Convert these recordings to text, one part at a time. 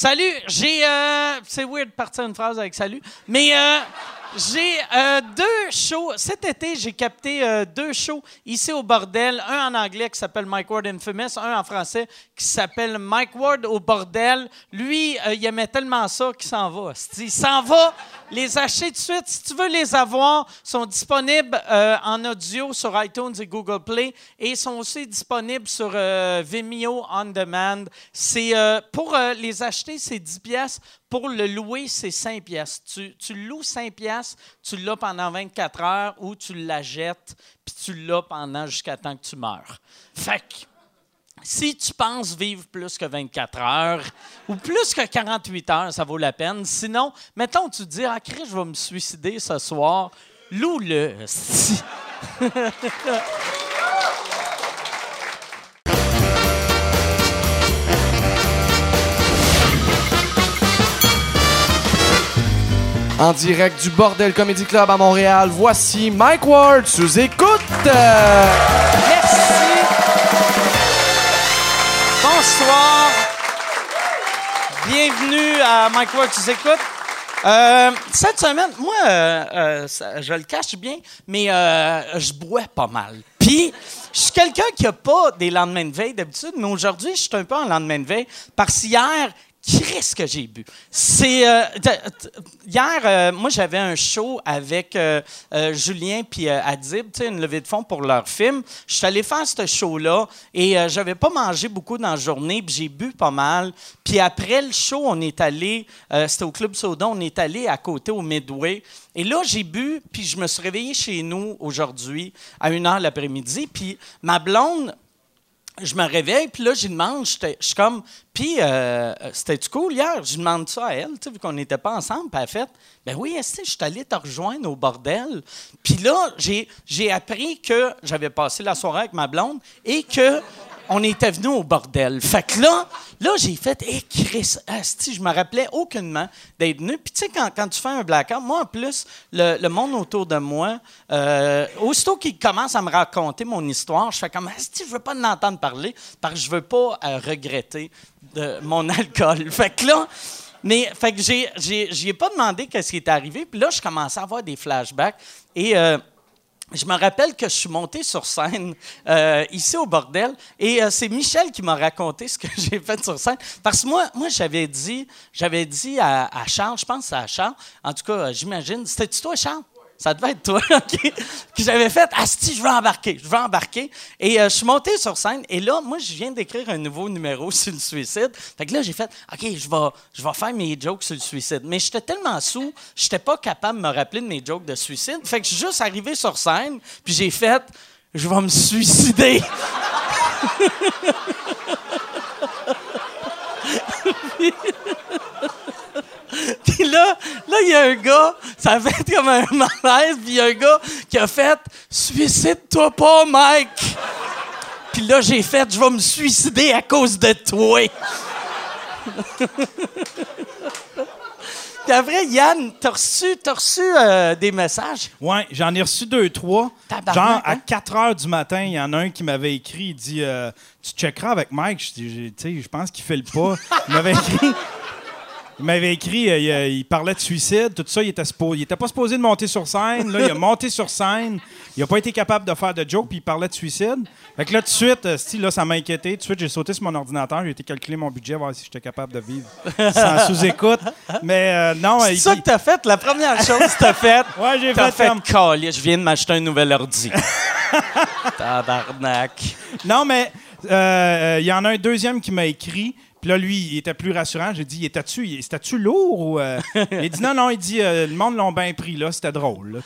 Salut, j'ai. Euh, c'est weird de partir une phrase avec salut, mais euh, j'ai euh, deux shows. Cet été, j'ai capté euh, deux shows ici au bordel. Un en anglais qui s'appelle Mike Ward Infamous, un en français qui s'appelle Mike Ward au bordel. Lui, euh, il aimait tellement ça qu'il s'en va. Il s'en va les acheter de suite. Si tu veux les avoir, sont disponibles en audio sur iTunes et Google Play et sont aussi disponibles sur Vimeo On Demand. C'est pour les acheter, c'est 10 pièces. Pour le louer, c'est 5 pièces. Tu, tu loues 5 pièces, tu l'as pendant 24 heures ou tu la jettes puis tu l'as pendant jusqu'à temps que tu meurs. Fait que si tu penses vivre plus que 24 heures ou plus que 48 heures, ça vaut la peine. Sinon, mettons, tu te dis, ah, Chris, je vais me suicider ce soir. Loue-le. En direct du Bordel Comedy Club à Montréal, voici Mike Ward sous écoute. Merci. Bonsoir. Bienvenue à Mike Ward, tu écoutes. Euh, cette semaine, moi, euh, euh, je le cache bien, mais euh, je bois pas mal. Puis, je suis quelqu'un qui a pas des lendemains de veille d'habitude, mais aujourd'hui, je suis un peu en lendemain de veille parce qu'hier, qu'est-ce que j'ai bu? C'est. euh, hier, euh, moi, j'avais un show avec euh, Julien puis Adib, une levée de fonds pour leur film. Je suis allé faire ce show-là et j'avais pas mangé beaucoup dans la journée, puis j'ai bu pas mal. Puis après le show, on est allé, c'était au Club Soda, on est allé à côté au Midway. Et là, j'ai bu, puis je me suis réveillé chez nous aujourd'hui à 1 h l'après-midi. Puis ma blonde, je me réveille, puis là, j'y demande, je suis comme, puis, euh, c'était-tu cool hier? Je demande ça à elle, tu sais, vu qu'on n'était pas ensemble, puis elle fait, ben oui, est-ce que je suis allé te rejoindre au bordel? Puis là, j'ai, j'ai appris que j'avais passé la soirée avec ma blonde et que on était venu au bordel. Fait que là, là j'ai fait, hé, Chris, asti, je me rappelais aucunement d'être venu. Puis tu sais, quand, tu fais un blackout, moi, en plus, le, monde autour de moi, euh, aussitôt qu'il commence à me raconter mon histoire, je fais comme, asti, je veux pas en entendre parler parce que je veux pas euh, regretter de mon alcool. Fait que là, mais fait que j'ai, j'ai, ai pas demandé qu'est-ce qui est arrivé. Puis là, je commençais à avoir des flashbacks. Et euh, je me rappelle que je suis monté sur scène euh, ici au bordel et euh, c'est Michel qui m'a raconté ce que j'ai fait sur scène parce que moi, moi j'avais dit, j'avais dit à, à Charles, je pense à Charles, en tout cas, j'imagine, c'était toi Charles? Ça devait être toi, OK? Que j'avais fait, Asti, je veux embarquer, je veux embarquer. Et euh, je suis monté sur scène, et là, moi, je viens d'écrire un nouveau numéro sur le suicide. Fait que là, j'ai fait, OK, je vais, faire mes jokes sur le suicide. Mais j'étais tellement sous, j'étais pas capable de me rappeler de mes jokes de suicide. Fait que je suis juste arrivé sur scène, puis j'ai fait, je vais me suicider. là, là, il y a un gars, ça a fait comme un malaise, puis il y a un gars qui a fait Suicide-toi pas, Mike! Puis là, j'ai fait Je vais me suicider à cause de toi! Puis après, Yann, t'as reçu, t'as reçu euh, des messages? Ouais, j'en ai reçu deux, trois. Tabarnak, Genre, à hein? 4 heures du matin, il y en a un qui m'avait écrit, il dit euh, Tu checkeras avec Mike. Je je pense qu'il fait le pas. Il m'avait écrit. Il m'avait écrit, euh, il, euh, il parlait de suicide, tout ça. Il était, il était pas supposé de monter sur scène. Là, il a monté sur scène. Il a pas été capable de faire de joke, puis il parlait de suicide. Fait que là, tout de suite, euh, si, là, ça m'a inquiété. Tout de suite, j'ai sauté sur mon ordinateur. J'ai été calculer mon budget, voir si j'étais capable de vivre sans sous-écoute. Mais euh, non, C'est ça que t'as fait? La première chose que t'as faite? Ouais, j'ai fait fait comme- je viens de m'acheter un nouvel ordi. Tabarnak. Non, mais il y en a un deuxième qui m'a écrit. Puis là, lui, il était plus rassurant. J'ai dit, était-tu il- c'était-tu lourd ou. euh? Il dit, non, non, il dit, euh, le monde l'ont bien pris, là. C'était drôle, là.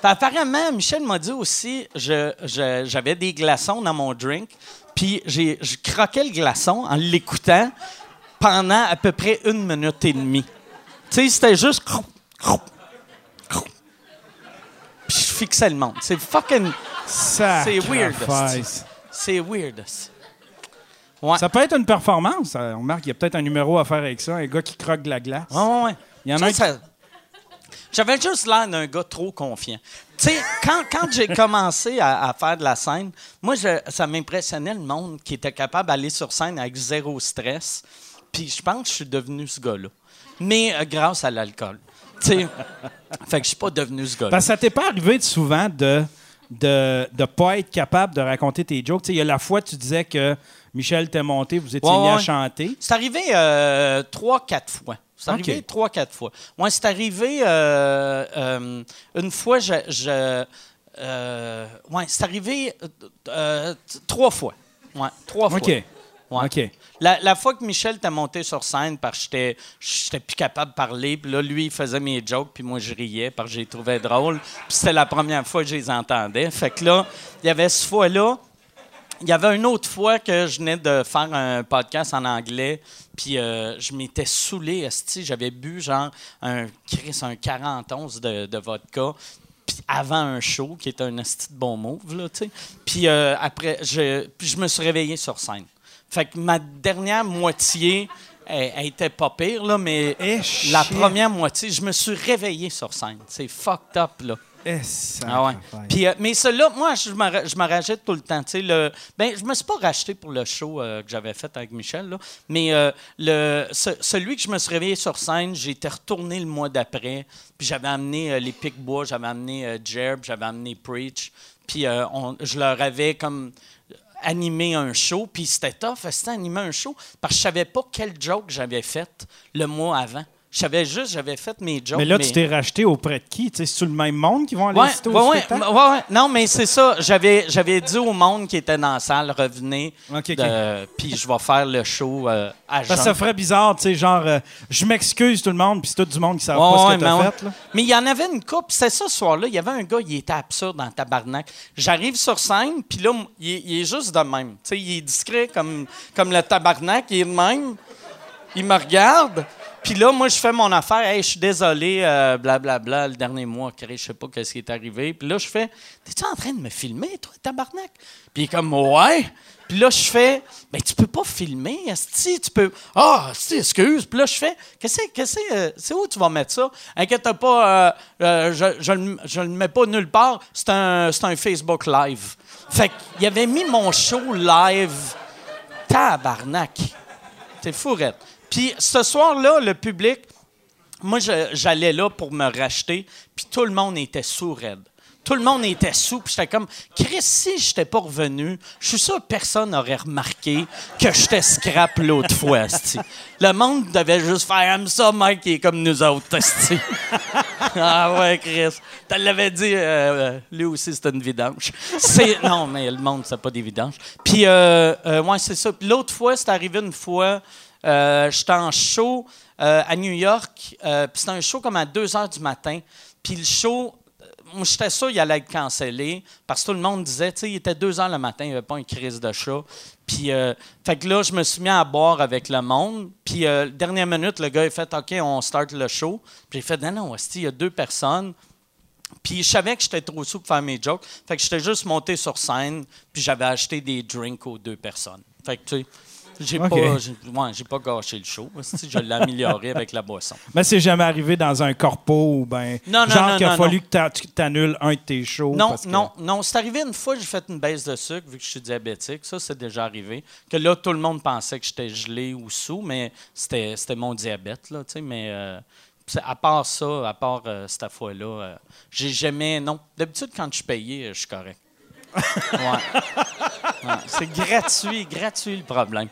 Fait- apparemment, Michel m'a dit aussi, je- je- j'avais des glaçons dans mon drink, puis j'ai- je croquais le glaçon en l'écoutant pendant à peu près une minute et demie. Tu sais, c'était juste... Puis je fixais le monde. C'est fucking... C'est weird. C'est weird. Ouais. Ça peut être une performance. ça. On remarque qu'il y a peut-être un numéro à faire avec ça. Un gars qui croque de la glace. Ouais, ouais. Il y en a qui- ça- J'avais juste l'air d'un gars trop confiant. Tu sais, quand, quand j'ai commencé à, à faire de la scène, moi, je- ça m'impressionnait le monde qui était capable d'aller sur scène avec zéro stress. Puis je pense que je suis devenu ce gars-là. Mais euh, grâce à l'alcool. Tu sais, fait que je suis pas devenu ce gars-là. Parce que ça t'est pas arrivé souvent de de ne pas être capable de raconter tes jokes. Tu sais, il y a la fois, tu disais que Michel t'est monté, vous étiez Ouais, mis à chanter. C'est arrivé euh, trois, quatre fois. C'est Ok. arrivé trois, quatre fois. Moi, c'est arrivé euh, euh, une fois, je. je euh, c'est arrivé euh, euh, trois fois. Ouais, trois fois. OK. Ouais. La, la fois que Michel t'a monté sur scène parce que j'étais j'étais plus capable de parler, puis là, lui, il faisait mes jokes, puis moi, je riais parce que je les trouvais drôles. Puis c'était la première fois que je les entendais. Fait que là, il y avait ce fois-là. Il y avait une autre fois que je venais de faire un podcast en anglais, puis euh, je m'étais saoulé. J'avais bu genre un Chris, un 40 onces de, de vodka, puis avant un show, qui était un esti de bon move, là, tu sais. Puis euh, après, je, puis je me suis réveillé sur scène. Fait que ma dernière moitié, elle, elle était pas pire, là, mais Eh, la shit. première moitié, je me suis réveillé sur scène. C'est fucked up, là. Eh, Ah ouais. Puis, euh, mais celui-là, moi, je me, je me rajoute tout le temps. Tu sais, le, ben, je me suis pas racheté pour le show euh, que j'avais fait avec Michel, là, mais euh, le, ce- celui que je me suis réveillé sur scène, été retourné le mois d'après. Puis j'avais amené les Pic-Bois, j'avais amené Jerb, j'avais amené Preach. Puis je leur avais comme animé un show, puis c'était tough, c'était animer un show, parce que je savais pas quel joke j'avais fait le mois avant. Je savais juste, j'avais fait mes jokes. Mais là, tu t'es racheté auprès de qui? Sais, C'est-tu le même monde qui vont aller Ouais, assister au ouais, spectacle? ouais. Non, mais c'est ça. J'avais, j'avais dit au monde qui était dans la salle, revenez. Puis je vais faire le show euh, à Parce que jeun. ça ferait bizarre, tu sais, genre, euh, je m'excuse tout le monde, puis c'est tout du monde qui savent pas ce que t'as mais fait. Là. Mais il y en avait une coupe. C'était ça ce soir-là. Il y avait un gars, il était absurde dans tabarnak. J'arrive sur scène, puis là, m- il, est- il est juste de même. Tu sais, il est discret comme, comme le tabarnak. Il est de même. Il me regarde. Puis là, moi, je fais mon affaire. Hey, je suis désolé, euh, blablabla, le dernier mois, je sais pas qu'est-ce qui est arrivé. Puis là, je fais, t'es-tu en train de me filmer, toi, tabarnak? Puis il est comme, ouais. Puis là, je fais, mais tu peux pas filmer, esti, tu peux. Ah, esti, excuse. Puis là, je fais, qu'est-ce que que- euh, c'est où tu vas mettre ça? Inquiète pas, euh, je, je, je le mets pas nulle part. C'est un, c'est un Facebook Live. Fait qu'il avait mis mon show live. Tabarnak. T'es fourrette. Puis ce soir-là, le public, moi, j'allais là pour me racheter, puis tout le monde était sous raide. Tout le monde était sous, puis j'étais comme, Chris, si j'étais pas revenu, je suis sûr que personne n'aurait remarqué que j'étais scrap l'autre fois. Le monde devait juste faire, aime ça, Mike, qui est comme nous autres, ah ouais, Chris. Tu l'avais dit, euh, euh, lui aussi, c'était une vidange. C'est, non, mais le monde, c'est pas des vidanges. Puis, euh, euh, ouais, c'est ça. L'autre fois, c'est arrivé une fois, euh, j'étais en show euh, à New York, euh, puis c'était un show comme à 2 h du matin. Puis le show, moi, j'étais sûr qu'il allait être cancellé parce que tout le monde disait, tu sais, il était 2 heures le matin, il n'y avait pas une crise de chat. Puis, fait que là, je me suis mis à boire avec le monde. Puis, euh, dernière minute, le gars a fait, OK, on start le show. Puis, j'ai fait, non, non, il y a deux personnes. Puis je savais que j'étais trop sous pour faire mes jokes. Fait que j'étais juste monté sur scène, puis j'avais acheté des drinks aux deux personnes. Fait que tu sais, j'ai pas, j'ai, ouais, pas gâché le show. Je l'ai amélioré avec la boisson. Mais c'est jamais arrivé dans un corpo ou ben. Non, non, genre qu'il a fallu que tu annules un de tes shows. Non, parce que- non, non. C'est arrivé une fois, j'ai fait une baisse de sucre vu que je suis diabétique. Ça, c'est déjà arrivé. Que là, tout le monde pensait que j'étais gelé ou sous, mais c'était, c'était mon diabète, là, tu sais. Mais euh, à part ça, à part euh, cette fois-là, euh, j'ai jamais. Non. D'habitude, quand je suis payé, je suis correct. Ouais. Ouais, C'est gratuit, gratuit le problème.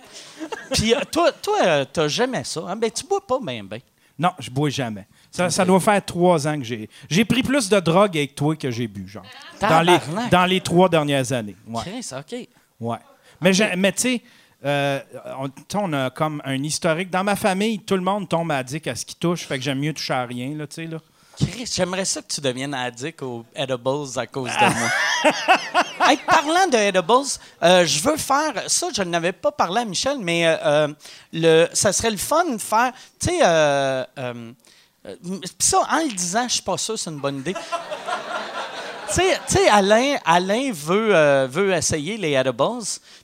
Puis euh, toi, toi euh, t'as jamais ça. Hein? Ben, tu bois pas bien, ben. Non, je bois jamais. Ça, ça doit faire trois ans que j'ai. J'ai pris plus de drogue avec toi que j'ai bu, genre. Dans les, dans les trois dernières années. Ouais. Chris, OK. ouais. Mais, mais tu sais, euh, on, tu sais, on a comme un historique. Dans ma famille, tout le monde tombe addict à ce qui touche, fait que j'aime mieux toucher à rien, là, tu sais, là. J'aimerais ça que tu deviennes addict aux edibles à cause de moi. Hey, parlant de edibles, euh, je veux faire ça. Je n'avais pas parlé à Michel, mais euh, euh, le, ça serait le fun de faire. Tu sais, ça, en le disant, je suis pas sûr, c'est une bonne idée. Tu sais- Alain, Alain veut, euh, veut essayer les edibles.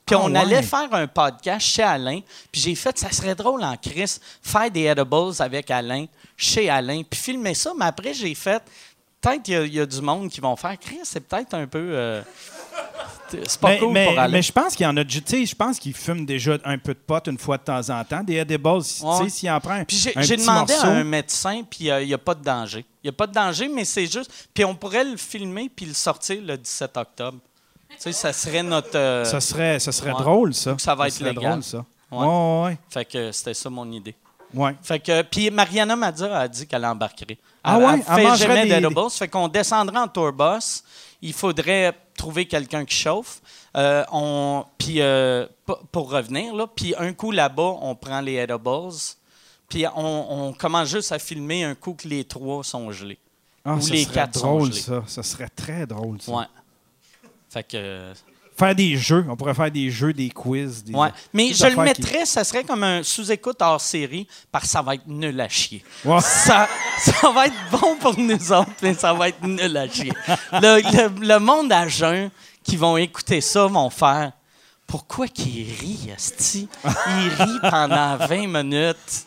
Puis Ah, on ouais. allait faire un podcast chez Alain. Puis j'ai fait, ça serait drôle en Chris, faire des edibles avec Alain, chez Alain, puis filmer ça. Mais après, j'ai fait, peut-être qu'il y y, a du monde qui vont faire, Chris, c'est peut-être un peu. euh, C'est pas mais, cool mais- pour aller. mais je pense qu'il y en a. Tu sais, je pense qu'ils fument déjà un peu de pot une fois de temps en temps. Des edibles, tu sais, s'il en prend Puis j'ai demandé morceau. à un médecin, puis euh, il n'y a pas de danger. Il n'y a pas de danger, mais c'est juste. Puis on pourrait le filmer puis le sortir le 17 octobre. Tu sais, ça serait notre. euh, Ça serait, ça serait Ouais. drôle, ça. Ça va être serait légal. drôle, ça. Ouais. Ouais, ouais, Fait que c'était ça mon idée. ouais. Fait que, puis Mariana Mazza a dit qu'elle embarquerait. Ah elle, ouais? elle Elle fait mangerait jamais des- d'edibles. Fait qu'on descendrait en tourbus. Il faudrait trouver quelqu'un qui chauffe. Euh, on, puis euh, pour revenir, là, puis un coup là-bas, on prend les edibles. Puis on, on commence juste à filmer un coup que les trois sont gelés. Ah, Ou ça les serait quatre sont drôle, gelés. ça. Ça serait très drôle, ça. Ouais. Fait que. Faire des jeux. On pourrait faire des jeux, des quiz. Des... Ouais. Mais je le qui- mettrais, ça serait comme un sous-écoute hors série, parce que ça va être nul à chier. Ouais. Ça, ça va être bon pour nous autres, mais ça va être nul à chier. Le, le- le monde à jeun qui vont écouter ça vont faire Pourquoi qu'il rit, Asti? Il rit pendant 20 minutes.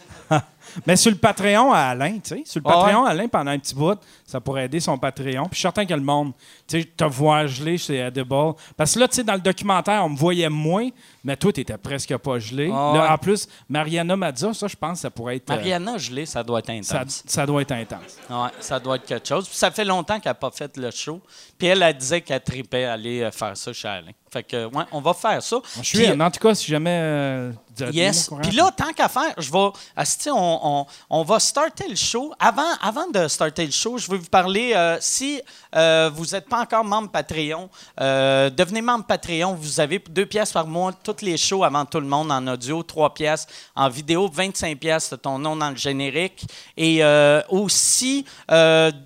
Mais sur le Patreon à Alain, tu sais, sur le Ah Patreon à Alain, pendant un petit bout, ça pourrait aider son Patreon. Puis je suis certain que le monde, tu sais, te voir gelé chez Edible. Parce que là, tu sais, dans le documentaire, on me voyait moins, mais toi, t'étais presque pas gelé. Ah Là, ouais. en plus, Mariana Mazza, ça, je pense que ça pourrait être. euh, Mariana gelée, ça doit être intense. ça doit être intense. Ouais, ça doit être quelque chose. Puis ça fait longtemps qu'elle n'a pas fait le show. Puis elle, elle disait qu'elle tripait aller euh, faire ça chez Alain. Fait que, ouais, on va faire ça. Je suis Puis-. En tout cas, si jamais. euh, Yes. Puis là, tant qu'à faire, je vais. on, on, on va starter le show. Avant, avant de starter le show, je veux vous parler. euh, si euh, vous n'êtes pas encore membre Patreon, euh, devenez membre Patreon. Vous avez deux pièces par mois, tous les shows avant tout le monde en audio, trois pièces en vidéo, 25 pièces ton nom dans le générique. Et aussi,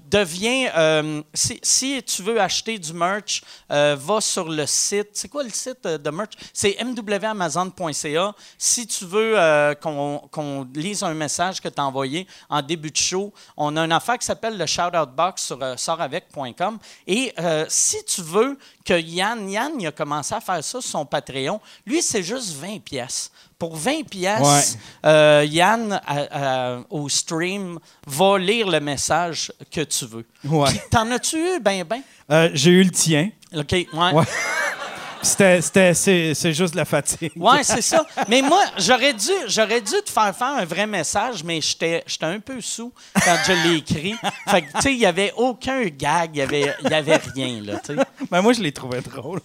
deviens. euh, si, tu veux acheter du merch, euh, va sur le site. C'est quoi le site euh, de merch? C'est mwamazon.ca. Si tu veux qu'on lise un message que tu as envoyé en début de show, on a une affaire qui s'appelle le Shoutout Box sur sortavec.com. Et si tu veux que Yann, Yann, il a commencé à faire ça sur son Patreon, lui, c'est juste 20 pièces. Pour 20 pièces, Ouais. euh, Yann, à- à- au stream, va lire le message que tu veux. Ouais. T'en as-tu eu, ben, ben? Euh, J'ai eu le tien. OK, ouais. Ouais. C'était, c'est, c'est juste la fatigue. Ouais, c'est ça. Mais moi, j'aurais dû, j'aurais dû te faire faire un vrai message, mais j'étais, j'étais un peu sous quand je l'ai écrit. Fait que, tu sais, il n'y avait aucun gag, il n'y avait, y avait rien, là, tu sais. Ben, moi, je l'ai trouvé drôle.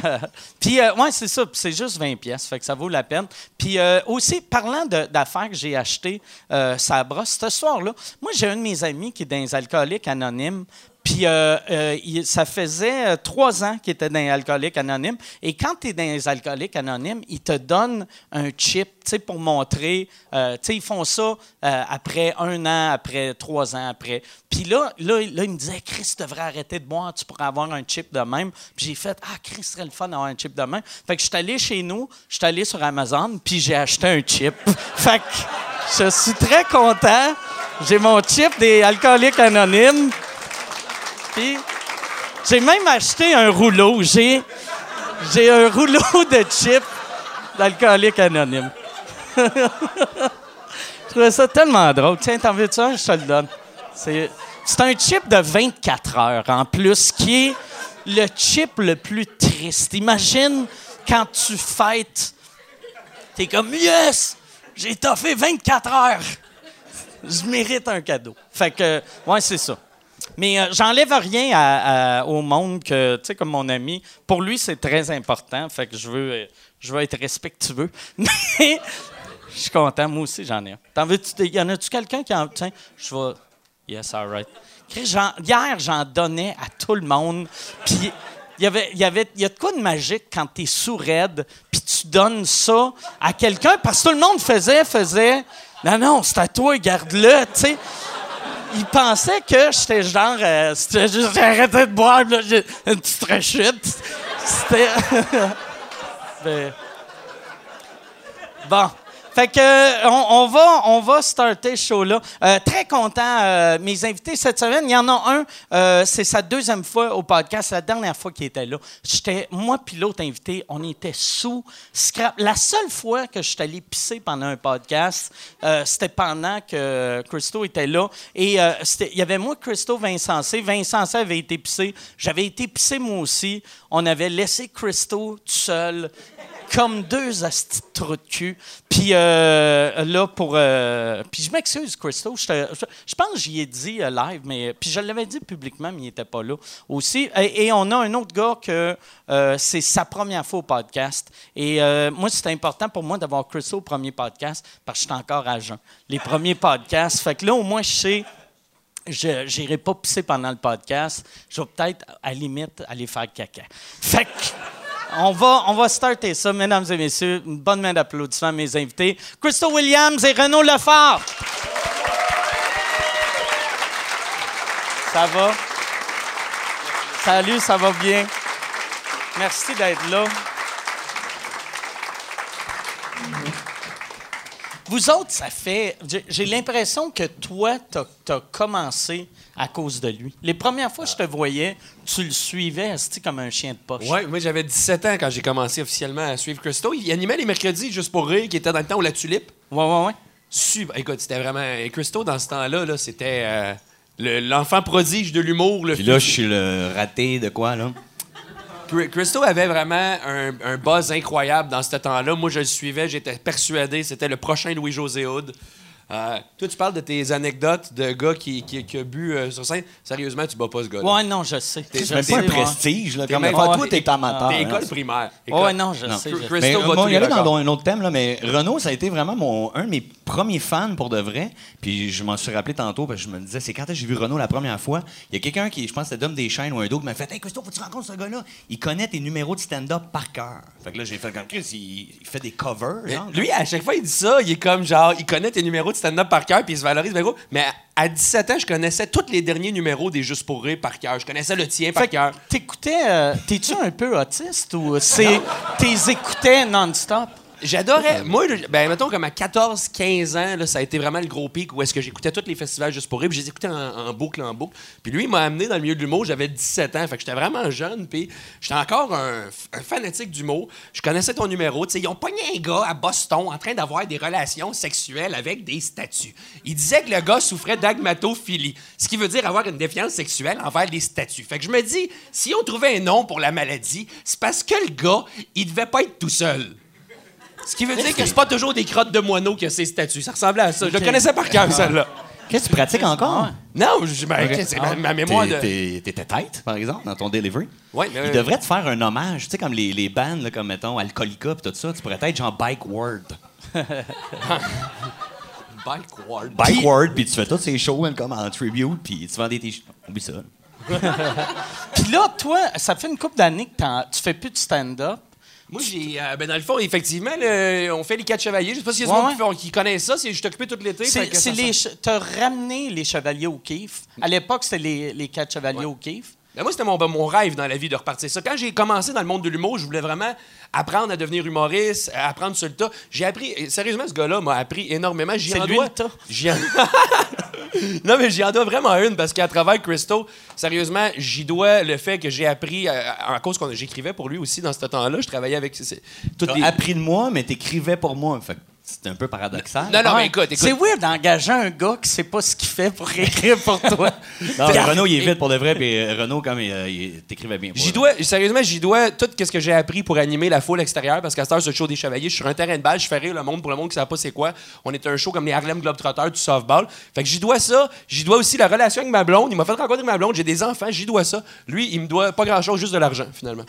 Puis, euh, ouais, c'est ça. C'est juste 20 pièces, fait que ça vaut la peine. Puis euh, aussi, parlant d'affaires que j'ai achetées, euh, ça brosse, ce soir-là, moi, j'ai un de mes amis qui est dans les alcooliques anonymes. Puis euh, euh, ça faisait euh, trois ans qu'il était dans les alcooliques anonymes. Et quand tu es dans les alcooliques anonymes, ils te donnent un chip, pour montrer. euh, ils font ça après un an, après trois ans, après. Puis là, là, là, il me disait, Chris, tu devrais arrêter de boire, tu pourrais avoir un chip de même. Puis j'ai fait, ah, Chris, serait le fun d'avoir un chip de même. Fait que je suis allé chez nous, je suis allé sur Amazon, puis j'ai acheté un chip. fait que je suis très content. J'ai mon chip des alcooliques anonymes. J'ai même acheté un rouleau. J'ai, un rouleau de chips d'alcooliques anonymes. je trouvais ça tellement drôle. Tiens, t'en veux-tu un? Je te le donne. C'est, c'est un chip de 24 heures en plus, qui est le chip le plus triste. Imagine quand tu fêtes, t'es comme Yes! J'ai toffé 24 heures! Je mérite un cadeau. Fait que, ouais, c'est ça. Mais euh, j'enlève rien au monde que, tu sais, comme mon ami, pour lui, c'est très important. Fait que je veux, je veux être respectueux. Mais je suis content. Moi aussi, j'en ai. T'en veux-tu? Y en a-tu quelqu'un qui en. Tiens, je vais. Yes, all right. Chris, j'en- hier, j'en donnais à tout le monde. Puis. Il y, avait, y avait, y a de quoi de magique quand t'es sourd-raide, puis tu donnes ça à quelqu'un, parce que tout le monde faisait, faisait, non, non, c'est à toi, garde-le, tu sais il pensait que j'étais genre. euh, j'ai arrêté de boire, là, j'ai une petite rechute. C'était. Ben. Bon. Fait que euh, on, va on va starter ce show là. Euh, très content euh, mes invités cette semaine, il y en a un c'est sa deuxième fois au podcast, la dernière fois qu'il était là. J'étais moi puis l'autre invité, on était sous scrap. La seule fois que je suis allé pisser pendant un podcast, c'était pendant que Christo était là et il y avait moi Christo Vincent C. Vincent C avait été pissé, j'avais été pissé moi aussi. On avait laissé Christo tout seul comme deux astis de cul. Puis euh, là, pour. euh, puis je m'excuse, Christo. Je, je- pense que j'y ai dit euh, live, mais. Puis je l'avais dit publiquement, mais il n'était pas là aussi. Et, on a un autre gars que c'est sa première fois au podcast. Et moi, c'est important pour moi d'avoir Christo au premier podcast parce que je suis encore à jeun. Les premiers podcasts. Fait que là, au moins, je sais je n'irai pas pisser pendant le podcast. Je vais peut-être, à la limite, aller faire caca. Fait que, on va, on va starter ça, mesdames et messieurs. Une bonne main d'applaudissements à mes invités. Crystal Williams et Renaud Lefort. Ça va? Salut, ça va bien? Merci d'être là. Vous autres, ça fait. j'ai- J'ai l'impression que toi, tu as, commencé à cause de lui. Les premières fois que je te voyais, tu le suivais comme un chien de poche. Ouais, moi j'avais 17 ans quand j'ai commencé officiellement à suivre Christo. Il animait les mercredis juste pour rire, qui était dans le temps où la tulipe. Ouais, ouais, ouais. Super. Écoute, c'était vraiment. et Christo, dans ce temps-là, là, c'était euh, le- l'enfant prodige de l'humour. Puis là, je suis le raté de quoi, là? Christo avait vraiment un, un buzz incroyable dans ce temps-là. Moi, je le suivais, j'étais persuadé, c'était le prochain Louis-José Hood. Euh, toi, tu parles de tes anecdotes de gars qui, qui, qui a bu euh, sur scène. Sérieusement, tu bats pas ce gars-là. Ouais, non, je sais. T'es- C'est pas un ouais. prestige, là. Comme même- Enfin, Ouais. toi, t'es amateur. T'es hein. école primaire. Ouais, Écoute, non, je Non. sais. je Mais, bon, il y avait dans un autre thème, là, mais Renaud, ça a été vraiment mon, un de mes premiers fans pour de vrai. Puis je m'en suis rappelé tantôt, parce que je me disais, c'est quand j'ai vu Renaud la première fois? Il y a quelqu'un qui, je pense que c'était Dom Deschaines ou un d'autre, qui m'a fait Hey, Christophe, faut que tu rencontres ce gars-là. Il connaît tes numéros de stand-up par cœur. Fait que là, j'ai fait comme Chris, il, il fait des covers. Genre. lui, à chaque fois, il dit ça. Il est comme genre, il connaît tes numéros de stand-up par cœur, puis il se valorise. gros. Mais à 17 ans, je connaissais tous les derniers numéros des Juste pour rire par cœur. Je connaissais le tien par cœur. t'écoutais. euh, T'es-tu un peu autiste ou c'est. T'es écoutais non-stop? J'adorais. Moi, ben, mettons, comme à 14, 15 ans, là, ça a été vraiment le gros pic où est-ce que j'écoutais tous les festivals juste pour rire, puis je les écoutais en, en boucle, en boucle. Puis lui, il m'a amené dans le milieu de l'humour, j'avais 17 ans, fait que j'étais vraiment jeune, puis j'étais encore un, un fanatique d'humour. Je connaissais ton numéro, tu sais, ils ont pogné un gars à Boston en train d'avoir des relations sexuelles avec des statues. Il disait que le gars souffrait d'agmatophilie, ce qui veut dire avoir une défiance sexuelle envers les statues. Fait que je me dis, si on trouvait un nom pour la maladie, c'est parce que le gars, il devait pas être tout seul. Ce qui veut dire que c'est pas toujours des crottes de moineaux que ces statues. Ça ressemblait à ça. Je le connaissais par cœur, celle-là. Qu'est-ce que tu pratiques encore? Non, je, ben, c'est ma, ma mémoire de. T'étais tête, par exemple, dans ton delivery? Ouais, mais, Il devrait te faire un hommage, tu sais, comme les, les bands, là, comme mettons Alcoolica pis tout ça. Tu pourrais être genre Bike Word. Bike Ward. Bike Word, puis tu fais tous ces shows comme en tribute, puis tu vends des t-shirts. Oublie ça. Puis là, toi, ça fait une couple d'années que tu fais plus de stand-up. Moi, j'ai. euh, ben, dans le fond, effectivement, le- on fait les quatre chevaliers. Je sais pas s'il y a des Ouais, gens ouais. qui, connaissent ça. c'est- Je suis occupé tout l'été. C'est les. T'as ramené les chevaliers au kiff. À l'époque, c'était les, les quatre chevaliers Ouais. au kiff. Ben, moi, c'était mon, ben, mon rêve dans la vie de repartir ça. Quand j'ai commencé dans le monde de l'humour, je voulais vraiment apprendre à devenir humoriste, à apprendre sur le tas. J'ai appris. Sérieusement, ce gars-là m'a appris énormément. J'y en lui dois- le tas. J'y en- non, mais j'y en dois vraiment une parce qu'à travers Christo, sérieusement, j'y dois le fait que j'ai appris, euh, en cause qu'on j'écrivais pour lui aussi dans ce temps-là. Je travaillais avec T'as les. appris de moi, mais t'écrivais pour moi. Fait que c'est un peu paradoxal. Non, non, Ouais. mais écoute, écoute. C'est weird d'engager un gars qui sait pas ce qu'il fait pour écrire pour toi. Non, mais Renaud, il est vite pour de vrai, puis euh, Renaud, comme il, euh, il t'écrivait bien. J'y dois, sérieusement, j'y dois tout ce que j'ai appris pour animer la foule extérieure parce qu'à cette heure, c'est le show des chevaliers. Je suis sur un terrain de balle, je fais rire le monde pour le monde qui ne sait pas c'est quoi. On est un show comme les Harlem Globetrotters du softball. Fait que j'y dois ça. J'y dois aussi la relation avec ma blonde. Il m'a fait rencontrer ma blonde. J'ai des enfants. J'y dois ça. Lui, il me doit pas grand chose, juste de l'argent, finalement.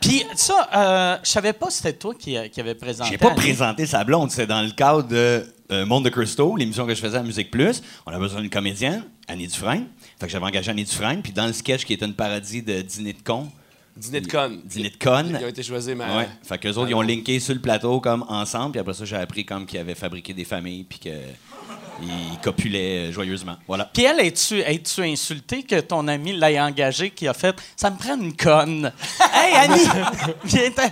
Puis ça, euh, je savais pas si c'était toi qui, qui avait présenté. J'ai pas Annie. présenté sa blonde, c'est dans le cadre de euh, Monde de Crystal, l'émission que je faisais à Musique Plus. On a besoin d'une comédienne, Annie Dufresne. Fait que j'avais engagé Annie Dufresne, puis dans le sketch qui était une parodie de Dîner de con, Dîner de con. Dîner de conne. Ils ont été choisis, mais. Ouais. Fait qu'eux autres, ils ont linké sur le plateau comme ensemble, puis après ça, j'ai appris comme qu'ils avaient fabriqué des familles, puis que il copulait euh, joyeusement. Voilà. Puis elle, es-tu es-tu insulté que ton ami l'ait engagé qui a fait « Ça me prend une conne. hey, Annie! Viens t'en-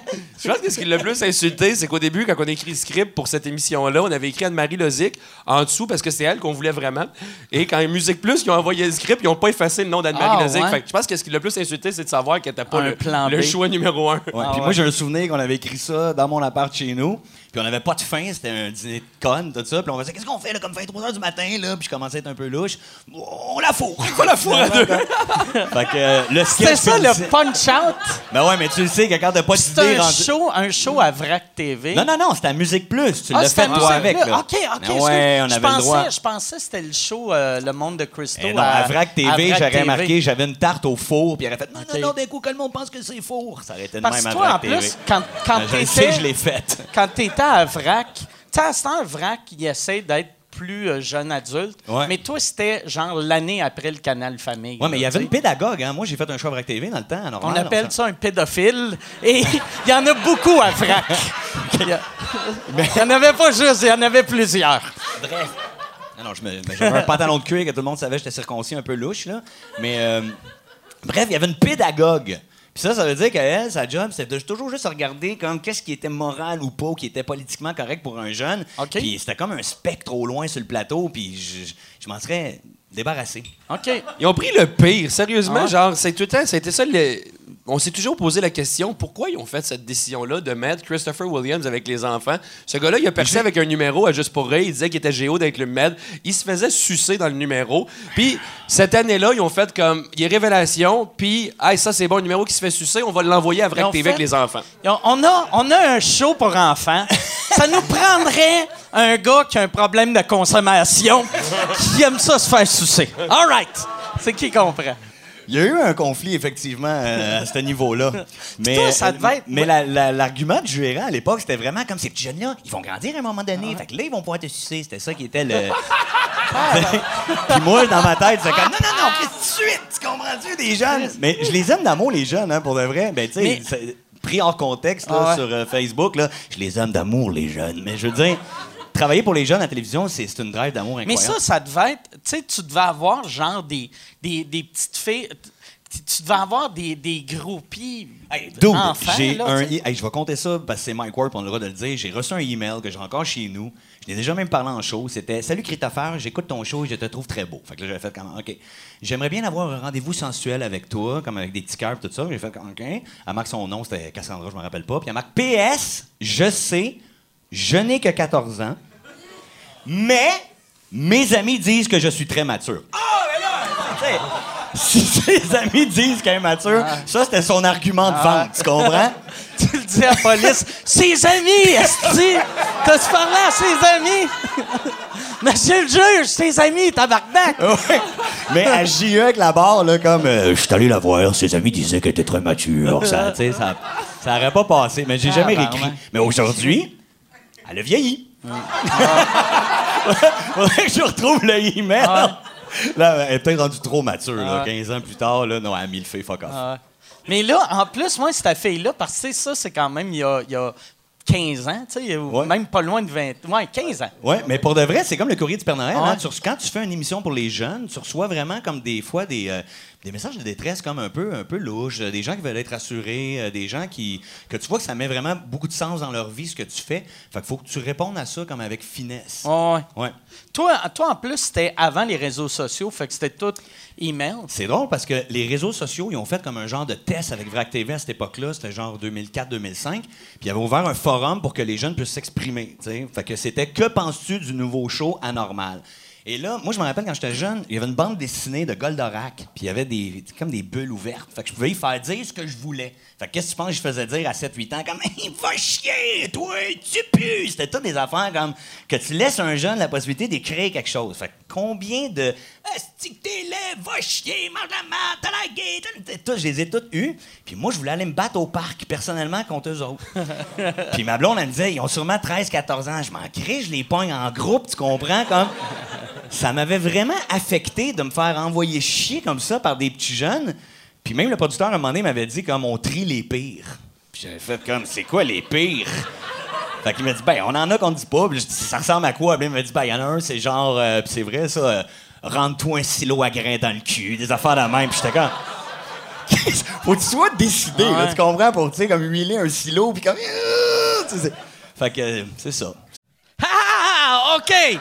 Je pense que ce qui l'a le plus insulté, c'est qu'au début, quand on a écrit le script pour cette émission-là, on avait écrit Anne-Marie Lozic en dessous parce que c'est elle qu'on voulait vraiment. Et quand Musique Plus, ils ont envoyé le script, ils n'ont pas effacé le nom d'Anne-Marie Ah, Lozic. ouais? Fait que je pense que ce qui l'a le plus insulté, c'est de savoir qu'elle n'était pas Un le, plan le B. choix numéro un. Ouais, Ah puis ouais. moi, j'ai un souvenir qu'on avait écrit ça dans mon appart chez nous. Puis on n'avait pas de faim, c'était un dîner de conne, tout ça. Puis on faisait, qu'est-ce qu'on fait, là, comme 23 h du matin, là? Puis je commençais à être un peu louche. On la fourre! On la fourre à deux! fait que euh, le sketch. C'est ça le punch-out? Ben ouais, mais tu le sais que quand t'as pas C'est d'idée un rendue- show, un show à VRAC TV. Non, non, non, c'était à Musique Plus. Tu Ah, l'as fait, toi, avec. Là. OK, OK. Ben ouais, on je avait pensais, le droit. Je pensais que c'était le show euh, Le Monde de Christo. Eh non, à Vrac TV, à Vrac j'aurais TV. marqué, j'avais une tarte au four, puis il aurait fait, non, Ok. non, non, d'un coup, que le monde pense que c'est four. Ça aurait été de Parce même que à toi, en Vrac TV. plus, quand, quand Ben, je sais, je l'ai faite. quand t'étais à VRAC, tu sais, à ce temps, VRAC, il essaie d'être plus euh, jeune adulte. Ouais. Mais toi, c'était genre l'année après le Canal Famille. Ouais, mais il y avait une pédagogue, hein. Moi, j'ai fait un show à Vrac TV dans le temps, normal. On appelle ça un pédophile. Et il y en a beaucoup à VRAC. Il y a- il y en avait pas juste, il y en avait plusieurs. Bref. Non, non, je me- j'avais un pantalon de cuir que tout le monde savait que j'étais circoncis un peu louche, là. Mais, euh, bref, il y avait une pédagogue. Puis ça, ça veut dire qu'elle, sa job, c'était de toujours juste regarder comme qu'est-ce qui était moral ou pas, ou qui était politiquement correct pour un jeune. OK. Puis c'était comme un spectre au loin sur le plateau, puis je, je- je m'en serais débarrassé. OK. Ils ont pris le pire, sérieusement. Ah. Genre, c'est tout le temps, c'était ça. le- On s'est toujours posé la question pourquoi ils ont fait cette décision-là de mettre Christopher Williams avec les enfants? Ce gars-là, il a percé avec un numéro à Juste pour Rire. Il disait qu'il était géo d'être le Med. Il se faisait sucer dans le numéro. Puis cette année-là, ils ont fait comme il y a révélation. Puis, hey, ça c'est bon, un numéro qui se fait sucer, on va l'envoyer à Vrac TV fait- avec les enfants. On a, on a un show pour enfants. Ça nous prendrait un gars qui a un problème de consommation, qui aime ça se faire sucer. All right. C'est qui comprend? Il y a eu un conflit, effectivement, euh, à ce niveau-là. Mais, toi, ça euh, devait être- mais la- la- l'argument du gérant à l'époque, c'était vraiment comme ces petits jeunes-là, ils vont grandir à un moment donné. Fait que là, ils vont pouvoir te sucer. C'était ça qui était le. Puis moi, dans ma tête, c'est comme non, non, non, puis tout de suite, tu comprends-tu, des jeunes? Mais je les aime d'amour, les jeunes, hein, pour de vrai. Ben, tu sais, Mais- pris hors contexte là, Ah ouais. sur euh, Facebook, là, je les aime d'amour, les jeunes. Mais je veux dire, travailler pour les jeunes à la télévision, c'est une drive d'amour Mais incroyable. ça, ça devait être. Tu sais, tu devais avoir genre des, des, des petites filles. Tu tu devais avoir des, des groupies. Hey, j'ai un. Hey, je vais compter ça parce que c'est Mike Ward, on a le droit de le dire. J'ai reçu un email que j'ai encore chez nous. Je l'ai déjà même parlé en show. C'était Salut Christopher, j'écoute ton show et je te trouve très beau. Fait que là, j'avais fait comme OK. J'aimerais bien avoir un rendez-vous sensuel avec toi, comme avec des petits cœurs et tout ça. J'ai fait comme OK. Elle marque son nom, c'était Cassandra, je me rappelle pas. Puis elle marque PS, je sais, je n'ai que 14 ans, mais mes amis disent que je suis très mature. Ah, mais là, tu sais, si ses amis disent qu'elle est mature, ça, c'était son argument de vente, tu comprends? Tu le dis à la police. ses amis, Esti! T'as-tu parlé à ses amis? Monsieur le juge, ses amis, tabarnak! Ouais. Mais à JE avec la barre, là, comme euh, je suis allé la voir, ses amis disaient qu'elle était très mature. Ça, tu ça, ça aurait pas passé, mais j'ai jamais Ah, ben, réécrit. ouais. Mais aujourd'hui, elle a vieilli. Faudrait que je retrouve le email. Là, elle est peut-être rendue trop mature, là, Ah. 15 ans plus tard. Là, non, elle a mis le fait, fuck off. Ah. Mais là, en plus, moi, cette fille-là, parce que ça, c'est quand même il y a, il y a 15 ans, tu sais, Ouais. même pas loin de 20. Ouais, 15 ans. Oui, mais pour de vrai, c'est comme le courrier du Père Noël. Ouais. hein. Tu quand tu fais une émission pour les jeunes, tu reçois vraiment comme des fois des, euh, des messages de détresse comme un peu, un peu louches, euh, des gens qui veulent être rassurés, euh, des gens qui que tu vois que ça met vraiment beaucoup de sens dans leur vie, ce que tu fais. Fait qu'il faut que tu répondes à ça comme avec finesse. Ouais. Ouais. Toi, toi, en plus, c'était avant les réseaux sociaux, fait que c'était tout email. C'est drôle parce que les réseaux sociaux, ils ont fait comme un genre de test avec VRAC TV à cette époque-là. C'était genre 2004-2005. Puis ils avaient ouvert un forum pour que les jeunes puissent s'exprimer. Fait que c'était Que penses-tu du nouveau show anormal? Et là, moi, je me rappelle quand j'étais jeune, il y avait une bande dessinée de Goldorak. Puis il y avait des, comme des bulles ouvertes. Fait que je pouvais y faire dire ce que je voulais. Fait que qu'est-ce que tu penses que je faisais dire à 7-8 ans? Comme, il va chier, toi, tu pues! C'était toutes des affaires comme que tu laisses un jeune la possibilité d'écrire quelque chose. Fait que combien de. Asti que t'es laid, va chier, mange la marde, t'as la t'as- Je les ai toutes eues. Puis moi, je voulais aller me battre au parc, personnellement, contre eux autres. Puis ma blonde, elle me disait, ils ont sûrement 13-14 ans. Je m'en crée, je les pogne en groupe, tu comprends? Comme? Ça m'avait vraiment affecté de me faire envoyer chier comme ça par des petits jeunes. Puis même le producteur, à un moment donné, m'avait dit comme on trie les pires. Puis j'avais fait comme, c'est quoi les pires? Fait qu'il m'a dit, ben, on en a qu'on dit pas. Puis je dis, ça ressemble à quoi? Puis il m'a dit, ben, il y en a un, c'est genre, euh, puis c'est vrai, ça, euh, rentre-toi un silo à grains dans le cul, des affaires de même. Puis j'étais comme. Faut que tu sois décidé, là, tu comprends, pour, tu sais, comme huiler un silo, puis comme. euh, Fait que, c'est ça. Ah, OK!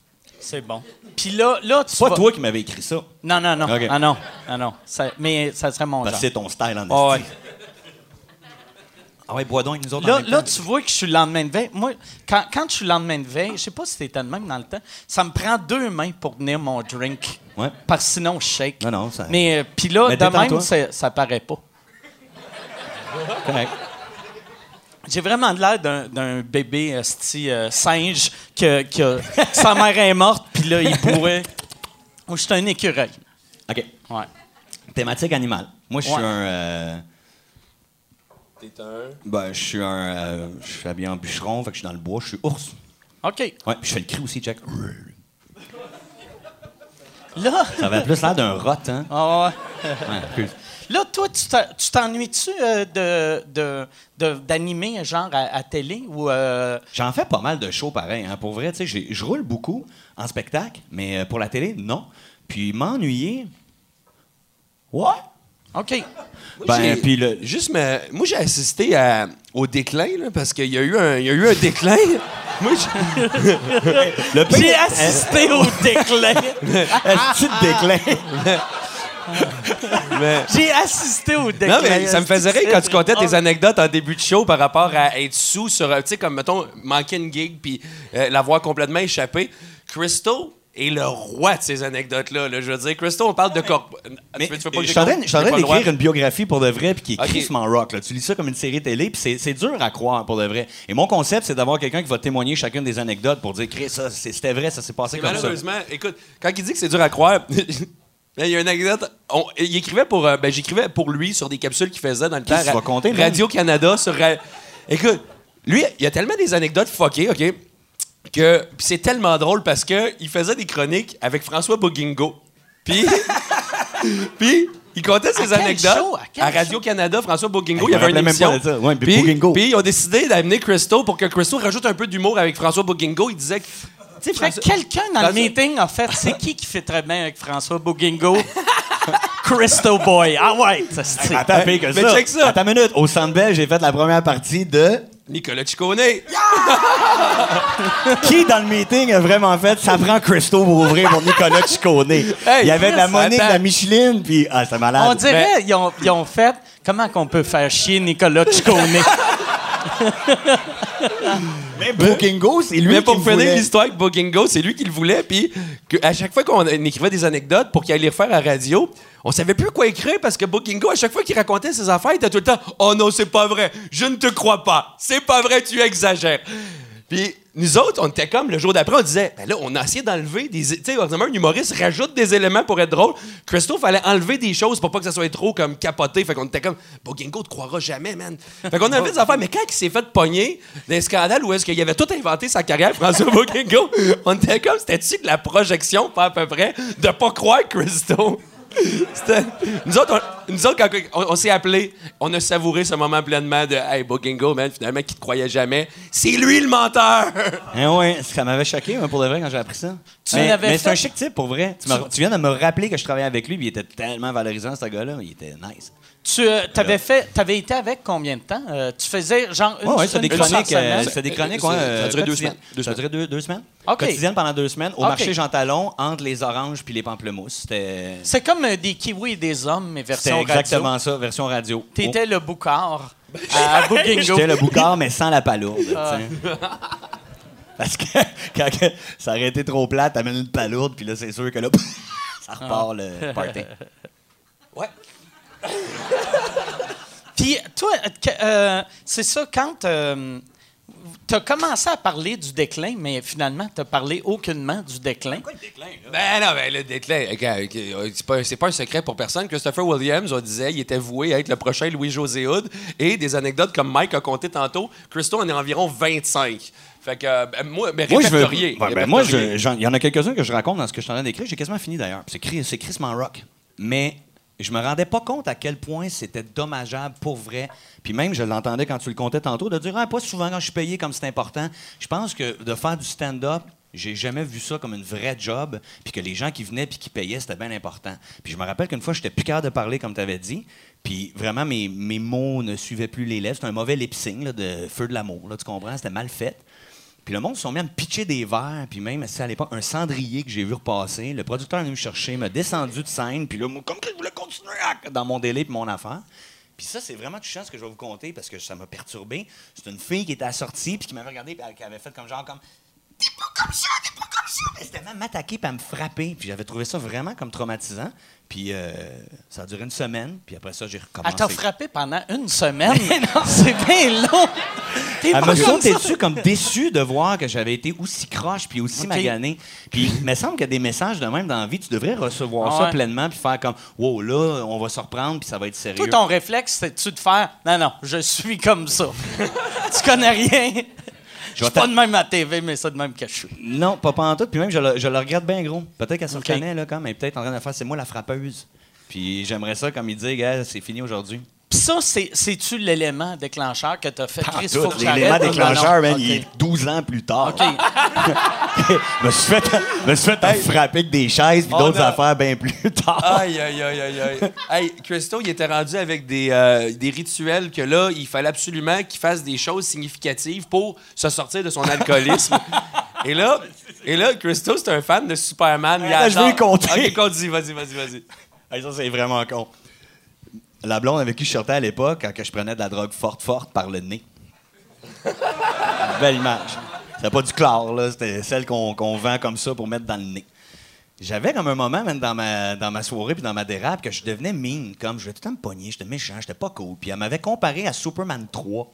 C'est bon. Puis là, là tu C'est pas vas- toi qui m'avais écrit ça. Non, non, non. Ah non. Ah non. Ça- mais ça serait mon Parce genre. c'est ton style en ouais. esti. Ah ouais, bois donc avec nous autres. en Là, même là, temps. tu vois que je suis le lendemain de veille. Moi, quand, quand je suis le lendemain de veille, je sais pas si c'était le même dans le temps, ça me prend deux mains pour tenir mon drink. Ouais. Parce que sinon, je shake. Non, non, ça- Mais euh, puis là, Mais de même, ça, ça paraît pas. Correct. J'ai vraiment l'air d'un, d'un bébé euh, sti, euh, singe que, que sa mère est morte, puis là, il pourrait. Moi, je suis un écureuil. OK. Ouais. Thématique animale. Moi, je suis Ouais. un. euh, T'es un? ben, je suis un. euh, je suis habillé en bûcheron, fait que je suis dans le bois. Je suis ours. OK. Ouais, puis je fais le cri aussi, check. Là, Ça avait plus l'air d'un rot, hein? ah ouais. Ouais. Là, toi, tu t'en- tu t'ennuies-tu euh, de, de, de- d'animer, genre, à, à télé ou... euh, J'en fais pas mal de shows pareil. Hein. Pour vrai, tu sais, je roule beaucoup en spectacle, mais euh, pour la télé, non. Puis m'ennuyer. Ouais. OK. Ben, puis le. Juste, mais, moi, j'ai assisté à- au déclin, là, parce qu'il y, a eu un- il y a eu un déclin. moi, j'ai- J'ai assisté au déclin. Un petit déclin. mais- J'ai assisté au déclin. Non, mais ça me faisait rire quand tu comptais tes anecdotes en début de show par rapport à être sous sur, tu sais, comme, mettons, manquer une gig puis euh, l'avoir complètement échappé. Christo est le roi de ces anecdotes-là. là. Je veux dire, Christo, on parle de corp... Mais tu veux- tu veux pas je suis en train, d'écrire une biographie pour de vrai puis qui est Ok. crissement rock. Là. Tu lis ça comme une série télé puis c'est, c'est dur à croire pour de vrai. Et mon concept, c'est d'avoir quelqu'un qui va témoigner chacune des anecdotes pour dire Chris, ça, c'était vrai, ça s'est passé Et comme ça. malheureusement, écoute, quand il dit que c'est dur à croire, il y a une anecdote. on- il écrivait pour, euh, ben, j'écrivais pour lui sur des capsules qu'il faisait dans le temps. Qu'est-ce que tu vas compter, man? Radio Canada sur. Ra- Écoute, lui, il y a tellement des anecdotes fuckées, ok, que c'est tellement drôle parce que il faisait des chroniques avec François Bogingo. Puis, puis il comptait ses anecdotes show? À quel à Radio Canada. François Bogingo, il y avait une émission. Ouais, puis, puis ils ont décidé d'amener Christo pour que Christo rajoute un peu d'humour avec François Bogingo. Il disait que. Tu sais, quelqu'un dans le meeting a fait c'est qui qui fait très bien avec François Bougingo? Crystal Boy. Ah ouais, ça c'est. Attends, pire que Mais ça. check ça. Attends une minute. Au Centre Bell, j'ai fait la première partie de. Nicolas Ciccone. Qui dans le meeting a vraiment fait ça prend Christo pour ouvrir pour Nicolas Ciccone? Il y avait de la Monique, de la. Micheline, puis ah, c'est malade. On dirait ils ont, ils ont fait comment qu'on peut faire chier Nicolas Ciccone? Mais Bookingo, c'est lui Mais qui pour le finir voulait. l'histoire avec c'est lui qui le voulait. Puis que à chaque fois qu'on écrivait des anecdotes pour qu'il aille les refaire à la radio, on savait plus quoi écrire parce que Bogingo, à chaque fois qu'il racontait ses affaires, il était tout le temps Oh non, c'est pas vrai, je ne te crois pas, c'est pas vrai, tu exagères. Puis nous autres, on était comme le jour d'après, on disait Ben là, on a essayé d'enlever des. Tu sais, un humoriste rajoute des éléments pour être drôle. Christophe fallait enlever des choses pour pas que ça soit trop comme capoté. Fait qu'on était comme Bogingo te croira jamais, man. Fait qu'on a fait des affaires. Mais quand il s'est fait pogner d'un scandale où est-ce qu'il avait tout inventé sa carrière, François Bogingo, on était comme c'était-tu de la projection, pas à peu près, de pas croire Christo? Nous autres, on, nous autres, quand on, on s'est appelés, on a savouré ce moment pleinement de Hey, Boogingo, man, finalement, qui te croyait jamais. C'est lui le menteur! Eh ouais, ça m'avait choqué, moi, pour de vrai, quand j'ai appris ça. Tu mais c'est un chic type, pour vrai. Tu, tu viens de me rappeler que je travaillais avec lui, puis il était tellement valorisant, ce gars-là. Il était nice. Tu euh, t'avais fait, t'avais été avec combien de temps? Euh, tu faisais genre une, Ouais, ouais, c'est des une fois chroniques. euh, des chroniques, Ça- ouais, ça a euh, duré deux quotidiennes. semaines. Deux Ça a duré deux, deux semaines. OK. Quotidienne pendant deux semaines, au marché Jean Talon, entre les oranges puis les pamplemousses. C'était C'est comme euh, des kiwis et des hommes, mais version radio. exactement ça, version radio. T'étais le boucard à Oh, Boogingo. J'étais le boucard, mais sans la palourde. Ah. Parce que quand ça aurait été trop plate, t'amènes une palourde, puis là, c'est sûr que là, ça repart le party. Ouais. Puis toi, euh, euh, c'est ça, quand euh, t'as commencé à parler du déclin, mais finalement, t'as parlé aucunement du déclin. Ben non, ben le déclin, ok, euh, c'est pas, c'est pas un secret pour personne. Christopher Williams, on disait, il était voué à être le prochain Louis-José Hood. Et des anecdotes comme Mike a compté tantôt, Christo en est environ 25. Fait que, euh, ben, moi, ben, Moi, je veux. Ouais, ben, moi, il y en a quelques-uns que je raconte dans ce que je suis en train d'écrire. J'ai quasiment fini d'ailleurs. C'est Chris, c'est Chris Rock. Mais je me rendais pas compte à quel point c'était dommageable pour vrai. Puis même, je l'entendais quand tu le comptais tantôt, de dire ah, pas souvent quand je suis payé comme c'est important. Je pense que de faire du stand-up, j'ai jamais vu ça comme une vraie job, puis que les gens qui venaient puis qui payaient, c'était bien important. Puis je me rappelle qu'une fois, j'étais plus capable de parler comme tu avais dit, puis vraiment, mes, mots ne suivaient plus les lèvres. C'était un mauvais lip-sync de Feu de l'amour, tu comprends? C'était mal fait. Puis le monde se sont mis à me pitcher des verres, puis même, c'est à l'époque, un cendrier que j'ai vu repasser. Le producteur est venu me chercher, m'a descendu de scène, puis là, moi, comme que je voulais continuer dans mon délai puis mon affaire. Puis ça, c'est vraiment touchant ce que je vais vous conter parce que ça m'a perturbé. C'est une fille qui était assortie, puis qui m'avait regardé, puis qui avait fait comme genre, comme T'es pas comme ça, t'es pas comme ça. Elle s'était même m'attaquer puis à me frapper. Puis j'avais trouvé ça vraiment comme traumatisant. Puis euh, ça a duré une semaine, puis après ça, j'ai recommencé. Elle t'a frappé pendant une semaine? c'est bien long. T'es Elle m'a comme sauté comme déçu de voir que j'avais été aussi croche puis aussi Ok. magané. Puis il me semble qu'il y a des messages de même dans la vie, tu devrais recevoir ça pleinement puis faire comme wow là, on va se reprendre puis ça va être sérieux. Toi, ton réflexe, c'est-tu de faire Non, non, je suis comme ça. tu connais rien. Je suis pas de même à TV, mais ça de même que je suis. Non, pas en tout. Puis même je le, je le regrette bien gros. Peut-être qu'elle se Ok. reconnaît là quand, mais peut-être en train de faire c'est moi la frappeuse. Puis j'aimerais ça comme il dit, gars, c'est fini aujourd'hui. Puis ça, c'est- c'est-tu l'élément déclencheur que t'as fait? Chris, faut que. L'élément déclencheur, man, il est 12 ans plus tard. OK. je me suis fait, me suis fait frapper avec des chaises puis On d'autres a- affaires bien plus tard. Aïe, aïe, aïe, aïe, aïe. Hey, Christo, il était rendu avec des, euh, des rituels que là, il fallait absolument qu'il fasse des choses significatives pour se sortir de son alcoolisme. et là, et là, Christo, c'est un fan de Superman. Il Attends, je vais lui compter. Ok, continue, vas-y, vas-y, vas-y. Hey, ça, c'est vraiment con. La blonde avec qui je sortais à l'époque, quand je prenais de la drogue forte, forte par le nez. Belle image. C'était pas du chlore, là. C'était celle qu'on vend comme ça pour mettre dans le nez. J'avais comme un moment, même dans ma, dans soirée puis dans ma dérape, que je devenais mean. Comme je vais tout le temps me pogner, j'étais méchant, j'étais pas cool. Puis elle m'avait comparé à Superman 3.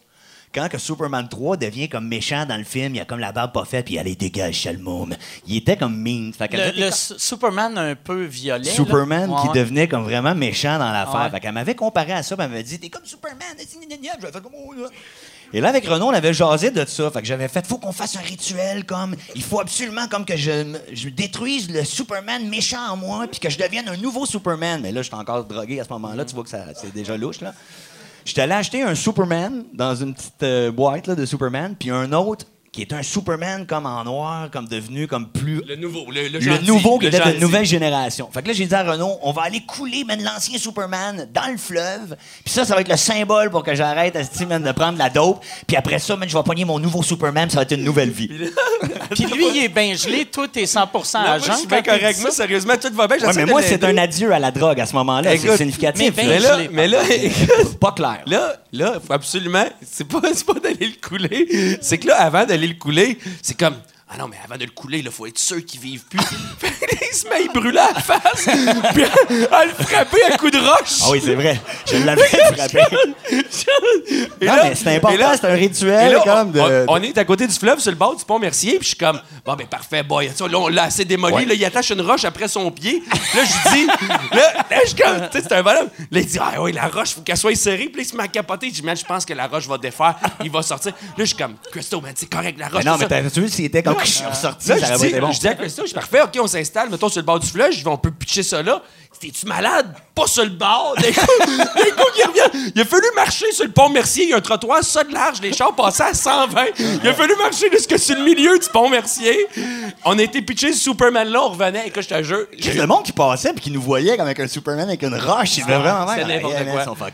Quand que Superman 3 devient comme méchant dans le film, il a comme la barbe pas faite, puis il allait dégage Shalom. Il était comme mean. Fait Le, Superman un peu violet. là. Superman qui ouais. devenait comme vraiment méchant dans l'affaire. Ouais. Fait qu'elle m'avait comparé à ça, elle m'avait dit T'es comme Superman. J'avais fait comme Oh. Et là, avec Renaud, on avait jasé de ça. Fait que j'avais fait Faut qu'on fasse un rituel comme il faut absolument comme que je, détruise le Superman méchant en moi, puis que je devienne un nouveau Superman. Mais là, j'étais encore drogué à ce moment-là. Tu vois que ça, c'est déjà louche, là. J'étais allé acheter un Superman dans une petite euh, boîte là, de Superman, puis un autre qui est un Superman comme en noir, comme devenu comme plus Le nouveau, le, le le nouveau qui le était de nouvelle génération. Fait que là, j'ai dit à Renaud, on va aller couler l'ancien Superman dans le fleuve. Puis ça, ça va être le symbole pour que j'arrête esti, man, de prendre la dope. Puis après ça, man, je vais pogner mon nouveau Superman, ça va être une nouvelle vie. Puis lui, il est bien gelé. Toi, t'es 100 Non, moi, agent. je suis bien correct. Moi, sérieusement, tout va bien. Ouais, mais moi, c'est un adieu à la drogue à ce moment-là. C'est significatif. mais ben là. là, mais là, écoute, pas clair. Là, là, faut absolument. C'est pas, c'est pas d'aller le couler. C'est que là, avant d'aller le couler, c'est comme. Ah non, mais avant de le couler, il faut être sûr qu'il vive plus. Il se met à y brûler à la face, puis à, à le frapper à coups de roche. Ah oui, c'est vrai. Je l'avais frappé. Et Non, là- mais c'est important, c'est un rituel là, comme de. on, on est à côté du fleuve, sur le bord du pont Mercier, puis je suis comme, bon, ben parfait, boy. Là, on l'a assez démoli. Ouais. Là, il attache une roche après son pied. Là, je dis, là, là, je suis comme, tu sais, c'est un bonhomme. Là, il dit, ah oui, la roche, faut qu'elle soit serrée. Puis là, il se met à capoter. Je dis, man, je pense que la roche va défaire. Il va sortir. Là, je suis comme, Christo, man, c'est correct, la roche. Mais non, mais t'as vu s'il était comme. Je suis ressorti, Là, ça je dis, été bon. je dis à Christo, je suis parfait, OK, on s'installe, mettons sur le bord du vais, on peut pitcher ça là. T'es-tu malade? Pas sur le bord. D'un coup, d'un coup, il revient. Il a fallu marcher sur le pont Mercier. Il y a un trottoir, ça de large. Les chars passaient à 120. Il a fallu marcher jusque sur le milieu du pont Mercier. On a été pitché ce Superman là, on revenait. Écoute, je te jure. J'ai le monde qui passait puis qui nous voyait comme avec un Superman avec une roche. Ils devaient vraiment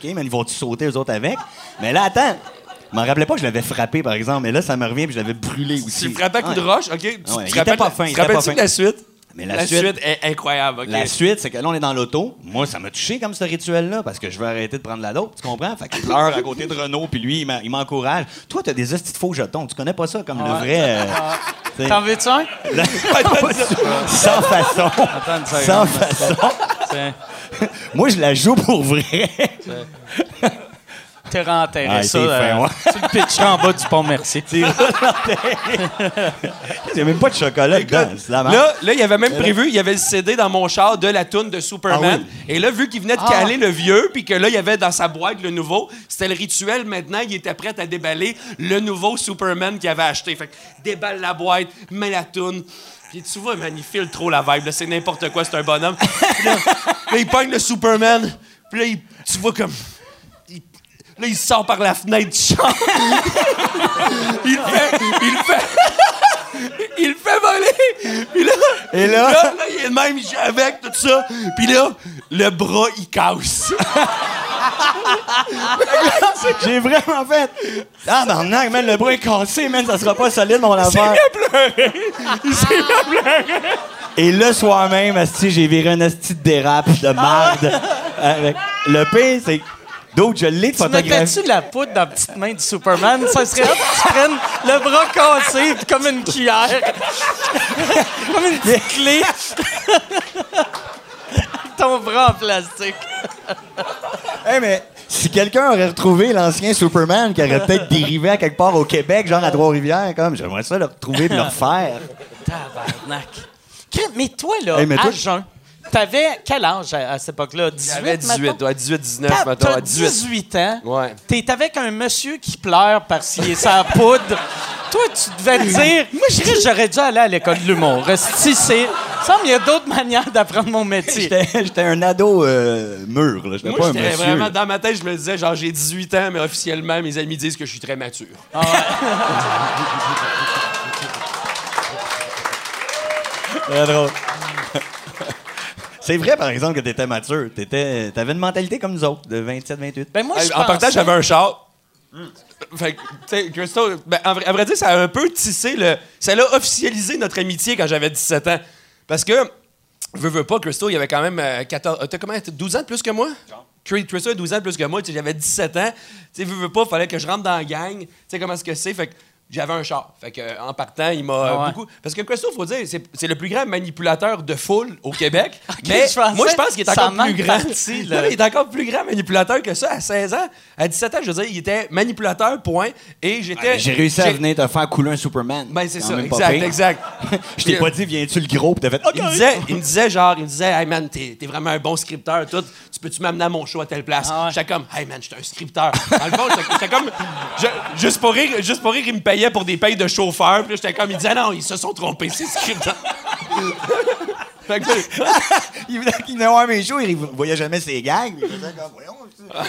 mais ils vont-tu sauter eux autres avec? Mais là, attends. Je m'en rappelais pas que je l'avais frappé, par exemple. Mais là, ça me revient puis je l'avais brûlé aussi. Tu le frappais à coup de Ouais. roche, OK? Tu Ouais, il était pas fin, Tu te rappelles-tu fin. de la suite? Mais la, La suite, suite est incroyable, OK? La suite, c'est que là, on est dans l'auto. Moi, ça m'a touché comme ce rituel-là parce que je veux arrêter de prendre la dope, tu comprends? Fait que je pleure à côté de Renault, puis lui, il m'encourage. Toi, t'as des hosties de faux jetons. Tu connais pas ça comme le vrai. euh, t'sais- T'en veux-tu un? Sans façon. Attends une seconde. Sans façon. Moi, je la joue pour vrai. T'es renterré Ah, ça. t'es fin, euh, ouais. Tu le pitcheras en bas du pont Merci. Il n'y a même pas de chocolat dedans. Là, là, il avait même prévu, il y avait le CD dans mon char de la toune de Superman. Ah Et là, vu qu'il venait de caler le vieux, puis que là, il y avait dans sa boîte le nouveau, c'était le rituel. Maintenant, il était prêt à déballer le nouveau Superman qu'il avait acheté. Fait que déballe la boîte, met la toune. Puis tu vois, man, il file trop la vibe. là. C'est n'importe quoi, c'est un bonhomme. Puis là, là, il pogne le Superman. Puis là, il- tu vois comme... il- là, il sort par la fenêtre du char. il le fait... Il le fait... Il le fait voler! Puis là, Et là? là, il est de même, il joue avec, tout ça. Puis là, le bras, il casse. J'ai vraiment fait. Ah, barnac, man, le bras est cassé, man, ça sera pas solide, mon affaire. Et le soir même, asti, j'ai viré un asti de dérape de marde. avec... Le pire, c'est. D'autres, je l'ai de Tu la poudre dans la petite main du Superman? Ça serait que tu prennes le bras cassé comme une cuillère. comme une petite clé. Ton bras en plastique. Hey, mais si quelqu'un aurait retrouvé l'ancien Superman qui aurait peut-être dérivé à quelque part au Québec, genre à Trois-Rivières, comme, j'aimerais ça le retrouver et le refaire. Tabarnak. Mais toi, là, Hey, mais à jeun, t'avais quel âge à, à cette époque-là? 18, J'avais 18, mettons? ouais, 18, 19, T'as- mettons, T'as à 18. 18 ans. Ouais. T'es avec un monsieur qui pleure parce qu'il est sa poudre. Toi, tu devais te dire, moi, je dirais, j'aurais dû aller à l'école de l'humour. Si c'est. Ça, il y a d'autres manières d'apprendre mon métier. J'étais j'étais un ado euh, mûr, là. J'étais Moi, pas un j'étais monsieur. vraiment dans ma tête, je me disais, genre, j'ai 18 ans, mais officiellement, mes amis disent que je suis très mature. Très drôle. C'est vrai, par exemple, que t'étais mature. T'étais, t'avais une mentalité comme nous autres, de 27, 28. Ben, moi, je en partant, pensais- j'avais un char. Fait que, tu sais, Christo, ben, en vrai- à vrai dire, ça a un peu tissé le. Ça l'a officialisé notre amitié quand j'avais 17 ans. Parce que, veux, veux pas, Christo, il y avait quand même euh, 14. euh, T'as comment? t'as 12 ans de plus que moi? Cri- Christo a 12 ans de plus que moi. tu sais, J'avais 17 ans. Tu sais, veux, veux pas, fallait que je rentre dans la gang. Tu sais comment est-ce que c'est? Fait que j'avais un char. Fait que, en partant, il m'a Ah ouais. beaucoup. Parce que Christo, faut dire, c'est c'est le plus grand manipulateur de foule au Québec. Mais je moi, je pense qu'il est encore plus grand. partie, là. Non, mais il est encore plus grand manipulateur que ça à 16 ans. À 17 ans, je veux dire, il était manipulateur, point. Et j'étais. J'ai réussi à venir te faire couler un Superman. Ben, c'est ça, exact, exact. Je t'ai pas dit, viens-tu le gros? Puis t'as fait. Il me disait, il me disait genre, il me disait, hey man, t'es t'es vraiment un bon scripteur, tout. Tu peux-tu m'amener à mon show à telle place? Ah ouais. J'étais comme, hey man, j'étais un scripteur. Dans le fond, j'étais- j'étais comme, je- juste pour rire, juste pour rire, il me payait pour des payes de chauffeur. Puis là, j'étais comme, il disait, non, ils se sont trompés, c'est scripteur. fait que, il venait qu'il venait voir mes shows, il voyait jamais ses gags. Il faisait comme, voyons,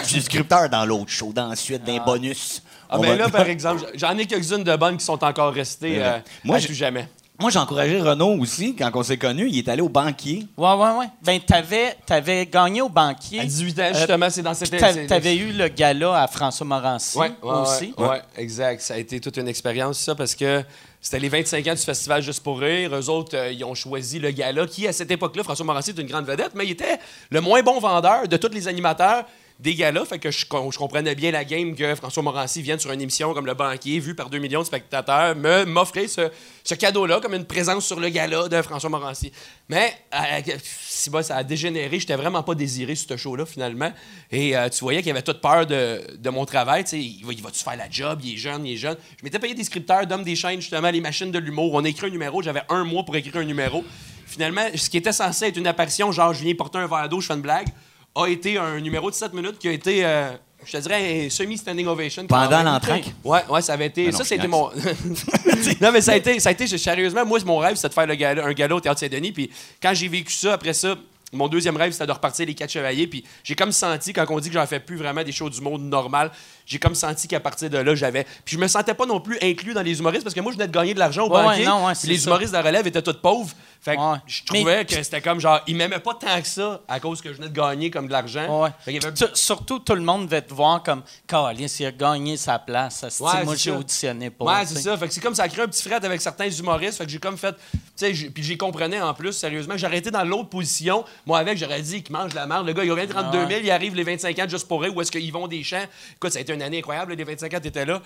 je suis scripteur dans l'autre show, dans la suite, d'un bonus. ah On ben va- là, par exemple, j'en ai quelques-unes de bonnes qui sont encore restées euh, Moi, à j'ai- tout jamais. Moi, j'ai encouragé Renaud aussi, quand on s'est connus. Il est allé au banquier. Ouais, ouais, ouais. Ben, t'avais, t'avais gagné au banquier. À 18 ans, Euh, justement, c'est dans cette... C'est- T'avais eu le gala à François Morancy Ouais, ouais, aussi. Ouais, ouais, exact. Ça a été toute une expérience, ça, parce que c'était les 25 ans du Festival Juste pour rire. Eux autres, euh, ils ont choisi le gala qui, à cette époque-là, François Morancy est une grande vedette, mais il était le moins bon vendeur de tous les animateurs des galas. Fait que je, com- je comprenais bien la game que François Morancy vienne sur une émission comme Le Banquier, vu par 2 millions de spectateurs, me m'offrir ce, cadeau-là comme une présence sur le gala de François Morancy. Mais, euh, si bas, ça a dégénéré. J'étais vraiment pas désiré sur ce show-là, finalement. Et euh, tu voyais qu'il avait toute peur de, mon travail. Il va- il va-tu faire la job? Il est jeune, il est jeune. Je m'étais payé des scripteurs d'hommes des chaînes, justement, les machines de l'humour. On écrit un numéro. J'avais un mois pour écrire un numéro. Finalement, ce qui était censé être une apparition, genre, je viens porter un verre d'eau, je fais une blague, a été un numéro de 7 minutes qui a été. euh, je te dirais un semi-standing ovation. Pendant l'entraque? Ouais, ouais, ça avait été. Ben non, ça, c'était mon. non, mais ça a été, ça a été sérieusement, moi, mon rêve, c'était de faire le gala- un gala au Théâtre Saint-Denis. Puis quand j'ai vécu ça, après ça, mon deuxième rêve, c'était de repartir les quatre chevaliers. Puis j'ai comme senti, quand on dit que j'en fais plus vraiment des shows du monde normal, j'ai comme senti qu'à partir de là, j'avais. Puis je me sentais pas non plus inclus dans les humoristes parce que moi, je venais de gagner de l'argent au Ouais, banquier. non, ouais, les ça. humoristes de la relève étaient tous pauvres. Fait que Ouais. je Mais- trouvais que c'était comme genre, ils m'aimaient pas tant que ça à cause que je venais de gagner comme de l'argent. Avait- Surtout, tout le monde va te voir comme Calis, il a gagné sa place. moi, j'ai auditionné pour. Ouais, c'est ça. Fait que c'est comme ça a créé un petit fret avec certains humoristes. Fait que j'ai comme fait. Tu sais, j'ai- puis j'y comprenais en plus, sérieusement. J'aurais été dans l'autre position. Moi, avec, j'aurais dit qu'il mange la merde. Le gars, il gagné 32 000, il arrive les 25 ans juste pour eux. Où est-ce qu'ils vont des champs? Écoute, ça a été une année incroyable. Les 25 ans, t'étais là.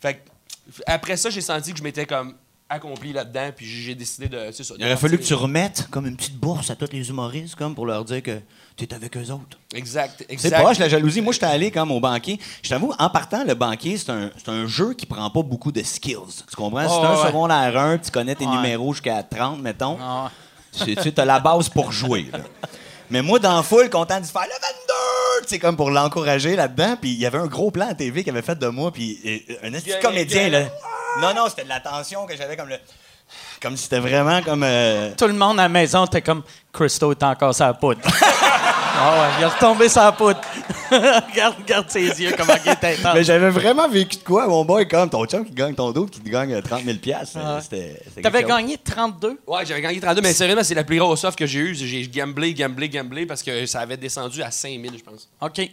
Fait que après ça, j'ai senti que je m'étais comme accompli là-dedans. Puis j'ai décidé de. C'est. Il aurait fallu que tu remettes comme une petite bourse à tous les humoristes, comme pour leur dire que tu es avec eux autres. Exact. C'est exact. proche, la jalousie. Moi, j'étais allé comme au banquier. Je t'avoue, en partant, le banquier, c'est un, c'est un jeu qui prend pas beaucoup de skills. Tu comprends? Oh, c'est un ouais. secondaire 1, tu connais tes Ouais. numéros jusqu'à 30, mettons. Ah, Tu tu as la base pour jouer. là. Mais moi, dans la foule, content de faire le 22, c'est comme pour l'encourager là-dedans. Puis il y avait un gros plan à TV qu'il avait fait de moi. Puis euh, un comédien, là. Non, non, c'était de la tension que j'avais comme le. Comme si c'était vraiment comme. euh, Tout le monde à la maison était comme Christo est encore sa poudre. ah ouais, il est retombé sa poudre. regarde, regarde ses yeux, comment il est intense. Mais j'avais vraiment vécu de quoi, mon boy, comme ton chum qui gagne ton dos, qui te gagne euh, 30 000 piastres. Ah T'avais gagné 32? Ouais, j'avais gagné 32, mais sérieusement, c'est la plus grosse offre que j'ai eue. J'ai gamblé, gamblé, gamblé parce que ça avait descendu à 5000, je pense. OK.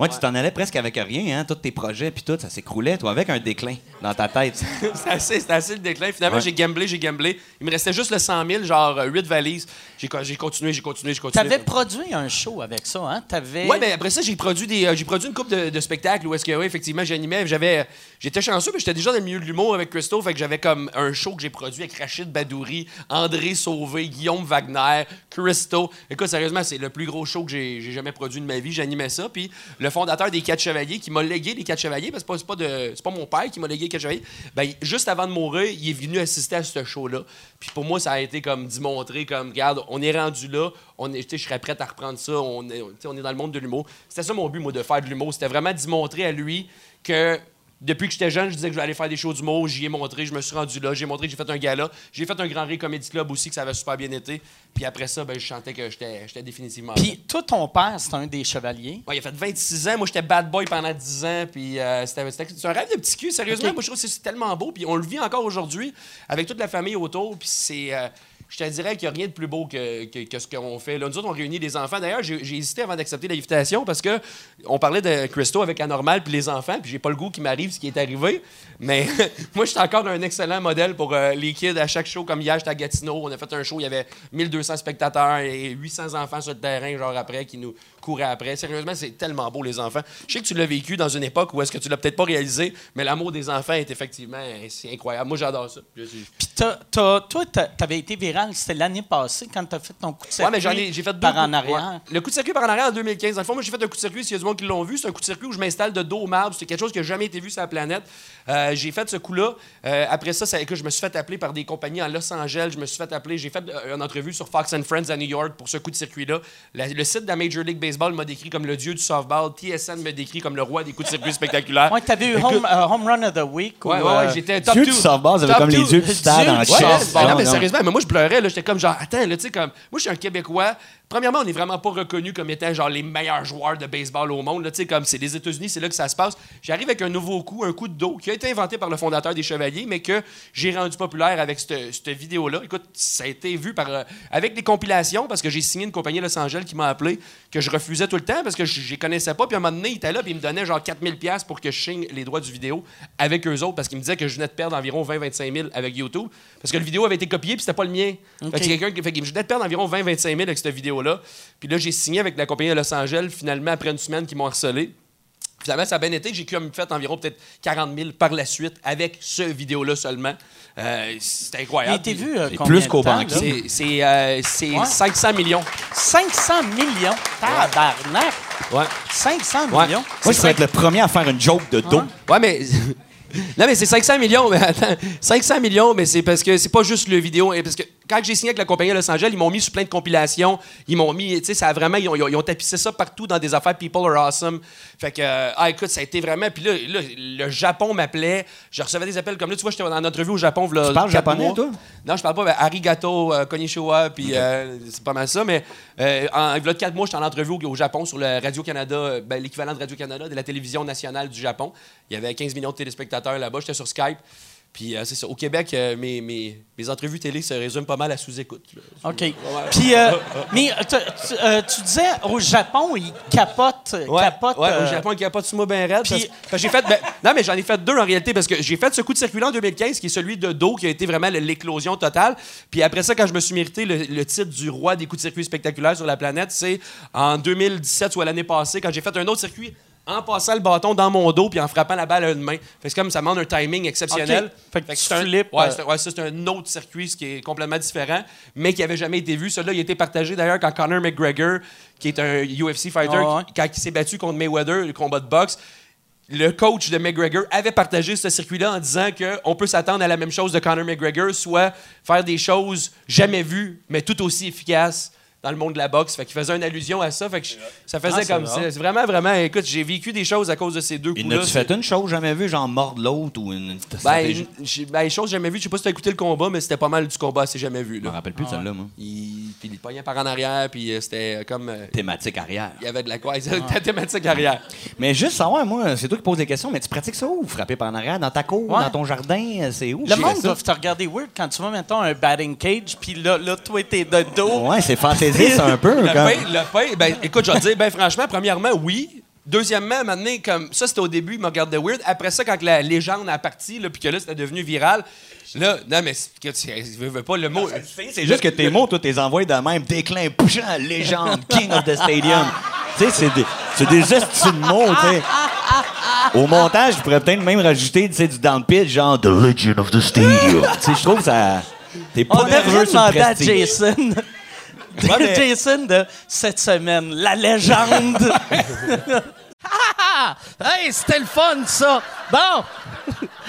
Ouais, tu t'en allais presque avec rien, hein. Tous tes projets, puis tout, ça s'écroulait, toi, avec un déclin dans ta tête. C'était assez, assez le déclin. Finalement, Ouais. j'ai gamblé, j'ai gamblé. Il me restait juste le 100 000, genre 8 valises. J'ai co- j'ai continué, j'ai continué, j'ai continué. T'avais produit un show avec ça, hein? T'avais. Ouais, mais après ça, j'ai produit des, euh, j'ai produit une coupe de, de spectacles où est-ce que, effectivement, j'animais. J'avais, j'étais chanceux, mais j'étais déjà dans le milieu de l'humour avec Christo, fait que j'avais comme un show que j'ai produit avec Rachid Badouri, André Sauvé, Guillaume Wagner, Christo. Écoute, sérieusement, c'est le plus gros show que j'ai, jamais produit de ma vie. J'animais ça, puis le fondateur des Quatre Chevaliers, qui m'a légué les Quatre Chevaliers, parce que c'est pas, c'est pas de, c'est pas mon père qui m'a légué les Quatre Chevaliers. Ben, juste avant de mourir, il est venu assister à ce show-là. Puis pour moi, ça a été comme d'y montrer, comme, regarde, on est rendu là, on est, je serais prêt à reprendre ça, on est, on dans le monde de l'humour. C'était ça mon but, moi, de faire de l'humour. C'était vraiment d'y montrer à lui que depuis que j'étais jeune, je disais que je aller faire des shows d'humour. J'y ai montré, je me suis rendu là. J'ai montré que j'ai fait un gala. J'ai fait un Grand Ré Comedy Club aussi, que ça avait super bien été. Puis après ça, ben, je sentais que j'étais définitivement. Puis toi, ton père, c'est un des chevaliers. Ouais, il a fait 26 ans. Moi, j'étais bad boy pendant 10 ans. Puis euh, c'était un rêve de petit cul, sérieusement. Moi, je trouve que c'est tellement beau. Puis on le vit encore aujourd'hui avec toute la famille autour. Puis c'est. euh, je te dirais qu'il n'y a rien de plus beau que, que- ce qu'on fait. Là, nous autres, on réunit les enfants. D'ailleurs, j'ai hésité avant d'accepter l'invitation parce que on parlait de Christo avec Anormal puis les enfants. Puis j'ai pas le goût qui m'arrive ce qui est arrivé. Mais moi, je suis encore un excellent modèle pour euh, les kids à chaque show. Comme hier, j'étais à Gatineau. On a fait un show. Il y avait 1200 spectateurs et 800 enfants sur le terrain, genre après, qui nous couraient après. Sérieusement, c'est tellement beau, les enfants. Je sais que tu l'as vécu dans une époque où est-ce que tu l'as peut-être pas réalisé, mais l'amour des enfants est effectivement c'est incroyable. Moi, j'adore ça. Puis toi, t'avais été viral, c'était l'année passée quand t'as fait ton coup de circuit. Ouais, mais ai, j'ai fait par en arrière. ouais. Le coup de circuit par en arrière en 2015. Dans le fond, moi, j'ai fait un coup de circuit. S'il y a du monde qui l'ont vu, c'est un coup de circuit où je m'installe de dos au marbre. C'est quelque chose qui n'a jamais été vu sur la planète. Euh, j'ai fait ce coup-là. Euh, après ça, ça que je me suis fait appeler par des compagnies en Los Angeles. Je me suis fait appeler. J'ai fait euh, une entrevue sur Fox and Friends à New York pour ce coup de circuit-là. Le site de la Major League Baseball m'a décrit comme le dieu du softball. TSN me décrit comme le roi des coups de circuit spectaculaires. Ouais, t'avais eu home, euh, home Run of the Week. Ouais, ou, ouais, ouais, euh, j'étais top Dieu 2. du softball, vous avez Top comme les two. dieux du stade Dieu en softball. Ben non, mais sérieusement, mais moi, je pleurais. là. J'étais comme genre, attends, là, tu sais, comme. Moi, je suis un Québécois. Premièrement, on n'est vraiment pas reconnu comme étant genre les meilleurs joueurs de baseball au monde. Là, tu sais, comme c'est les États-Unis, c'est là que ça se passe. J'arrive avec un nouveau coup, un coup de dos qui a été inventé par le fondateur des Chevaliers, mais que j'ai rendu populaire avec cette, vidéo-là. Écoute, ça a été vu par euh, avec des compilations parce que j'ai signé une compagnie à Los Angeles qui m'a appelé que je refusais tout le temps parce que je les connaissais pas. Puis à un moment donné, il était là puis il me donnait genre 4000 pièces pour que je signe les droits du vidéo avec eux autres parce qu'il me disait que je venais de perdre environ 20-25 000 avec YouTube parce que le vidéo avait été copié puis c'était pas le mien. Ok. Fait que quelqu'un fait que je venais de perdre environ 20-25 000 avec cette Puis là, j'ai signé avec la compagnie de Los Angeles finalement après une semaine qui m'ont harcelé. Finalement, ça a bien été. J'ai comme fait environ peut-être 40 000 par la suite avec ce vidéo-là seulement. Euh, C'était Il a incroyable. été vu euh, C'est combien plus qu'au banquier. là? C'est c'est, euh, c'est Ouais. 500 millions. 500 millions? Tabarnak! Ouais. 500 Ouais. millions? Moi, je serais être le premier à faire une joke de dos. Ouais, mais. Non, mais c'est 500 millions, mais attends. 500 millions, mais c'est parce que c'est pas juste le vidéo. et Parce que quand j'ai signé avec la compagnie à Los Angeles, ils m'ont mis sur plein de compilations. Ils m'ont mis, tu sais, ça a vraiment, ils ont, ils ont- ils ont tapissé ça partout dans des affaires People are awesome. Fait que, euh, ah, écoute, ça a été vraiment. Puis là, là, le Japon m'appelait. Je recevais des appels comme là. Tu vois, j'étais en entrevue au Japon. Tu parles japonais, mois. toi? Non, je parle pas. Ben, arigato, euh, puis euh, c'est pas mal ça. Mais euh, en, il y a quatre mois, j'étais en entrevue au, au Japon sur le Radio-Canada, ben, l'équivalent de Radio-Canada, de la télévision nationale du Japon. Il y avait 15 millions de téléspectateurs là-bas. J'étais sur Skype. Puis euh, c'est ça. Au Québec, euh, mes, mes, mes entrevues télé se résument pas mal à sous-écoute. OK. Puis, euh, mais tu, disais, au Japon, ils capotent. Ouais, capotent, ouais, euh, au Japon, il n'y a pas de sumo bien raide. puis- parce- parce que j'ai fait. ben, non, mais j'en ai fait deux en réalité parce que j'ai fait ce coup de circuit en 2015 qui est celui de dos qui a été vraiment l'éclosion totale. Puis après ça, quand je me suis mérité le, le titre du roi des coups de circuit spectaculaires sur la planète, c'est en 2017 soit l'année passée quand j'ai fait un autre circuit en passant le bâton dans mon dos puis en frappant la balle à une main. C'est comme ça demande un timing exceptionnel. OK. Fait que c'est un, ouais, euh, c'est- ouais, ça, c'est un autre circuit ce qui est complètement différent, mais qui avait jamais été vu. Celui-là, il a été partagé d'ailleurs quand Conor McGregor, qui est un UFC fighter, Ah ouais. quand il s'est battu contre Mayweather, le combat de boxe, le coach de McGregor avait partagé ce circuit-là en disant qu'on peut s'attendre à la même chose de Conor McGregor, soit faire des choses jamais vues, mais tout aussi efficaces dans le monde de la boxe. Fait qu'il faisait une allusion à ça. Fait que je- ça faisait Ah, c'est comme ça. C'est vraiment, vraiment... Écoute, j'ai vécu des choses à cause de ces deux Il coups-là. n'a-tu fait une chose jamais vue, genre mordre l'autre ou une Ben, ben, les choses jamais vues. Je sais pas si tu as écouté le combat, mais c'était pas mal du combat assez jamais vu. Je me rappelle plus de celle-là, moi. Il, puis il pognait par en arrière, puis euh, c'était comme... euh, Thématique arrière. il y avait de la quoi, la thématique arrière. Mais juste savoir, moi, c'est toi qui poses des questions, mais tu pratiques ça où? Frapper par en arrière, dans ta cour, Ouais. dans ton jardin, euh, c'est où? Le tu monde va te regarder weird quand tu vas, mettons, un batting cage, puis là, là, toi, t'es de dos. Ouais, c'est fantaisiste un peu. Le comme- pain, le pain, ben, écoute, je vais te dire, ben, franchement, premièrement, oui. Deuxièmement, maintenant, comme ça, c'était au début, il me regardait weird. Après ça, quand la légende a parti, là, puis que là, c'était devenu viral, là, non, mais c'est- que tu veux, veux pas le mot. C'est juste que tes mots, toi, t'es envoyés de même. Déclin, puissant, légende, king of the stadium. tu sais, c'est des, c'est des de mots, tu sais. Au montage, je pourrais peut-être même rajouter, tu sais, du down pitch, genre The Legend of the Stadium. tu sais, je trouve que ça. T'es pas On devrait nerveux sur le prestige. Jason. mais- Jason de cette semaine, la légende. Ah! Hey, c'était le fun, ça! Bon!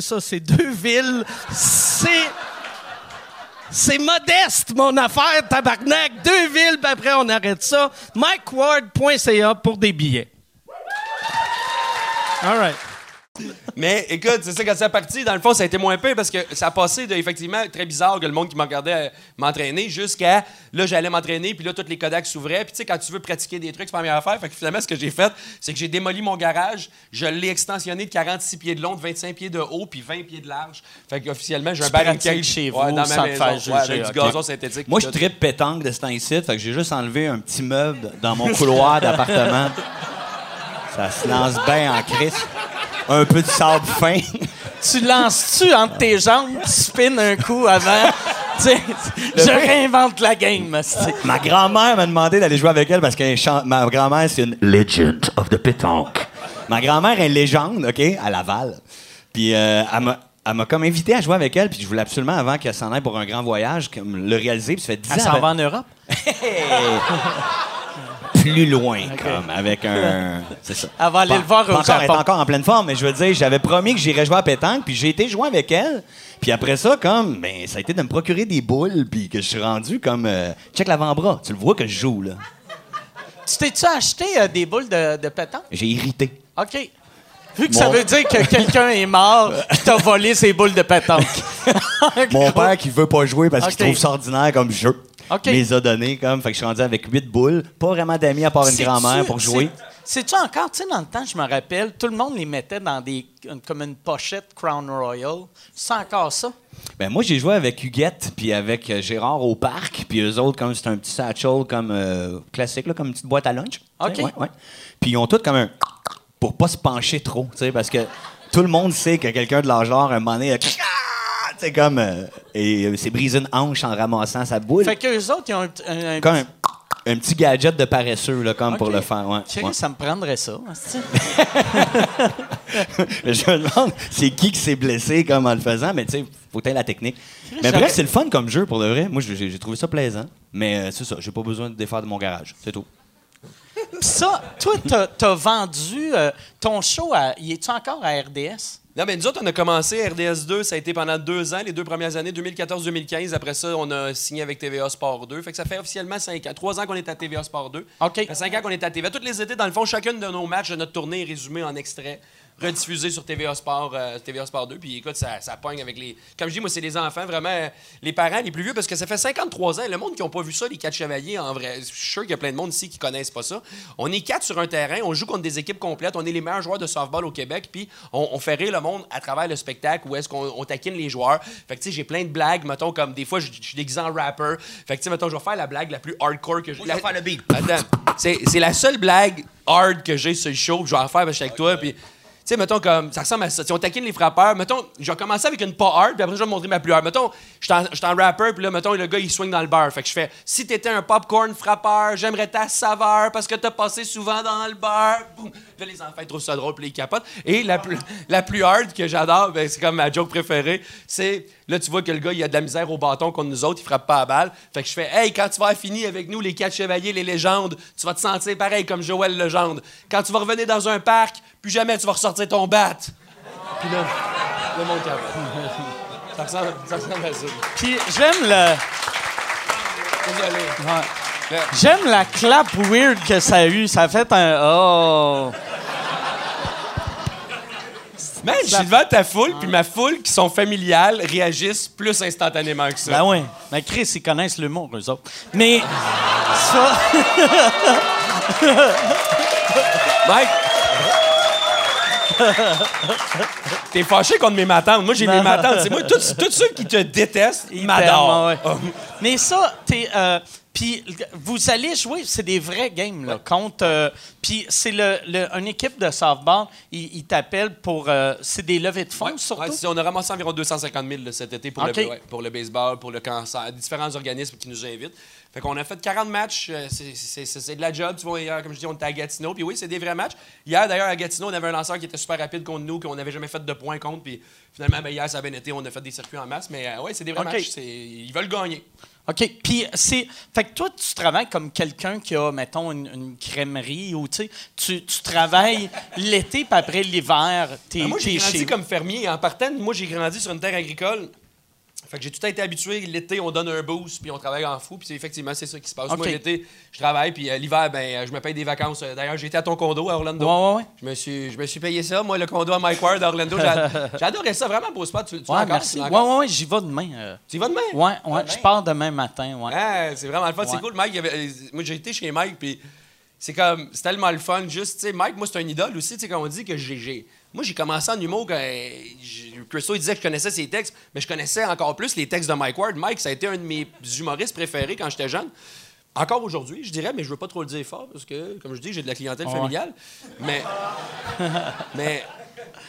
ça. C'est deux villes. C'est... C'est modeste, mon affaire, tabarnak. Deux villes, puis après, on arrête ça. MikeWard.ca pour des billets. All right. Mais écoute, c'est ça, quand c'est parti, dans le fond, ça a été moins peu parce que ça a passé de, effectivement, très bizarre que le monde qui me regardait euh, m'entraîner jusqu'à là, j'allais m'entraîner, puis là, tous les Kodaks s'ouvraient. Puis tu sais, quand tu veux pratiquer des trucs, c'est pas la meilleure affaire. Fait que finalement, ce que j'ai fait, c'est que j'ai démoli mon garage, je l'ai extensionné de 46 pieds de long, de 25 pieds de haut, puis 20 pieds de large. Fait qu'officiellement, j'ai un cage chez ouais, vous dans sans ma te ouais, avec ok. du gazon synthétique. Moi, je tripe pétanque de ce temps-ci, fait que j'ai juste enlevé un petit meuble dans mon couloir d'appartement. Ça se lance bien en crise. Un peu de sable fin. tu lances-tu entre tes jambes, tu spins un coup avant? Tu sais, je réinvente la game. Ma grand-mère m'a demandé d'aller jouer avec elle parce que ma grand-mère, c'est une legend of the pétanque. Ma grand-mère est une légende, OK, à Laval. Puis euh, elle m'a- elle m'a comme invité à jouer avec elle, puis je voulais absolument, avant qu'elle s'en aille pour un grand voyage, comme le réaliser, puis ça fait 10 Elle ans. s'en va en Europe? plus loin, comme, avec un. C'est ça. Elle va aller Pas- le voir au encore, Elle est encore en pleine forme, mais je veux dire, j'avais promis que j'irais jouer à pétanque, puis j'ai été jouer avec elle. Puis après ça, comme, ben, ça a été de me procurer des boules, puis que je suis rendu comme. euh, check l'avant-bras. Tu le vois que je joue, là. Tu t'es-tu acheté euh, des boules de, de pétanque? J'ai irrité. OK. Vu que ça veut dire que quelqu'un est mort, qui t'a volé ses boules de pétanque. Mon père qui veut pas jouer parce qu'il trouve ça ordinaire comme jeu. Ok. Me les a donné comme. Fait que je suis rendu avec huit boules. Pas vraiment d'amis à part une grand-mère pour jouer. c'est- C'est-tu encore, tu sais, dans le temps, je me rappelle, tout le monde les mettait dans des comme une pochette Crown Royal. C'est encore ça? Ben moi j'ai joué avec Huguette puis avec euh, Gérard au parc puis eux autres comme c'est un petit satchel comme euh, classique là, comme une petite boîte à lunch. OK. Tu sais, ouais, ouais. Puis ils ont tous comme un pour pas se pencher trop, tu sais parce que tout le monde sait que quelqu'un de l'âge d'or un moment donné, a- C'est comme. euh, et euh, c'est briser une hanche en ramassant sa boule. Fait qu'eux autres, ils ont un, un- un Comme un, un petit gadget de paresseux, là, comme pour Ok. le faire. Ouais, ça me prendrait ça. hostie. Je me demande, c'est qui qui s'est blessé comme en le faisant, mais tu sais, faut être la technique. Mais j'aurais- bref, c'est le fun comme jeu pour de vrai. Moi, j'ai j'ai trouvé ça plaisant. Mais euh, c'est ça, j'ai pas besoin de défaire de mon garage. C'est tout. Ça, toi, t'as t'as vendu euh, ton show à. Y es-tu encore à RDS? Non, mais nous autres, on a commencé RDS 2, ça a été pendant deux ans, les deux premières années, 2014-2015. Après ça, on a signé avec TVA Sport 2. Fait que ça fait officiellement cinq ans. Trois ans qu'on est à TVA Sport 2. OK. Ça fait cinq ans qu'on est à TVA. Tous les étés, dans le fond, chacune de nos matchs de notre tournée est résumée en extrait, rediffusé sur TVA Sport, euh, TVA Sport 2. Puis écoute, ça, ça pogne avec les. Comme je dis, moi, c'est les enfants, vraiment, euh, les parents les plus vieux, parce que ça fait 53 ans. Le monde qui n'a pas vu ça, les quatre chevaliers, en vrai, je suis sûr qu'il y a plein de monde ici qui connaissent pas ça. On est quatre sur un terrain, on joue contre des équipes complètes, on est les meilleurs joueurs de softball au Québec, puis on, on fait rire le monde à travers le spectacle où est-ce qu'on on taquine les joueurs. Fait que, tu sais, j'ai plein de blagues, mettons, comme des fois, je suis déguisé en rapper. Fait que, tu sais, mettons, je vais faire la blague la plus hardcore que. Moi, je vais faire le beat. Attends, c'est la seule blague hard que j'ai sur le show, que je vais en faire avec toi, puis... Sais, mettons, comme, ça ressemble à ça. Si on taquine les frappeurs, mettons, je vais commencer avec une pas hard, puis après, je vais montrer ma plus hard. Mettons, je suis en, je suis en rapper, puis là, mettons, le gars, il swing dans le bar. Fait que je fais, si t'étais un popcorn frappeur, j'aimerais ta saveur parce que t'as passé souvent dans le bar. Boum. Là, les enfants, ils trouvent ça drôle, puis ils capotent. Et la plus, la plus hard que j'adore, ben, c'est comme ma joke préférée, c'est, là, tu vois que le gars, il a de la misère au bâton contre nous autres, il frappe pas à balle. Fait que je fais, hey, quand tu vas finir avec nous, les quatre chevaliers, les légendes, tu vas te sentir pareil comme Joël Legendre. Quand tu vas revenir dans un parc, plus jamais tu vas ressortir ton bat. Puis là, le monde capote. Ça ressemble, ça ressemble à ça. Puis j'aime le. Désolé. Ouais. J'aime la clap weird que ça a eu. Ça a fait un oh. Man, je suis devant ta foule, puis ma foule, qui sont familiales, réagissent plus instantanément que ça. Ben oui. Mais Chris, ils connaissent l'humour, eux autres. Mais ça. Mike! T'es fâché contre mes matantes. Moi, j'ai mes matantes. C'est moi, tous, ceux qui te détestent, ils m'adorent. Ouais. Mais ça, t'es. euh, puis vous allez jouer, c'est des vrais games, là, contre. euh, puis c'est le, le- une équipe de softball, ils t'appellent pour. euh, c'est des levées de fonds, Ouais, surtout? ouais, on a ramassé environ 250 000 là, cet été pour, OK. le, pour le baseball, pour le cancer, différents organismes qui nous invitent. Fait qu'on a fait 40 matchs. euh, c'est- de la job. Tu vois, hier, comme je dis, on était à Gatineau. Puis oui, c'est des vrais matchs. Hier, d'ailleurs, à Gatineau, on avait un lanceur qui était super rapide contre nous, qu'on n'avait jamais fait de points contre. Puis finalement, ben, hier, ça a bien été. On a fait des circuits en masse. Mais euh, ouais, c'est des vrais matchs. Ils veulent gagner. OK. Puis c'est. Fait que toi, tu travailles comme quelqu'un qui a, mettons, une, une crèmerie ou, tu sais, tu travailles l'été, puis après l'hiver, t'es Ben, moi, j'ai grandi chez comme fermier. En partant, moi, j'ai grandi sur une terre agricole. Fait que j'ai tout été habitué. L'été, on donne un boost, puis on travaille en fou. Puis c'est effectivement, c'est ça qui se passe. Moi, l'été, je travaille, puis euh, l'hiver, ben, euh, je me paye des vacances. Euh, D'ailleurs, j'étais à ton condo à Orlando. Ouais, ouais, ouais. Je me suis, je me suis payé ça, moi, le condo à Mike Ward à Orlando. J'adorais ça, vraiment beau spot. Tu, tu Ouais, merci. Ouais, ouais, ouais, j'y vais demain. euh. Tu y vas demain? Ouais, ouais, je pars demain matin, ouais. Ah, c'est vraiment le fun, c'est cool. Mike, avait- moi j'ai été chez Mike, puis c'est comme, c'est tellement le fun. Juste, tu sais, Mike, moi c'est un idole aussi, tu sais, quand on dit que j'ai. Moi j'ai commencé en humour quand. Christo il disait que je connaissais ses textes, mais je connaissais encore plus les textes de Mike Ward. Mike, ça a été un de mes humoristes préférés quand j'étais jeune. Encore aujourd'hui, je dirais, mais je veux pas trop le dire fort parce que, comme je dis, j'ai de la clientèle Ouais. familiale. Mais. mais.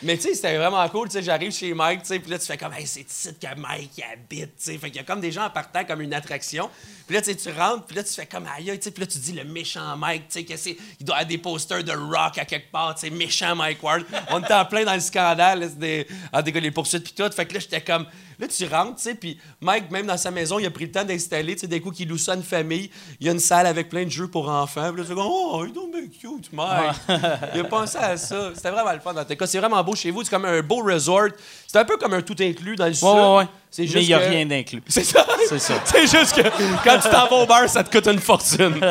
Mais tu sais, c'était vraiment cool. Tu sais, j'arrive chez Mike, tu sais, puis là, tu fais comme, hey, c'est ici que Mike il habite, tu sais. Fait qu'il y a comme des gens en partant comme une attraction. Puis là, tu sais, tu rentres, puis là, tu fais comme, aïe, tu sais, puis là, tu dis le méchant Mike, tu sais, que c'est, il doit avoir des posters de rock à quelque part, tu sais, méchant Mike Ward. On était en plein dans le scandale, des, en les poursuites, puis tout. Fait que là, j'étais comme, là, tu rentres, tu sais, puis Mike, même dans sa maison, il a pris le temps d'installer, tu sais, des coups qu'il loue ça à une famille. Il y a une salle avec plein de jeux pour enfants. Puis là, tu fais comme, oh, il est cute, Mike. il a pensé à ça. C'était vraiment le fun dans tes cas. C'est vraiment beau chez vous. C'est comme un beau resort. C'est un peu comme un tout inclus dans le sud. Ouais, ouais. C'est Mais juste il n'y a que- rien d'inclus. C'est ça. C'est ça. C'est juste que quand tu t'en vas au bar, ça te coûte une fortune.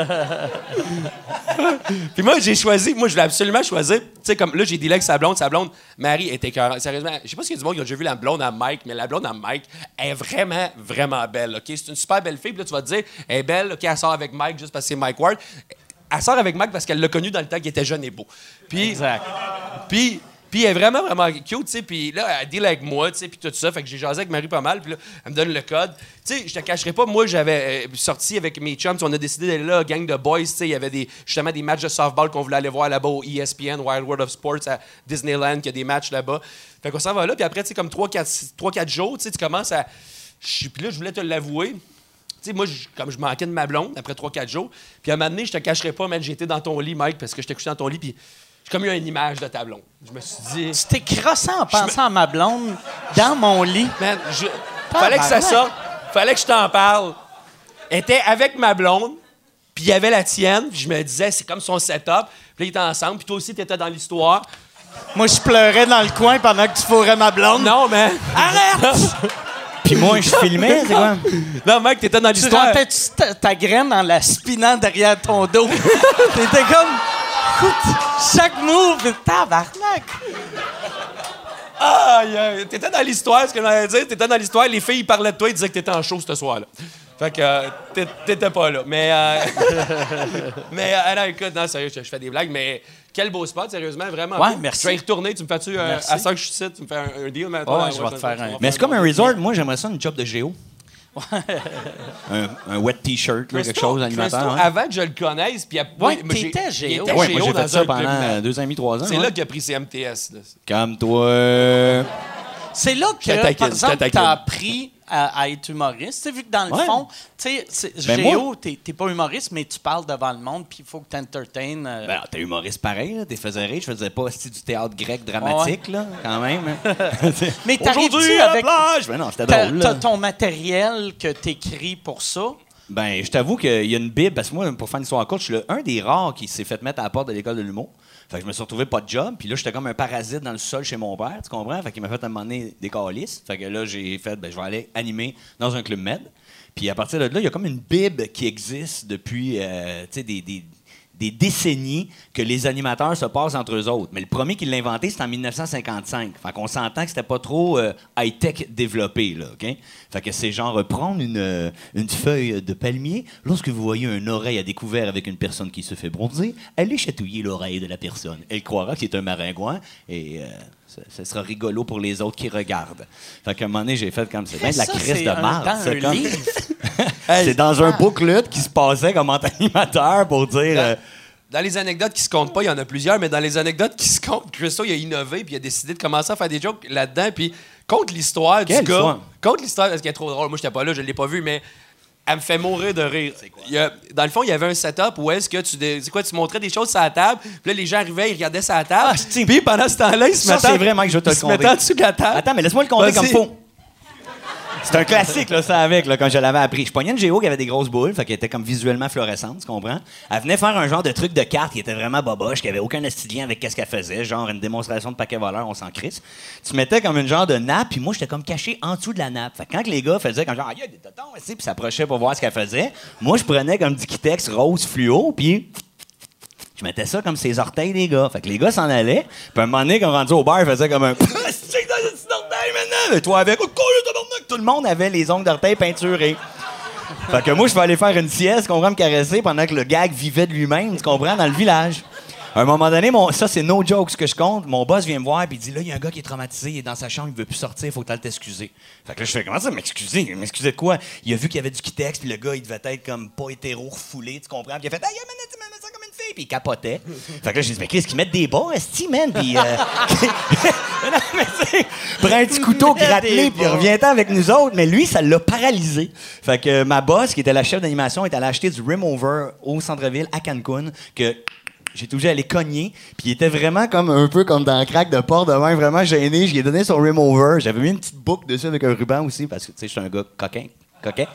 Puis moi, j'ai choisi, moi, je voulais absolument choisir. Tu sais, comme là, j'ai dit avec sa blonde, sa blonde, Marie était écœurante. Sérieusement, je sais pas s'il y a du monde qui a déjà vu la blonde à Mike, mais la blonde à Mike est vraiment, vraiment belle, OK? C'est une super belle fille, puis là, tu vas te dire, elle est belle, OK, elle sort avec Mike juste parce que c'est Mike Ward. Elle sort avec Mike parce qu'elle l'a connu dans le temps qu'il était jeune et beau. Puis, Exact. puis, Puis elle est vraiment, vraiment cute, tu sais. Puis là, elle deal avec moi, tu sais, puis tout ça. Fait que j'ai jasé avec Marie pas mal. Puis là, elle me donne le code. Tu sais, je te cacherai pas, moi, j'avais euh, sorti avec mes chums. On a décidé d'aller là, gang de boys, tu sais. Il y avait des, justement des matchs de softball qu'on voulait aller voir là-bas au ESPN, Wild World of Sports, à Disneyland, qui a des matchs là-bas. Fait qu'on s'en va là. Puis après, tu sais, comme 3-4 jours, tu sais, tu commences à. Puis là, je voulais te l'avouer. Tu sais, moi, comme je manquais de ma blonde après 3-4 jours, puis à un moment donné, je te cacherai pas, man, j'étais dans ton lit, Mike, parce que j'étais couché dans ton lit, puis comme eu une image de ta blonde. Je me suis dit, C'était crossant en pensant à ma blonde dans mon lit. man, je... fallait que ça sorte, fallait que je t'en parle. Elle était avec ma blonde, puis il y avait la tienne, puis je me disais, c'est comme son setup, puis là, ils étaient ensemble, puis toi aussi, t'étais dans l'histoire. Moi, je pleurais dans le coin pendant que tu fourrais ma blonde. Non, man! Arrête! Puis moi, je filmais, c'est quoi? non, mec, t'étais dans Tu l'histoire. rentrais-tu ta, ta graine en la spinant derrière ton dos? T'étais comme... Écoute, chaque move, tabarnak! Aïe, aïe. T'étais dans l'histoire, ce que j'allais dire. T'étais dans l'histoire, les filles ils parlaient de toi, ils disaient que t'étais en show ce soir-là. Fait que euh, t'é- t'étais pas là. Mais, euh, mais euh, non, écoute, non, sérieux, je, je fais des blagues, mais quel beau spot, sérieusement, vraiment. Ouais, cool. merci. Je vais y retourner, tu me fais-tu, euh, à ça que je suis ici, tu me fais un, un deal maintenant? Ouais, je vais te faire un- Mais c'est comme un resort. Moi, j'aimerais ça une job de géo. Un, un wet t-shirt, là, quelque chose, animateur. Hein. avant que je le connaisse, puis après- Ouais, il géo. moi, j'ai dans fait ça pendant deux ans et demi, trois ans. C'est ouais. là qu'il a pris ses MTS. Calme-toi. C'est là que, par exemple, t'as appris à, à être humoriste. Tu sais, vu que dans le Ouais. fond, tu sais, Ben, Géo, t'es pas humoriste, mais tu parles devant le monde, puis il faut que t'entertaines. euh, Ben, t'es humoriste pareil. T'es faisais rire. Je faisais pas aussi du théâtre grec dramatique, là, quand même. hein. Mais t'arrives-tu Aujourd'hui, à la avec plage! Ben non, c'était ta- drôle, là. ton matériel que t'écris pour ça? Ben, je t'avoue qu'il y a une bible, parce que moi, pour faire une histoire courte, je suis un des rares qui s'est fait mettre à la porte de l'école de l'humour. Fait que je me suis retrouvé pas de job, puis là, j'étais comme un parasite dans le sol chez mon père, tu comprends? Fait qu'il m'a fait à des calices. Fait que là, j'ai fait, ben, je vais aller animer dans un club med. Puis à partir de là, il y a comme une bible qui existe depuis, euh, tu sais, des- des décennies que les animateurs se passent entre eux autres. Mais le premier qui l'a inventé, c'est en 1955. Fait qu'on s'entend que c'était pas trop euh, high-tech développé, là, OK? Fait que c'est genre prendre une, euh, une feuille de palmier. Lorsque vous voyez une oreille à découvert avec une personne qui se fait bronzer, allez chatouiller l'oreille de la personne. Elle croira que c'est un maringouin et euh, ce, sera rigolo pour les autres qui regardent. Fait qu'à un moment donné, j'ai fait comme c'est bien de la Ça, crise c'est de marde. un comme- c'est dans un booklet qui se passait comme animateur pour dire... euh, Dans les anecdotes qui se comptent pas, il y en a plusieurs, mais dans les anecdotes qui se comptent, Christo, il a innové puis il a décidé de commencer à faire des jokes là-dedans. Puis compte l'histoire du gars. histoire? Compte l'histoire, parce qu'elle est trop drôle. Moi, j'étais pas là, je l'ai pas vu, mais elle me fait mourir de rire. Il y a- dans le fond, il y avait un setup où est-ce que tu, dé- quoi, tu montrais des choses sur la table, puis là, les gens arrivaient, ils regardaient sa table. Ah, puis pendant ce temps-là, ils se mettaient. c'est vrai, Mike, je te ils le se mettaient compter. en dessous de la table. Attends, mais laisse-moi le compter comme faux. C'est un classique, là, ça, avec, là, quand je l'avais appris. Je pognais une géo qui avait des grosses boules, fait qu'elle était comme visuellement fluorescente, tu comprends? Elle venait faire un genre de truc de carte qui était vraiment boboche, qui avait aucun lien avec qu'est-ce qu'elle faisait, genre une démonstration de paquet voleur, on s'en crisse. Tu mettais comme une genre de nappe, puis moi, j'étais comme caché en dessous de la nappe. Fait que quand les gars faisaient comme genre, ah, y a des tontons, ici, puis s'approchaient pour voir ce qu'elle faisait, moi, je prenais comme du Kitex rose fluo, puis je mettais ça comme ses orteils, les gars. Fait que les gars s'en allaient. Puis à un moment donné, quand rendu au bar, ils faisaient comme un. C'est maintenant! Toi avec. Oh! Tout le monde avait les ongles d'orteil peinturés. Fait que moi, je vais aller faire une sieste, va me caresser pendant que le gag vivait de lui-même, tu comprends, dans le village. À un moment donné, mon, ça, c'est no joke ce que je compte. Mon boss vient me voir et il dit Là, il y a un gars qui est traumatisé, il est dans sa chambre, il veut plus sortir, il faut que tu t'excuser. Fait que là, je fais Comment ça, m'excuser? M'excuser de quoi? Il a vu qu'il y avait du Kitex, puis le gars, il devait être comme pas hétéro, refoulé, tu comprends? Puis il a fait Hey, puis il capotait. fait que là, j'ai dit Mais qu'est-ce qu'ils mettent des bas, esti, man Puis. euh, non, mais prends un petit couteau grattelé, puis reviens-t'en avec nous autres. Mais lui, ça l'a paralysé. Fait que euh, ma boss, qui était la chef d'animation, est allée acheter du Remover au centre-ville à Cancun, que j'ai tout obligé d'aller cogner. Puis il était vraiment comme un peu comme dans un crack de porte de main, vraiment gêné. Je lui ai donné son Remover. J'avais mis une petite boucle dessus avec un ruban aussi, parce que tu sais, je suis un gars coquin. coquet.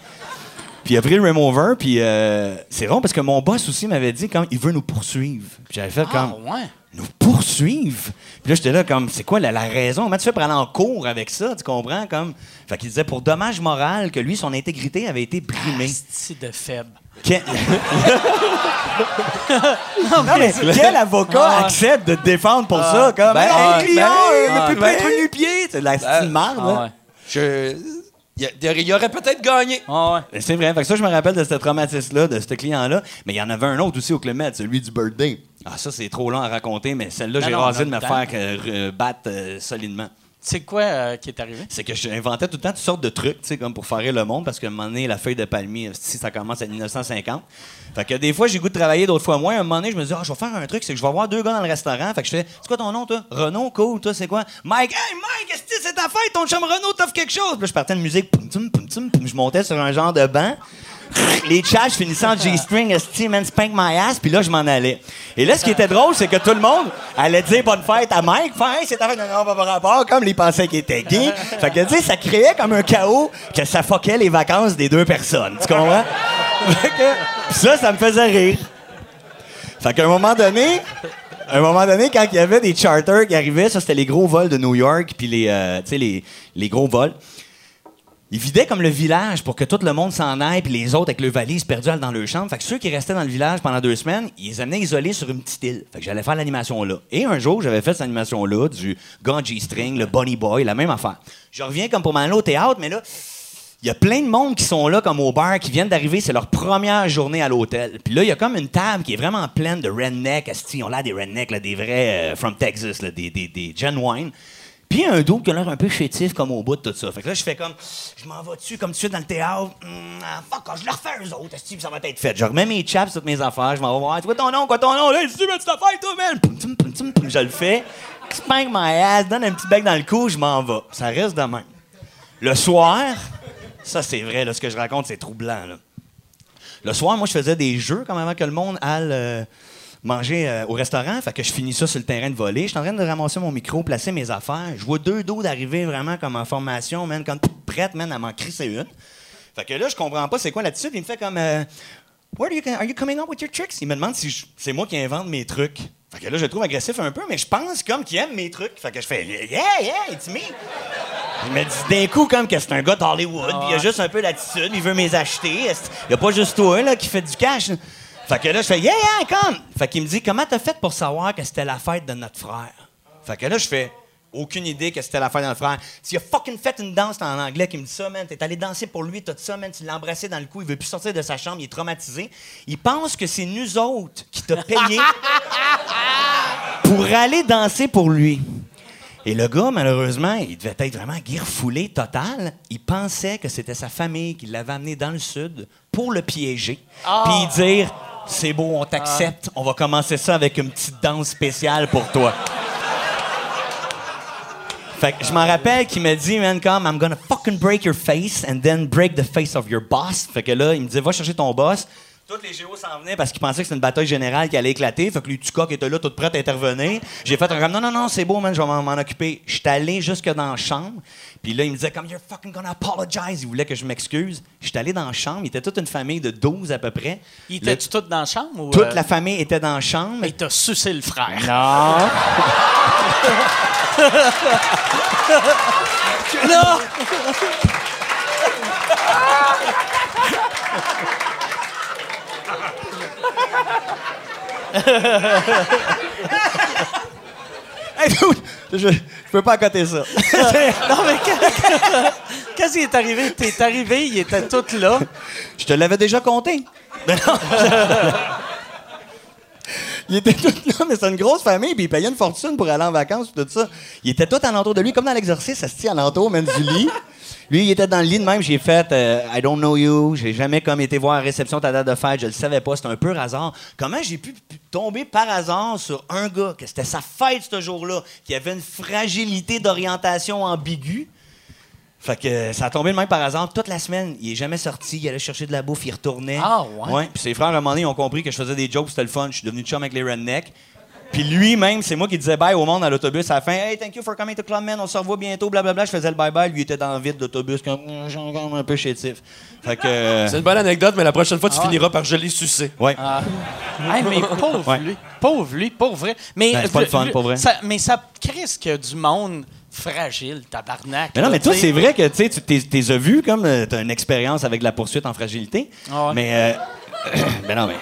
Puis il a pris le Remover, puis euh, c'est rond parce que mon boss aussi m'avait dit quand il veut nous poursuivre. Puis j'avais fait Ah, comme ouais. nous poursuivre? Puis là, j'étais là comme, c'est quoi la, la raison? Comment tu fais pour aller en cours avec ça? Tu comprends? Comme... Fait qu'il disait pour dommage moral que lui, son intégrité avait été brimée. C'est de faible? Quel... non, mais quel avocat accepte de te défendre pour ça? Comme, ben, hey, client, ben, euh, ne peut ben, pas être nu-pied. C'est de la style marde, Ah là. ouais. Je... Il aurait peut-être gagné. Ah ouais. C'est vrai. Fait que ça, je me rappelle de ce traumatisme-là, de ce client-là. Mais il y en avait un autre aussi au Club Med, celui du birthday. Ah, ça, c'est trop long à raconter, mais celle-là, Ben j'ai rasé de me temps. faire euh, battre euh, solidement. C'est quoi euh, qui est arrivé? C'est que j'inventais tout le temps toutes sortes de trucs, tu sais, comme pour faire le monde, parce qu'à un moment donné, la feuille de palmier, si ça commence à 1950. Fait que des fois, j'ai goût de travailler, d'autres fois moins. À un moment donné, je me dis, ah, je vais faire un truc, c'est que je vais voir deux gars dans le restaurant. Fait que je fais, c'est quoi ton nom, toi? Renaud, cool, toi, c'est quoi? Mike, hey, Mike, c'est ta fête? Ton chum Renaud t'offre quelque chose? Puis là, je partais de musique, poum, je montais sur un genre de banc. Les chats, je finissais en G-string, esti, man, spank my ass, puis là, je m'en allais. Et là, ce qui était drôle, c'est que tout le monde allait dire bonne fête à Mike. Hey, c'est ta fête, non, pas par rapport, comme il pensait qu'il était gay. Fait que, tu sais, ça créait comme un chaos que ça foquait les vacances des deux personnes. Tu comprends? Ça, ça me faisait rire. Fait qu'à un moment donné, un moment donné, quand il y avait des charters qui arrivaient, ça, c'était les gros vols de New York, puis les, euh, les, les gros vols. Ils vidaient comme le village pour que tout le monde s'en aille, puis les autres avec le valise perdu dans leur chambre. Fait que ceux qui restaient dans le village pendant deux semaines, ils les amenaient isolés sur une petite île. Fait que j'allais faire l'animation là. Et un jour, j'avais fait cette animation-là, du gars en G-string, le Bunny Boy, la même affaire. Je reviens comme pour m'en au théâtre, mais là, il y a plein de monde qui sont là, comme au bar, qui viennent d'arriver, c'est leur première journée à l'hôtel. Puis là, il y a comme une table qui est vraiment pleine de rednecks. asti, ont l'air des rednecks, là, des vrais euh, from Texas, là, des, des, des. Puis un dos qui a l'air un peu chétif comme au bout de tout ça. Fait que là, je fais comme, je m'en vais dessus comme tu dans le théâtre? Hum, ah, fuck, je le refais eux autres, puis ça va être fait? Je remets mes chaps, toutes mes affaires, je m'en vais voir. Quoi ton nom, quoi ton nom? Là, je dis, mais tu t'affaires, toi, man. Je le fais. Spank my ass, donne un petit bec dans le cou, je m'en vais. Ça reste de même. Le soir, ça c'est vrai, là, ce que je raconte, c'est troublant. Là. Le soir, moi, je faisais des jeux comme avant que le monde aille euh, manger euh, au restaurant. Fait que je finis ça sur le terrain de volley. Je suis en train de ramasser mon micro, placer mes affaires. Je vois deux dos d'arriver vraiment comme en formation, man, comme prête, man, à m'en crisser une. Fait que là, je comprends pas c'est quoi l'attitude. Il me fait comme euh, Where are you, are you coming up with your tricks? Il me demande si c'est moi qui invente mes trucs. Fait que là, je le trouve agressif un peu, mais je pense comme qu'il aime mes trucs. Fait que je fais Yeah, yeah, it's me. Il me dit d'un coup comme que c'est un gars d'Hollywood, puis il a juste un peu d'attitude, il veut me les acheter. Il y a pas juste toi là, qui fait du cash. Fait que là, je fais Yeah, yeah, come! Fait qu'il me dit Comment t'as fait pour savoir que c'était la fête de notre frère? Fait que là, je fais aucune idée que c'était la fête de notre frère. Tu as fucking fait une danse en anglais qui me dit ça, man. T'es allé danser pour lui, tout ça, man. Tu l'as embrassé dans le cou, il veut plus sortir de sa chambre, il est traumatisé. Il pense que c'est nous autres qui t'a payé pour aller danser pour lui. Et le gars, malheureusement, il devait être vraiment guirfoulé total. Il pensait que c'était sa famille qui l'avait amené dans le sud pour le piéger. Puis dire C'est beau, on t'accepte. On va commencer ça avec une petite danse spéciale pour toi. Fait que je m'en rappelle qu'il m'a dit, man, comme, I'm gonna fucking break your face and then break the face of your boss. Fait que là, il me disait, va chercher ton boss. Tous les géos s'en venaient parce qu'ils pensaient que c'était une bataille générale qui allait éclater. Fait que lui, Tucoc était là, toute prête à intervenir. J'ai fait un comme, non, non, non, c'est beau, man, je vais m'en occuper. J'étais allé jusque dans la chambre. Puis là, il me disait, comme, you're fucking gonna apologize. Il voulait que je m'excuse. J'étais allé dans la chambre. Il était toute une famille de 12 à peu près. Il Le- était-tu tout dans la chambre? Ou, toute euh, la famille était dans la chambre. Il t'a sucé le frère. Non. Non! Hey, dude, je, je peux pas accoter ça. Non, mais quand, quand il est arrivé, t'es arrivé, il était tout là. Je te l'avais déjà compté. Ben non. Il était tout là, mais c'est une grosse famille, puis il payait une fortune pour aller en vacances, tout ça. Il était tout alentour de lui, comme dans se tient alentour, même du lit. Lui, il était dans le lit de même, j'ai fait euh, I don't know you, j'ai jamais comme été voir à réception ta date de fête, je le savais pas, c'était un peu hasard. Comment j'ai pu pu tomber par hasard sur un gars, que c'était sa fête ce jour-là, qui avait une fragilité d'orientation ambiguë? Fait que euh, ça a tombé de même par hasard. Toute la semaine, il est jamais sorti. Il allait chercher de la bouffe, il retournait. Ah, ouais? Puis ses frères, à un moment donné, ils ont compris que je faisais des jokes, c'était le fun. Je suis devenu chum avec les rednecks. Puis lui-même, c'est moi qui disais bye au monde à l'autobus à la fin. Hey, thank you for coming to Clubman, on se revoit bientôt, blablabla. Je faisais le bye-bye. Lui, il était dans le vide d'autobus, comme, j'ai encore un peu chétif. Fait que. euh, C'est une bonne anecdote, mais la prochaine fois, tu finiras par je l'ai sucé. ouais. Hey, mais pauvre Ouais. lui. Pauvre lui, pauvre vrai. Mais, Ben, c'est pas le fun, lui- pas vrai. ça- mais ça crisse qu'il y a du monde fragile, tabarnak. Mais non, mais toi, c'est vrai que tu sais, tu t'es- as vu comme tu t'as une expérience avec la poursuite en fragilité. Ah ouais. Mais euh, ben non, mais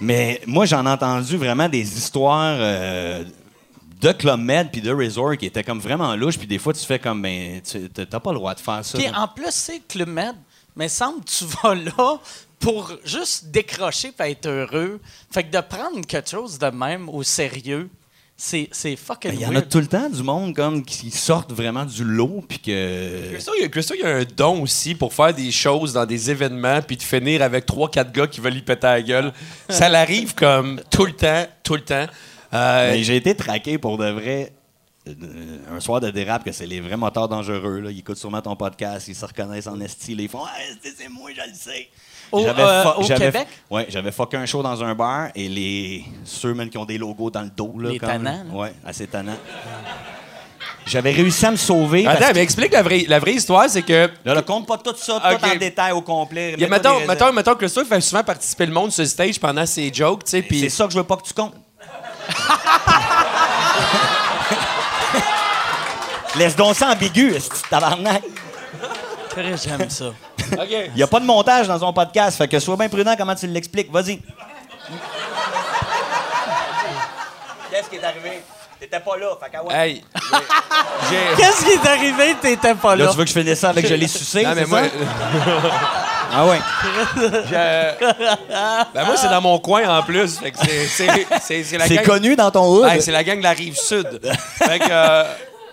mais moi j'en ai entendu vraiment des histoires euh, de Club Med puis de Resort qui étaient comme vraiment louches puis des fois tu fais comme ben t'as pas le droit de faire ça. Puis en plus, c'est Club Med. Mais semble que tu vas là, pour juste décrocher et être heureux. Fait que de prendre quelque chose de même au sérieux, c'est, c'est fucking Il y en a tout le temps du monde comme qui sortent vraiment du lot puis que Christo, il y a- Christo, il y a un don aussi pour faire des choses dans des événements puis de finir avec trois, quatre gars qui veulent y péter la gueule. Ça l'arrive comme tout le temps, tout le temps. Euh, Mais j'ai été traqué pour de vrai euh, un soir de dérape que c'est les vrais moteurs dangereux là. ils écoutent sûrement ton podcast, ils se reconnaissent en esti, là, ils font ah, esti, c'est moi, je le sais. Au- J'avais euh, fo- au j'avais- Québec? Ouais, j'avais fucké un show dans un bar et les ceux même qui ont des logos dans le dos là, Les tannants. Ouais, assez tannant. J'avais réussi à me sauver. parce Attends, que- mais explique la vraie, la vraie histoire, c'est que. Là, là, compte pas tout ça, tout en détail au complet. Il y a, Mets-toi mettons, mettons, mettons que Christo fait souvent participer le monde sur le stage pendant ses jokes, tu sais, C'est puis. ça que je veux pas que tu comptes. Laisse donc ça ambigu, tabarnak. J'aime ça. OK. Il n'y a pas de montage dans son podcast, fait que sois bien prudent comment tu l'expliques. Vas-y. Qu'est-ce qui est arrivé? T'étais pas là, fait qu'à ouais. Hey. J'ai. Qu'est-ce qui est arrivé? T'étais pas là. Là, tu veux que je finisse ça avec je l'ai sucé, Non, mais moi, ça? Ah ouais. ben moi, c'est dans mon coin en plus. Fait que c'est, c'est, c'est, c'est la C'est gang. connu dans ton hood. Hey, c'est la gang de la rive sud. fait que. euh,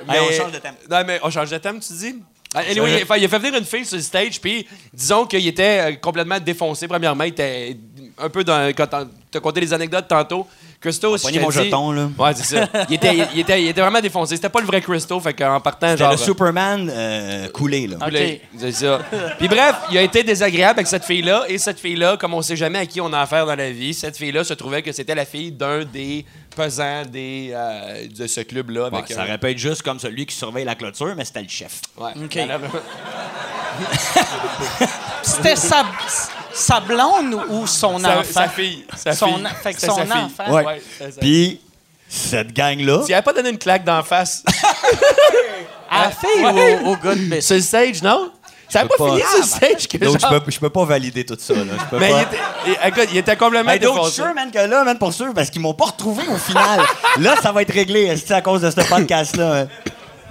Hey, on change de thème. Non, mais on change de thème, tu dis? Ah, Anyway, il, a fait, il a fait venir une fille sur le stage, puis disons qu'il était euh, complètement défoncé. Premièrement, il était un peu dans. Quand t'as- conté les anecdotes tantôt, Christo, si je mon jeton, là. Ouais, c'est ça. Il était, il, était, il était vraiment défoncé. C'était pas le vrai Christo, fait qu'en partant, C'était genre. le Superman euh, coulé, là. Ok. Coulé. C'est ça. Puis bref, il a été désagréable avec cette fille-là. Et cette fille-là, comme on sait jamais à qui on a affaire dans la vie, cette fille-là se trouvait que c'était la fille d'un des pesants des, euh, de ce club-là. Ouais, ça euh, aurait pu être juste comme celui qui surveille la clôture, mais c'était le chef. ouais. OK. C'était sa, sa blonde ou son sa, enfant? sa fille. Sa Son, fille. fait que son sa fille. enfant. Ouais. Ouais, ça. Puis, cette gang-là, Tu lui avais pas donné une claque d'en face? À la fille Ouais. ou au, au gars de sur le stage, non? Ça n'a pas, pas. fini sur le stage que donc je genre- peux, je peux pas valider tout ça. Là. Je peux Mais pas. il était, il- écoute, il était complètement Hey, donc, je suis sûr, man, que là, man, pour sûr, parce qu'ils m'ont pas retrouvé au final. là, ça va être réglé, à cause de ce podcast-là.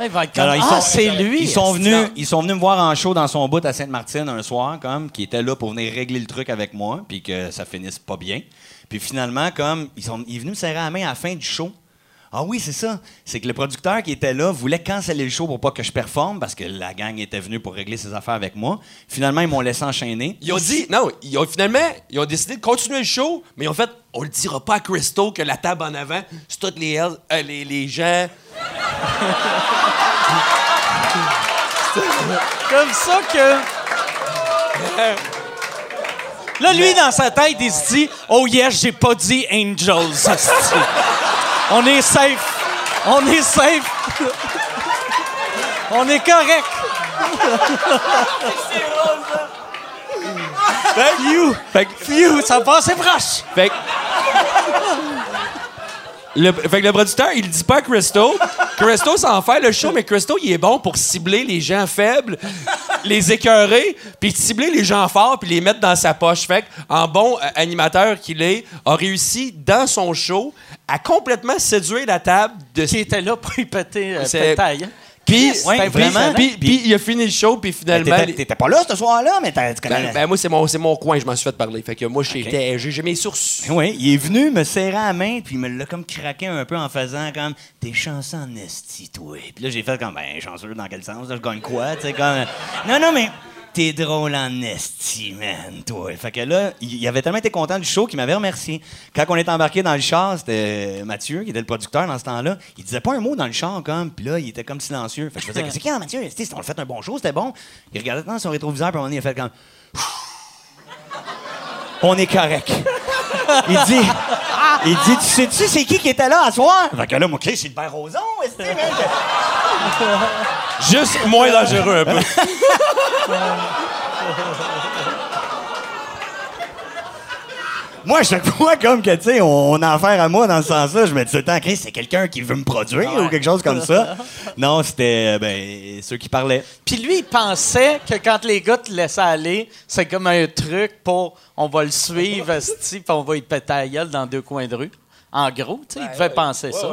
Il va être comme, Alors, ils ah, sont- c'est lui. Ils sont, esti. venus, ils sont venus me voir en show dans son bout à Sainte-Martine un soir, comme, qui était là pour venir régler le truc avec moi, puis que ça finisse pas bien. Puis finalement, comme, ils sont ils sont venus me serrer la main à la fin du show. Ah oui, c'est ça. C'est que le producteur qui était là voulait canceller le show pour pas que je performe parce que la gang était venue pour régler ses affaires avec moi. Finalement, ils m'ont laissé enchaîner. Ils ont dit, non, ils ont, finalement, ils ont décidé de continuer le show, mais ils ont fait, on le dira pas à Christo que la table en avant, c'est toutes les, euh, les, les gens. Comme ça que. Là, lui, dans sa tête, il se dit Oh yes, j'ai pas dit Angels. On est safe. On est safe. On est correct. Phew. Phew, ça passait proche. Fait que. Le, fait que le producteur, il dit pas à Christo. Christo s'en fait le show, mais Christo, il est bon pour cibler les gens faibles, les écœurer, puis cibler les gens forts, puis les mettre dans sa poche. Fait que, en bon euh, animateur qu'il est, a réussi dans son show à complètement séduire la table de Qui était là pour y péter euh, pétaille? Puis, Ouais, vraiment. puis, puis il a fini le show, puis Ben, finalement. T'étais pas là ce soir-là, mais t'as- tu connais Ben, ben, moi, c'est mon, mon coin, je m'en suis fait parler. Fait que moi, j'étais- j'ai j'ai mes sources. Oui, il est venu me serrer la main, puis il me l'a comme craqué un peu en faisant comme T'es chanceux en esti, toi. Puis là, j'ai fait comme Ben, chanceux dans quel sens là, Je gagne quoi Tu sais, comme Non, non, mais t'es drôle en esti, man, toi. Fait que là, il avait tellement été content du show qu'il m'avait remercié. Quand on est embarqué dans le char, c'était Mathieu, qui était le producteur dans ce temps-là. Il disait pas un mot dans le char, comme, puis là, il était comme silencieux. Fait que je faisais qu'il y a, Mathieu? Esti, On a fait un bon show, c'était bon. Il regardait dans son rétroviseur, puis à un moment donné, il a fait comme On est correct. Il dit, il dit, tu sais-tu c'est qui qui était là à soir? Fait que là, moi, Chris, c'est le père Roson, est-ce que, man? Juste moins dangereux un peu. Moi, à chaque fois, comme que, tu sais, on, on a affaire à moi dans ce sens-là, je me dis tout le temps, Chris, c'est quelqu'un qui veut me produire ou quelque chose comme ça. Non, c'était, euh, ben, ceux qui parlaient. Puis lui, il pensait que quand les gars te laissaient aller, c'est comme un truc pour on va le suivre, puis on va y péter la gueule dans deux coins de rue. En gros, tu sais, il devait penser ça.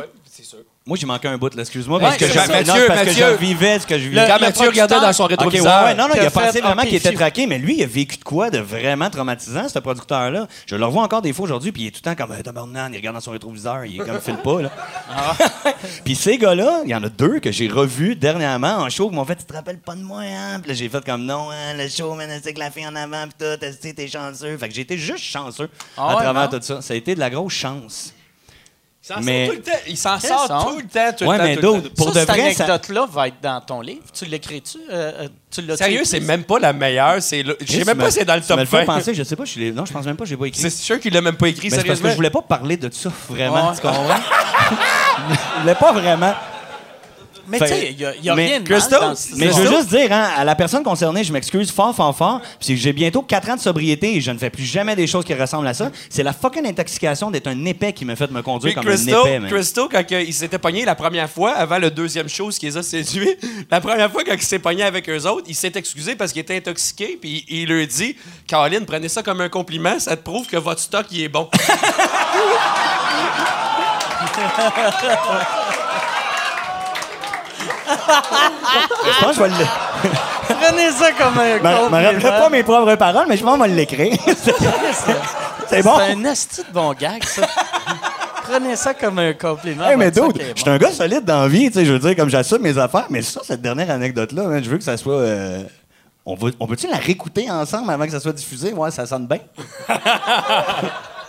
Moi, j'ai manqué un bout, là. Excuse-moi. Parce que je Mathieu, parce que je vivais ce que je vivais. Le- Quand Mathieu regardait dans son rétroviseur. ouais, non, non, il a pensé vraiment qu'il était traqué, mais lui, il a vécu de quoi de vraiment traumatisant, ce producteur-là? Je le revois encore des fois aujourd'hui, puis il est tout le temps comme un tabarnak, il regarde dans son rétroviseur, il est comme file pas, là. puis ces gars-là, il y en a deux que j'ai revus dernièrement en show, qui m'ont fait Tu te rappelles pas de moi, hein? Puis là, j'ai fait comme Non, hein, le show, man, c'est que la fille en avant, puis tout, t'es t'es chanceux? Fait que j'ai été juste chanceux Ah à travers tout ça. Ça a été de la grosse chance. Il s'en Mais- sort tout le temps. Il s'en sort tout le temps, tout le Ouais, temps. mais tout le d'autres- temps. Pour ça, de cette vrai, ça- anecdote-là va être dans ton livre. Tu l'écris-tu? Euh, euh, tu l'as Sérieux, c'est même pas la meilleure. c'est le- Je sais même pas si c'est dans le me top fais 20. penser, je sais pas, je suis non, je pense même pas, que j'ai pas écrit. C'est sûr qu'il l'a même pas écrit, Mais c'est parce que sérieusement. je voulais pas parler de ça vraiment, Ouais. tu comprends? je voulais pas vraiment. Mais tu sais, il n'y a, y a mais rien de Christophe, mal dans ce- Mais je veux juste dire, hein, à la personne concernée, je m'excuse fort, fort, fort. Puis j'ai bientôt 4 ans de sobriété et je ne fais plus jamais des choses qui ressemblent à ça. C'est la fucking intoxication d'être un épais qui m'a fait me conduire Puis comme un Christo, épais, man. Christo, quand il s'était pogné la première fois, avant le deuxième show, ce qui les a séduits, la première fois quand il s'est pogné avec eux autres, il s'est excusé parce qu'il était intoxiqué, puis il leur dit Caroline, prenez ça comme un compliment, ça te prouve que votre stock, il est bon. Je pense que je vais le. Prenez ça comme un Je me- compliment. pas mes propres paroles, mais je pense je vais l'écrire. C'est bon? C'est un asti de bon gag, ça. Prenez ça comme un compliment. Hey, mais est je suis un gars solide dans la vie, tu sais, je veux dire, comme j'assume mes affaires, mais ça, cette dernière anecdote-là, je veux que ça soit. euh, on, va- on peut-tu la réécouter ensemble avant que ça soit diffusé? Ouais, ça sonne bien.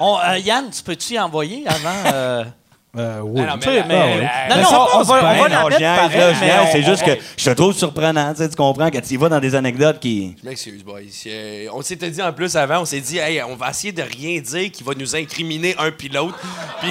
On- euh, Yann, tu peux-tu y envoyer avant? euh, Euh, oui. Non, mais- non, Mais non, ça on, va, on va la mettre pareil, c'est juste que je te trouve surprenant, tu sais, tu comprends, quand tu y vas dans des anecdotes qui. Je m'excuse, boys. Euh, On s'était dit en plus avant, on s'est dit, hey, on va essayer de rien dire qui va nous incriminer un puis l'autre. Puis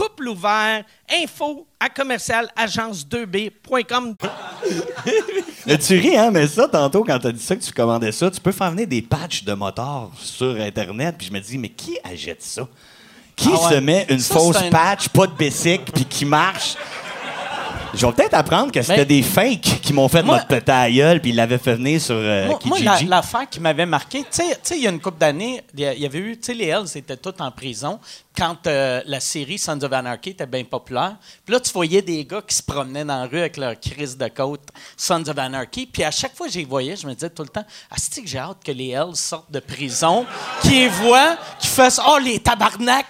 couple ouvert, info à commercial agence2b.com. Là, tu ris, hein, mais ça, tantôt, quand t'as dit ça, que tu commandais ça, tu peux faire venir des patchs de motards sur Internet, puis je me dis, mais qui achète ça? Qui Ah ouais. se met une Ça, fausse un- patch, pas de basic, puis qui marche? Je vais peut-être apprendre que c'était des fakes qui m'ont fait Moi- notre pétard à gueule, puis ils l'avaient fait venir sur euh, Moi, moi, la- l'affaire qui m'avait marqué, tu sais- il y a une couple d'années, il y avait eu, tu sais, les Hells étaient tous en prison quand euh, la série Sons of Anarchy était bien populaire. Puis là, tu voyais des gars qui se promenaient dans la rue avec leur crise de côte Sons of Anarchy. Puis à chaque fois que je les voyais, je me disais tout le temps, ah, c'est que j'ai hâte que les Hells sortent de prison, qu'ils voient, qu'ils fassent, oh, les tabarnak,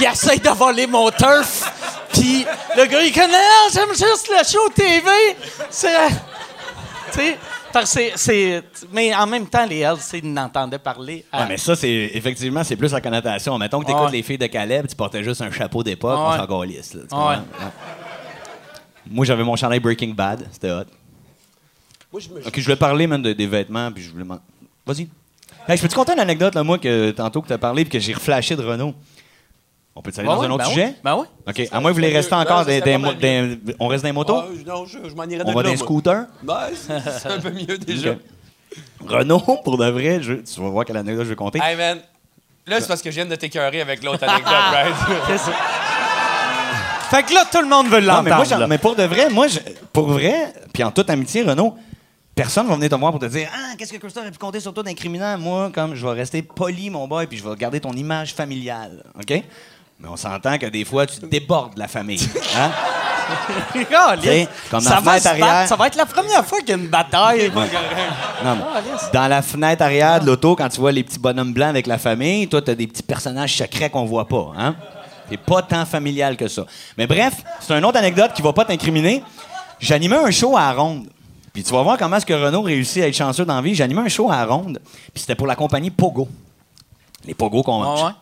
ils essayent de voler mon turf. Puis le gars, il connaît, j'aime juste le show TV. C'est. Tu sais, parce que c'est- c'est. Mais en même temps, les tu ils n'entendaient parler. à- Ouais, mais ça, c'est effectivement, c'est plus la connotation. Mettons que t'écoutes Ouais. les filles de Caleb, tu portais juste un chapeau d'époque, Ouais. on s'en calisse, là, tu comprends? Ouais. Ouais. Moi, j'avais mon chandail Breaking Bad, c'était hot. moi, je me. Ok, je voulais parler même de- des vêtements, puis je voulais. m'en- Vas-y. Hey, je peux te conter une anecdote, là, moi, que tantôt que tu as parlé, puis que j'ai reflashé de Renault? On peut aller Ben dans oui, un autre ben sujet? oui, Ben oui. OK. À moins que vous voulez rester encore des, On reste dans les motos? Ah, non, je, je m'en irais de on va dans les scooters? Ouais, c'est c'est un peu mieux déjà. Ok. Renault, pour de vrai, je- tu vas voir quelle anecdote je vais compter. Hey, man. Là, c'est parce que je viens de t'écœurer avec l'autre anecdote, right? Fait que là, tout le monde veut Non, mais, moi, l'entendre. mais pour de vrai, moi, je- pour vrai, puis en toute amitié, Renaud, personne va venir te voir pour te dire Ah, qu'est-ce que Christophe a pu compter sur toi d'incriminant? Moi, comme je vais rester poli, mon boy, puis je vais garder ton image familiale. OK? Mais on s'entend que des fois, tu débordes la famille. Hein? T'sais, comme dans ça, la va fenêtre se battre. arrière. ça va être la première fois qu'il y a une bataille. Non, mais Caliste. dans la fenêtre arrière de l'auto, quand tu vois les petits bonhommes blancs avec la famille, toi, tu as des petits personnages secrets qu'on voit pas. Hein? T'es pas tant familial que ça. Mais bref, c'est une autre anecdote qui va pas t'incriminer. J'animais un show à la ronde. Puis tu vas voir comment est-ce que Renault réussit à être chanceux dans la vie. J'animais un show à la ronde. Puis c'était pour la compagnie Pogo. Les Pogo qu'on. Ah ouais?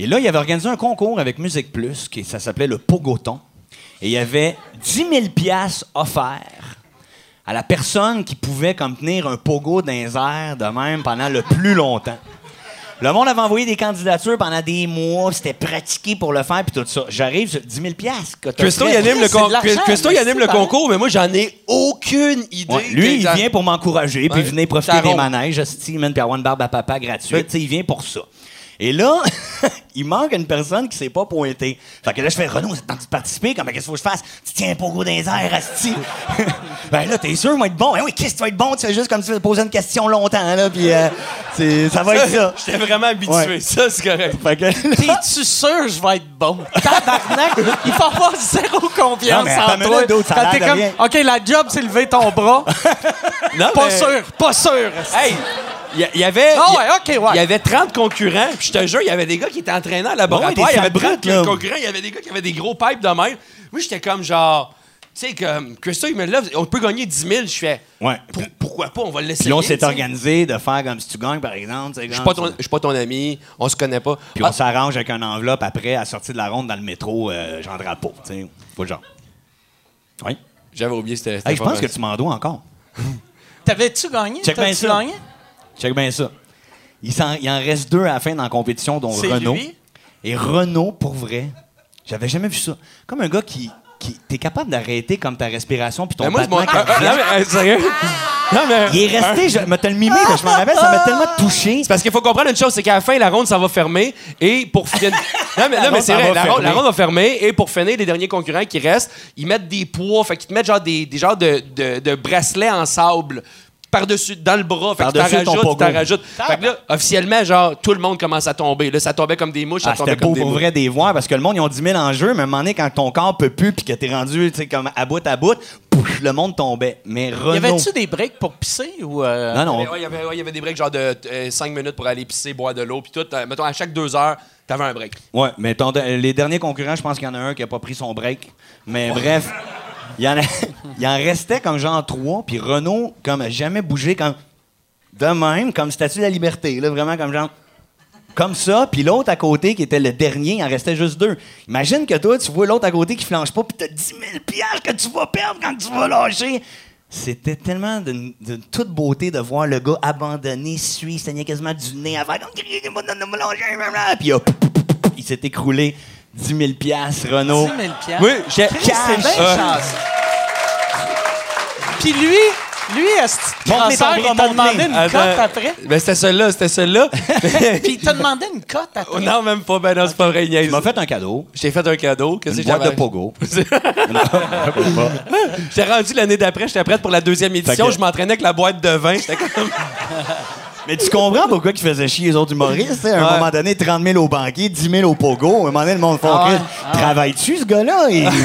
Et là, il avait organisé un concours avec Musique Plus, qui, ça s'appelait le Pogoton. Et il y avait 10 000 piastres offerts à la personne qui pouvait comme tenir un pogo dans les airs de même pendant le plus longtemps. Le monde avait envoyé des candidatures pendant des mois, c'était pratiqué pour le faire, puis tout ça. J'arrive sur 10 000 piastres. que Christo, fait. il anime le, con- Christo, il anime le concours, mais moi, j'en ai aucune idée. Ouais, lui, il vient pour m'encourager, puis venir profiter des manèges, puis avoir une barbe à papa gratuite. Il vient pour ça. Et là, il manque une personne qui s'est pas pointée. Fait que là, je fais Renaud, c'est temps de participer. Comment qu'est-ce qu'il faut que je fasse? Tu tiens un pogo dans les airs, asti. ben là, t'es sûr, il va être bon. Ben oui, qu'est-ce que tu vas être bon? Tu fais juste comme tu fais poser une question longtemps, là, puis euh, c'est- ça va être ça. J'étais vraiment habitué. Ouais. Ça, c'est correct. Fait que. T'es-tu sûr que je vais être bon? Tabarnak! Il faut avoir zéro confiance Non, mais en toi. Quand t'es comme, rien. OK, la job, c'est lever ton bras. Non, Pas mais- sûr, pas sûr. Hey, il y, avait. Ah il y a- ouais, OK, ouais. Il y avait 30 concurrents, puis je te jure, il y avait des gars qui étaient entraînés en laboratoire. Il y avait des 30 sabrutes, là. concurrents, il y avait des gars qui avaient des gros pipes de même. Moi, j'étais comme genre. Tu sais, comme, Christo, il me lève, on peut gagner 10 000. Je fais. Ouais. Pour- pourquoi pas, on va le laisser. Puis là, on s'est organisé de faire comme si tu gagnes, par exemple. tu sais, Je suis pas, ton- pas ami, on se connaît pas. Puis Ah, on s'arrange avec une enveloppe après, à sortir de la ronde dans le métro, euh, Jean Drapeau. Tu sais, faut le genre. Oui. J'avais oublié, c'était. Hey, je pense que tu m'en dois encore. T'avais-tu gagné? T'as-tu gagné? Check bien ça. Il, s'en- il en reste deux à la fin dans la compétition, dont C'est Renault. lui? Et Renault, pour vrai, j'avais jamais vu ça. Comme un gars qui. qui T'es capable d'arrêter comme ta respiration puis ton Ben, moi, battement mon. Ah, ah, cardiaque. non, mais, sérieux? Non, mais. Il est resté, je me le mimé, là, je me rappelle, ça m'a tellement touché. C'est parce qu'il faut comprendre une chose, c'est qu'à la fin, la ronde, ça va fermer. Et pour finir. non, mais, non, mais c'est vrai, la, ronde- la fermer. ronde va fermer. Et pour finir, les derniers concurrents qui restent, ils mettent des poids. Fait qu'ils te mettent genre des, des genres de, de, de bracelets en sable. Par-dessus, dans le bras. Fait que t'en rajoutes, t'en. Fait que là, officiellement, genre, tout le monde commence à tomber. Là, ça tombait comme des mouches, ça Ah, tombait c'était comme beau des pour mouches. vrai des voir parce que le monde, ils ont 10 000 en jeu, mais à un moment donné, quand ton corps peut plus puis que t'es rendu, tu sais, comme à bout à bout, pouf, le monde tombait. Mais Y Renault. avait-tu des breaks pour pisser ou. euh, Non, non. Ouais, Il y avait- ouais, il y avait des breaks genre de 5 minutes pour aller pisser, boire de l'eau, puis tout. Euh, mettons, à chaque deux heures, t'avais un break. Ouais, mais ton- les derniers concurrents, je pense qu'il y en a un qui a pas pris son break. Mais bref, il en restait comme genre trois, puis Renault, comme a jamais bougé, comme de même, comme statue de la liberté, là, vraiment comme genre. Comme ça, puis l'autre à côté, qui était le dernier, il en restait juste deux. Imagine que toi, tu vois l'autre à côté qui flanche pas, puis t'as 10 000 piastres que tu vas perdre quand tu vas lâcher. C'était tellement d'une toute beauté de voir le gars abandonné, suit, saignait quasiment du nez avant, puis il s'est écroulé 10 000 piastres, Renault. 10 000 piastres? Oui, j'ai. Chris, c'est bien Euh, chanceux. Puis lui, lui, est-ce Montre-les ton il t'a demandé une Attends. cote après? Ben, c'était celle-là, c'était celle-là. Puis il t'a demandé une cote après? Oh, non, même pas. Ben non, c'est pas vrai, Il Niaise. m'a fait un cadeau, Je t'ai fait un cadeau. Qu'est-ce que boîte de j'avais? pogo. J'étais rendu l'année d'après, j'étais prête pour la deuxième édition. Je m'entraînais avec la boîte de vin. J'étais comme. Mais tu comprends pourquoi ils faisaient chier les autres humoristes? tu sais, À un Ouais. moment donné, 30 000 au banquier, 10 000 au pogo. À un moment donné, le monde fait Ah ouais, Chris, Travaille-tu, ce gars-là? Et-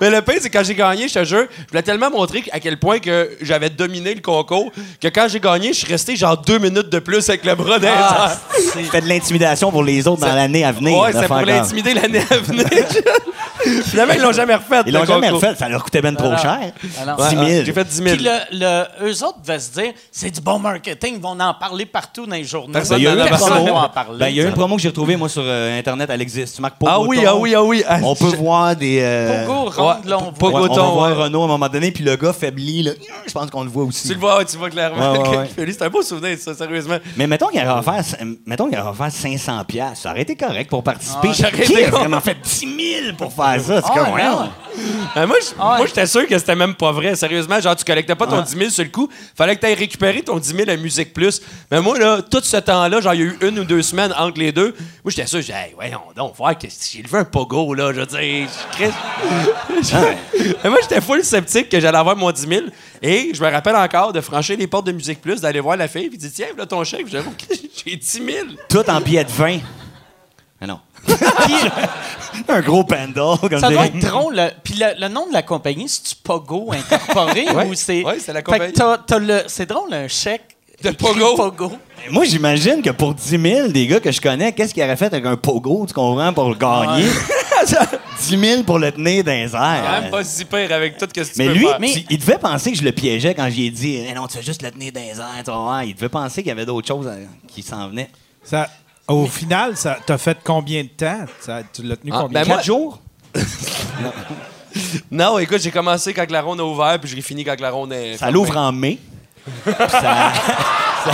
Mais le pire, c'est quand j'ai gagné, je te jure, je voulais tellement montrer à quel point que j'avais dominé le concours que quand j'ai gagné, je suis resté genre deux minutes de plus avec le bras dans les Ah, Fait de l'intimidation pour les autres dans l'année à venir. Ouais, c'est pour comme- l'intimider l'année à venir. Finalement, ils l'ont jamais refait. Ils l'ont jamais refait, ça leur coûtait ben trop Ah cher. Ah non. 10 000. Ouais, J'ai fait 10 000. Puis le, le- eux autres devaient se dire, c'est du bon marketing, ils vont en parler partout dans les journaux. Ben, il y a une a promo. en parler. Ben, il y a une promo que j'ai retrouvée, moi, sur euh, Internet. Elle existe. Tu marques Ah Pogoton. oui, ah oui, ah oui. Ah, On peut je- voir des. euh, Pogo, ronde, ouais, là, on voit. ouais, on va voir ouais. Renault à un moment donné, puis le gars faiblit. Là, je pense qu'on le voit aussi. Tu le vois, tu vois clairement. Ouais, ouais, ouais. C'est un beau souvenir, ça, sérieusement. Mais mettons qu'il aurait offert, mettons qu'il aurait offert 500 pièces, ça aurait été correct pour participer. Ah, Qui a vraiment fait 10 000 pour faire ça? C'est Ah, je- Ah moi, j'étais sûr que c'était même pas vrai. Sérieusement, genre, tu collectais pas ton 10 000 sur le coup. Fallait que récupérer ton 10 000 à Musique Plus. Mais moi, là, tout ce temps-là, genre, il y a eu une ou deux semaines entre les deux. Moi, j'étais sûr, j'ai dit, hey, voyons donc, voir que j'ai levé un pogo, là. Je veux dire, je moi, j'étais full sceptique que j'allais avoir mon 10 000. Et je me rappelle encore de franchir les portes de Musique Plus, d'aller voir la fille, puis dire, tiens, là, ton chèque. J'avoue que j'ai 10 000. Tout en billets de vin. Mais non. un gros pendle, comme Ça doit être drôle. le- Puis le, le nom de la compagnie, c'est-tu Pogo incorporé Ouais. ou c'est. Ouais, c'est la Fait que compagnie. le- C'est drôle, un chèque. De Pogo. Pogo. Moi, j'imagine que pour 10 000, des gars que je connais, qu'est-ce qu'ils auraient fait avec un pogo, tu comprends, pour le gagner? 10 000 pour le tenir dans les Quand airs. même pas si pire avec tout ce que tu Mais peux lui, faire. Mais- il devait penser que je le piégeais quand j'y ai dit Eh non, tu fais juste le tenir dans les airs. tu vas. Il devait penser qu'il y avait d'autres choses euh, qui s'en venaient. Ça, au final, ça t'as fait combien de temps? Ça, tu l'as tenu Ah, combien? ben de moi- temps? jours? Non, écoute, j'ai commencé quand la ronde a ouvert, puis j'ai fini quand la ronde est. Ça l'ouvre en mai. Puis ça- ça-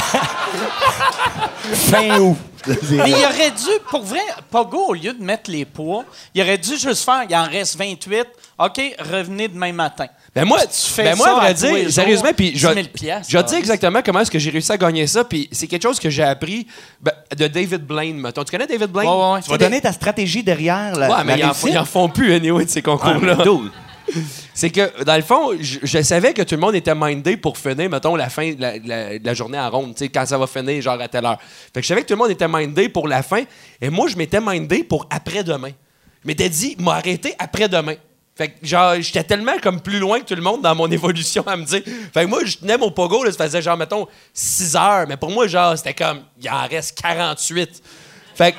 fin août. Mais il aurait dû, pour vrai, Pogo, au lieu de mettre les poids, il aurait dû juste faire, il en reste 28, OK, revenez demain matin. Ben moi, Tu fais ben moi, ça à à vrai dire, sérieusement, puis 10 je, 000 piastres, je vais te dire exactement comment est-ce que j'ai réussi à gagner ça, puis c'est quelque chose que j'ai appris ben, de David Blaine, mettons. Tu connais David Blaine? Ouais, ouais, ouais. Tu vas donner ta stratégie derrière la, Ouais, mais la ils en, ils en font plus, anyway, de ces concours-là. C'est que, dans le fond, je, je savais que tout le monde était mindé pour finir, mettons, la fin de la, la- journée en ronde, tu sais, quand ça va finir, genre à telle heure. Fait que je savais que tout le monde était mindé pour la fin, et moi, je m'étais mindé pour après-demain. Je m'étais dit, m'a arrêté après-demain. Fait que, genre, j'étais tellement comme plus loin que tout le monde dans mon évolution à me dire. Fait que moi, je tenais mon pogo, là, ça faisait genre, mettons, 6 heures, mais pour moi, genre, c'était comme, il en reste 48. Fait que,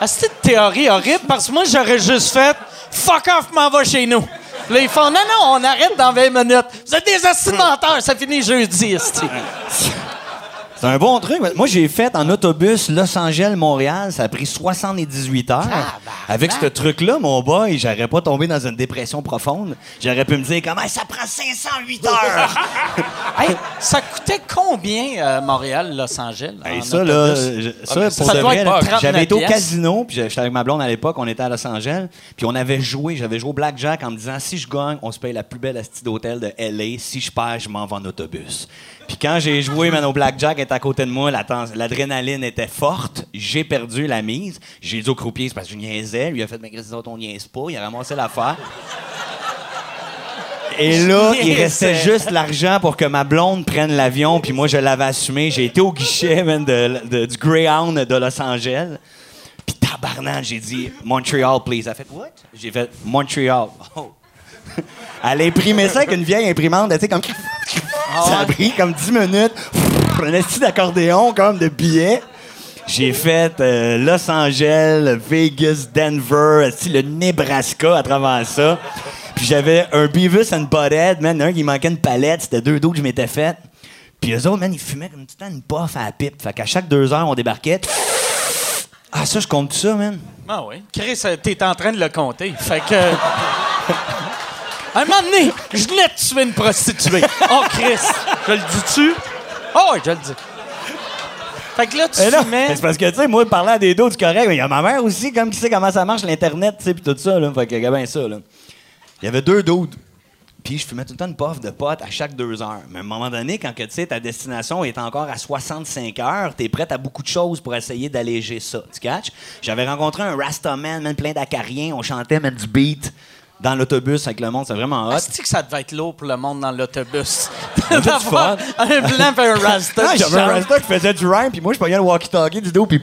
Ah, une théorie horrible parce que moi, j'aurais juste fait fuck off, m'en va chez nous. Là, ils font non, non, on arrête dans 20 minutes. Vous êtes des estimateurs, ça finit jeudi. C'est un bon truc. Moi, j'ai fait en autobus Los Angeles-Montréal. Ça a pris 78 heures. Avec ce truc-là, mon boy, j'aurais pas tombé dans une dépression profonde. J'aurais pu me dire, comment ça prend 508 heures? Hey, ça coûtait combien euh, Montréal, Los Angeles? Hey, en ça, là, autobus? je- Ah, ça, mais pour ça de doit vrai, être là, 39 j'avais été au casino, puis j'étais avec ma blonde à l'époque, on était à Los Angeles, puis on avait joué, j'avais joué au Blackjack en me disant, si je gagne, on se paye la plus belle asti d'hôtel de LA, si je perds, je m'en vais en autobus. Puis quand j'ai joué, man, au Blackjack était à côté de moi, l'adrénaline était forte, j'ai perdu la mise, j'ai dit au croupier, c'est parce que je niaisais, lui a fait, mais Chris, on niaise pas, il a ramassé l'affaire. Et là, il restait juste l'argent pour que ma blonde prenne l'avion, puis moi, je l'avais assumé. J'ai été au guichet man, de- de- du Greyhound de Los Angeles. Puis tabarnak, j'ai dit « Montreal, please ». Elle a fait « What? » J'ai fait « Montreal ». Oh. Elle a imprimé ça avec une vieille imprimante, tu sais, comme... ça a pris comme 10 minutes. Un esti d'accordéon, comme de billets. J'ai fait euh, Los Angeles, Vegas, Denver, le Nebraska à travers ça. Puis j'avais un Beavis and Butthead, man, un qui manquait une palette, c'était deux dos que je m'étais fait. Puis eux autres, man, ils fumaient comme tout le temps une puff à la pipe. Fait qu'à chaque deux heures, on débarquait. Ah, ça, je compte ça, man. Ah oui. Chris, euh, t'es en train de le compter. Fait que. un moment donné, je de tuer une prostituée. Oh, Chris, je le dis-tu? Oh, oui, je le dis. Fait que là, tu là, fumais. c'est parce que, tu sais, moi, parler à des dos, c'est correct, mais il y a ma mère aussi, comme qui sait comment ça marche, l'Internet, tu sais, puis tout ça, là. Fait que, regarde bien ça, là. Il y avait deux dudes. Puis je fumais tout le temps une puff de potes à chaque deux heures. Mais à un moment donné, quand que, tu sais, ta destination est encore à 65 heures, t'es prête à beaucoup de choses pour essayer d'alléger ça. Tu catches? J'avais rencontré un Rastaman, man, plein d'acariens. On chantait, même du beat dans l'autobus avec le monde. C'est vraiment hot. Est-ce que ça devait être lourd pour le monde dans l'autobus? D'avoir un blanc et un rasta. J'avais un. Rasta qui faisait du rhyme, puis moi, je prenais le walkie-talkie du dos, puis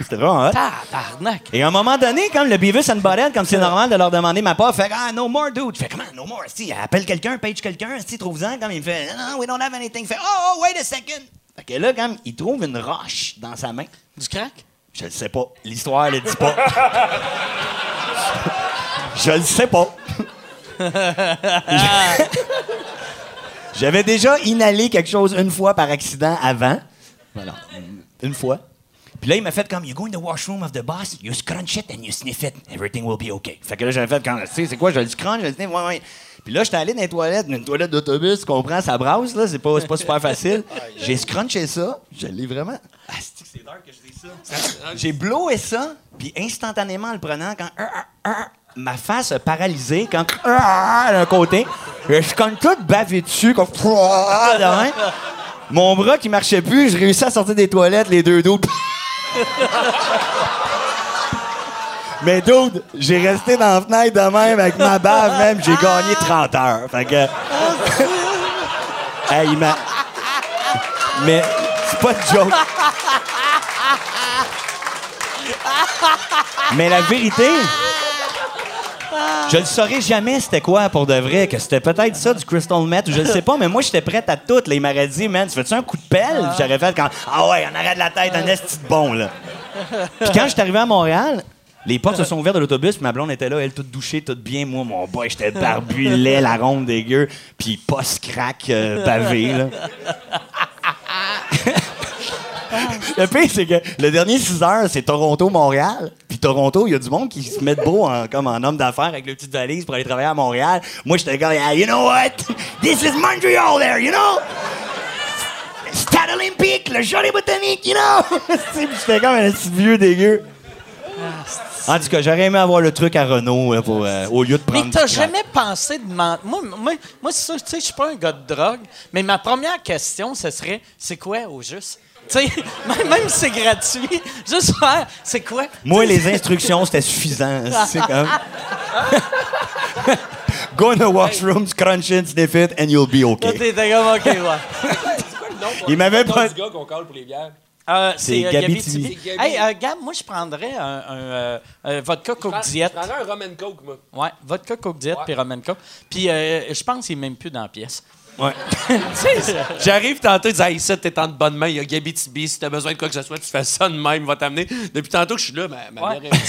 c'était vraiment hot. Tabarnak. Et à un moment donné, comme le Beavis and Butthead, comme c'est normal de leur demander ma part, fait Ah, no more, dude. Je fais comment, no more? Si, appelle quelqu'un, page quelqu'un, si, trouve-en. Comme il me fait Non, we don't have anything. Il fait Oh, oh, wait a second. Fait que là, comme il trouve une roche dans sa main. Du crack? Je le sais pas. L'histoire le dit pas. Je le sais pas. J'avais déjà inhalé quelque chose une fois par accident avant. Voilà. Une fois. Puis là, il m'a fait comme, you go in the washroom of the boss, you scrunch it and you sniff it, everything will be okay. Fait que là, j'avais fait, quand, tu sais, c'est quoi, je le scrunch, je le sniff, ouais, ouais. Puis là, j'étais allé dans les toilettes, une toilette d'autobus, tu comprends, ça brasse, là, c'est pas, super facile. J'ai scrunché ça, je l'ai vraiment. Ah, c'est dark que je dis ça? J'ai blowé ça, puis instantanément, en le prenant, quand euh, euh, ma face a paralysé, quand euh, d'un côté, je suis comme tout bavé dessus, comme même. Mon bras qui marchait plus, j'ai réussi à sortir des toilettes, les deux dos. Mais dude, j'ai resté dans la fenêtre de même avec ma bave même, j'ai gagné 30 heures. Fait que. hey, il m'a. Mais c'est pas de joke. Mais la vérité, je ne saurais jamais c'était quoi pour de vrai, que c'était peut-être ça du crystal meth ou je ne sais pas, mais moi j'étais prête à tout. Là, il m'aurait dit, man, tu fais-tu un coup de pelle? Puis J'aurais fait quand, ah ouais, on arrête la tête, un esti de bon, là. Puis quand je suis arrivé à Montréal, les portes se sont ouvertes de l'autobus, puis ma blonde était là, elle toute douchée, toute bien. Moi, mon boy, j'étais barbu, la ronde dégueu, puis post-crack euh, bavé, là. Le pire, c'est que le dernier 6 heures, c'est Toronto-Montréal. Puis Toronto, il y a du monde qui se met beau en, comme en homme d'affaires avec le petite valise pour aller travailler à Montréal. Moi, j'étais comme, yeah, you know what? This is Montreal there, you know? Stade olympique, le jolly botanique, you know? J'étais comme un petit vieux dégueu. En tout cas, j'aurais aimé avoir le truc à Renault pour, euh, au lieu de prendre. Mais t'as jamais pensé de mentir. Moi, moi, moi c'est ça, tu sais, je suis pas un gars de drogue, mais ma première question, ce serait c'est quoi au juste? Tu sais, même, même si c'est gratuit, juste faire c'est quoi? Moi, les instructions, c'était suffisant. C'est comme. Go in the washroom, scrunch it, sniff it, and you'll be okay. t'étais comme, OK, ouais. Il m'avait pas. gars qu'on colle pour les bières? Euh, C'est c'est euh, Gabi. Tibi. C'est Gabi. Hey, euh, Gab, moi, je prendrais un, un, euh, un vodka Coke Diet. Je prendrais un rum and coke, moi. Ouais, vodka Coke Diet puis Roman Coke. Puis euh, je pense qu'il est même plus dans la pièce. Ouais. J'arrive tantôt, je dis, hey, ça, t'es en de bonne main, il y a Gabi Tibi, si t'as besoin de quoi que ce soit, tu fais ça de même, il va t'amener. Depuis tantôt que je suis là, ma, ma Ouais. mère est-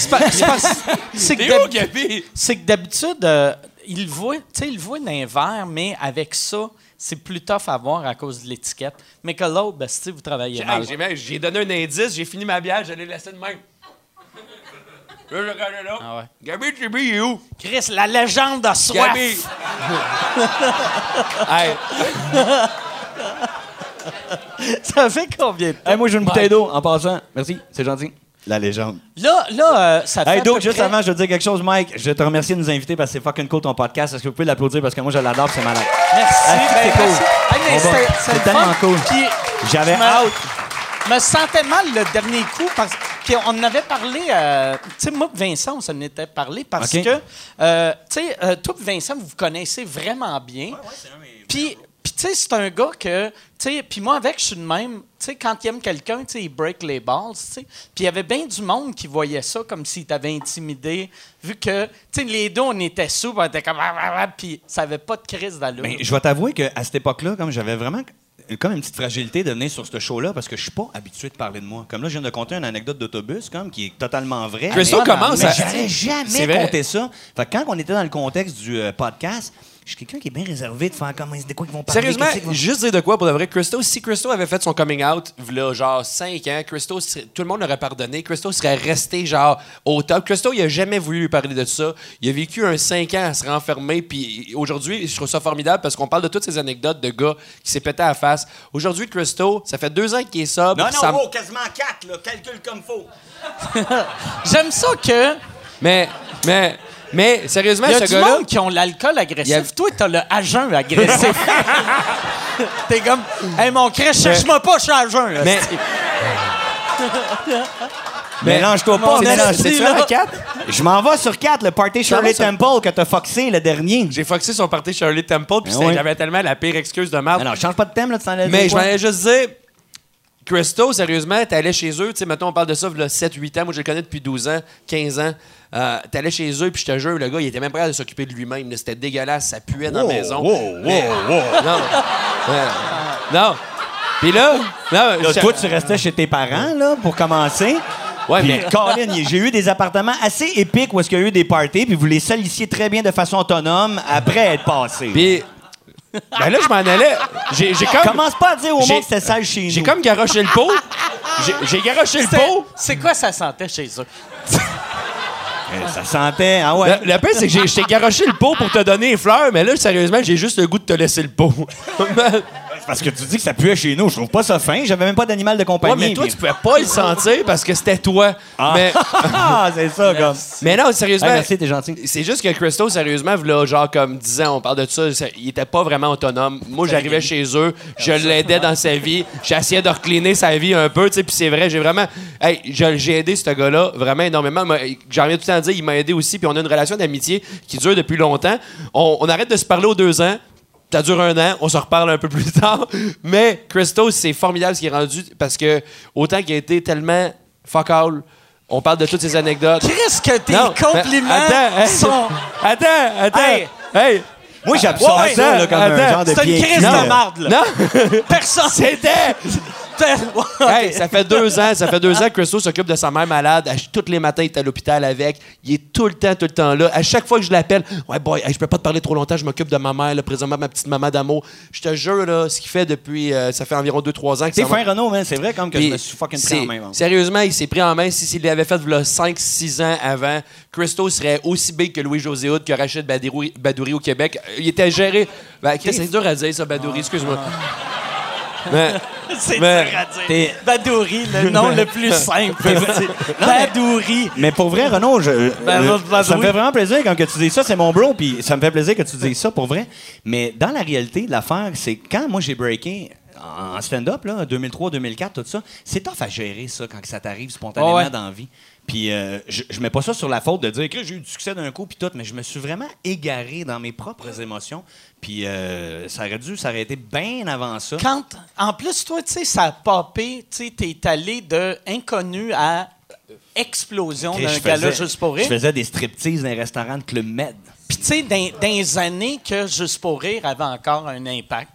C'est que T'es où, d'hab- Gabi? c'est que d'habitude, euh, il le voit, tu sais, il voit dans les verres, mais avec ça, c'est plus tough à voir à cause de l'étiquette. Mais que l'autre, ben, si vous travaillez mal. j'ai même- J'ai donné un indice, j'ai fini ma bière, je l'ai laissé de même. Là, je regardais là. Ah ouais. Gabi Tibi, il est où? Chris, la légende a soif. Gabi! hey, Ça fait combien de temps? Hey, moi, j'ai une bouteille d'eau en passant. Merci, c'est gentil. La légende. Là, là euh, ça fait. Hey, d'autres, juste près- avant, je veux dire quelque chose, Mike. Je te remercie de nous inviter parce que c'est fucking cool ton podcast. Est-ce que vous pouvez l'applaudir? Parce que moi, je l'adore, c'est malade. Merci. Ah, ben, c'est cool. merci. Hey, mais On va- c'était- c'est le tellement fun. cool. J'avais je me- hâte. Je me sentais mal le dernier coup parce qu'on en avait parlé. euh, tu sais, moi, et Vincent, on s'en était parlé parce que, euh, tu sais, euh, toi, et Vincent, vous vous connaissez vraiment bien. Puis, puis, tu sais, c'est un gars que, tu sais, puis moi, avec, je suis de même. Tu sais, quand il aime quelqu'un, tu sais, il break les balls, tu sais. Puis il y avait bien du monde qui voyait ça comme s'il t'avait intimidé, vu que, tu sais, les deux, on était sous, puis on était comme, ah, ah, ah, puis ça avait pas de crise d'allure. Ben, je vais t'avouer qu'à cette époque-là, comme j'avais vraiment comme une petite fragilité de venir sur ce show-là parce que je suis pas habitué de parler de moi. Comme là, je viens de conter une anecdote d'autobus comme qui est totalement vraie. Christo commence à- C'est jamais compté ça. Fait que quand on était dans le contexte du euh, podcast, je suis quelqu'un qui est bien réservé de faire comme de quoi ils vont parler. Sérieusement, vont- juste dire de quoi pour de vrai. Christo, si Christo avait fait son coming out, là, genre 5 ans, Christo, serait- tout le monde l'aurait pardonné. Christo serait resté, genre, au top. Christo, il a jamais voulu lui parler de ça. Il a vécu un 5 ans à se renfermer. Puis aujourd'hui, je trouve ça formidable parce qu'on parle de toutes ces anecdotes de gars qui s'est pété à la face. Aujourd'hui, Christo, ça fait deux ans qu'il est sobre. Non, puis ça- non, oh, quasiment quatre, là. Calcule comme faut. J'aime ça que. Mais, mais, mais, sérieusement, Il y a ce du monde qui ont l'alcool agressif. A- Toi, t'as le jeun agressif. T'es comme, hey, mon crèche, cherche-moi pas, je suis à jeun. Mais, Mélange-toi pas, mélange. C'est ça, 4? Je m'en vais sur 4, le party Shirley sur- Temple que t'as foxé le dernier. j'ai foxé son party Shirley Temple, puis ouais. j'avais tellement la pire excuse de merde. Alors, change pas de thème, là, tu Mais je m'allais juste dire, Christo, sérieusement, t'allais chez eux, tu sais, mettons, on parle de ça, il 7-8 ans, moi je le connais depuis 12 ans, 15 ans. Euh, t'allais chez eux, puis je te jure, le gars, il était même prêt à s'occuper de lui-même. là. C'était dégueulasse, ça puait dans la maison. Mais- Non. Ouais. Non. Puis là, non, Là, je- toi, tu restais chez tes parents, là, pour commencer. Ouais, Puis, mais- Colin, j'ai eu des appartements assez épiques où est-ce qu'il y a eu des parties, puis vous les salissiez très bien de façon autonome après être passés. Puis, ben là, je m'en allais. J'ai j'ai comme. Commence pas à dire au monde que c'était sale chez nous. J'ai comme garoché le pot. J'ai- J'ai garoché le pot. C'est quoi ça sentait chez eux? Eh, Ça sentait, ah ouais. Le, le pire, c'est que j'ai- je t'ai garoché le pot pour te donner les fleurs, mais là, sérieusement, j'ai juste le goût de te laisser le pot. Parce que tu dis que ça puait chez nous. Je trouve pas ça fin. J'avais même pas d'animal de compagnie. Ouais, mais toi, puis- tu pouvais pas le sentir parce que c'était toi. Ah, Mais, Ah, c'est ça, comme. mais non, sérieusement. Hey, merci, t'es gentil. C'est juste que Christo, sérieusement, là, genre comme 10 ans, on parle de ça, ça- il était pas vraiment autonome. Moi, j'arrivais chez eux, je l'aidais dans sa vie, j'essayais de recliner sa vie un peu, tu sais, puis c'est vrai, j'ai vraiment... Hey, j'ai aidé ce gars-là vraiment énormément. J'en reviens tout le temps à dire, il m'a aidé aussi, puis on a une relation d'amitié qui dure depuis longtemps. On, on arrête de se parler aux deux ans, ça dure un an, on se reparle un peu plus tard. Mais Christo, c'est formidable ce qu'il est rendu parce que autant qu'il a été tellement fuck all, on parle de toutes ces anecdotes. Qu'est-ce que tes Non, compliments attends, sont. Attends, attends. Hey. Hey. Moi, j'absorbe Ouais, ça là, comme un attends. genre de C'est une crise de marde, là. Non, Personne. c'était. Hey, ça fait deux ans, ça fait deux ans que Christo s'occupe de sa mère malade. Tous les matins, il est à l'hôpital avec. Il est tout le temps, tout le temps là. À chaque fois que je l'appelle, ouais, boy, hey, je peux pas te parler trop longtemps, je m'occupe de ma mère, là, présentement, ma petite maman d'amour. Je te jure, là, ce qu'il fait depuis, euh, ça fait environ deux, trois ans que T'es fin Renault, man. C'est vrai comme que Puis je me suis fucking pris c'est- en main. man. Sérieusement, il s'est pris en main. Si- S'il l'avait fait là, 5-6 ans avant, Christo serait aussi big que Louis-José Hood, que Rachid Badouri, Badouri au Québec. Il était géré. Ben, Chris, c'est dur à dire, ça, Badouri, excuse-moi. Mais, C'est Mais- dur à dire. Badouri, le nom le plus simple. Badouri. Mais pour vrai, Renaud, je, Ben, euh, ça me fait vraiment plaisir quand que tu dis ça. C'est mon bro, puis ça me fait plaisir que tu dises ça pour vrai. Mais dans la réalité, l'affaire, c'est quand moi j'ai breaké en stand-up, là, 2003-2004, tout ça, c'est tough à gérer ça quand que ça t'arrive spontanément Ouais, ouais. dans la vie. Puis euh, je, je mets pas ça sur la faute de dire que j'ai eu du succès d'un coup, puis tout, mais je me suis vraiment égaré dans mes propres émotions. Puis euh, ça aurait dû s'arrêter bien avant ça. Quand, en plus, toi, tu sais, ça a popé, tu sais, t'es allé de inconnu à explosion d'un je gala juste pour Je rire. faisais des striptease dans un restaurant de Club Med. Puis, tu sais, dans, dans les années que Juste pour rire avait encore un impact.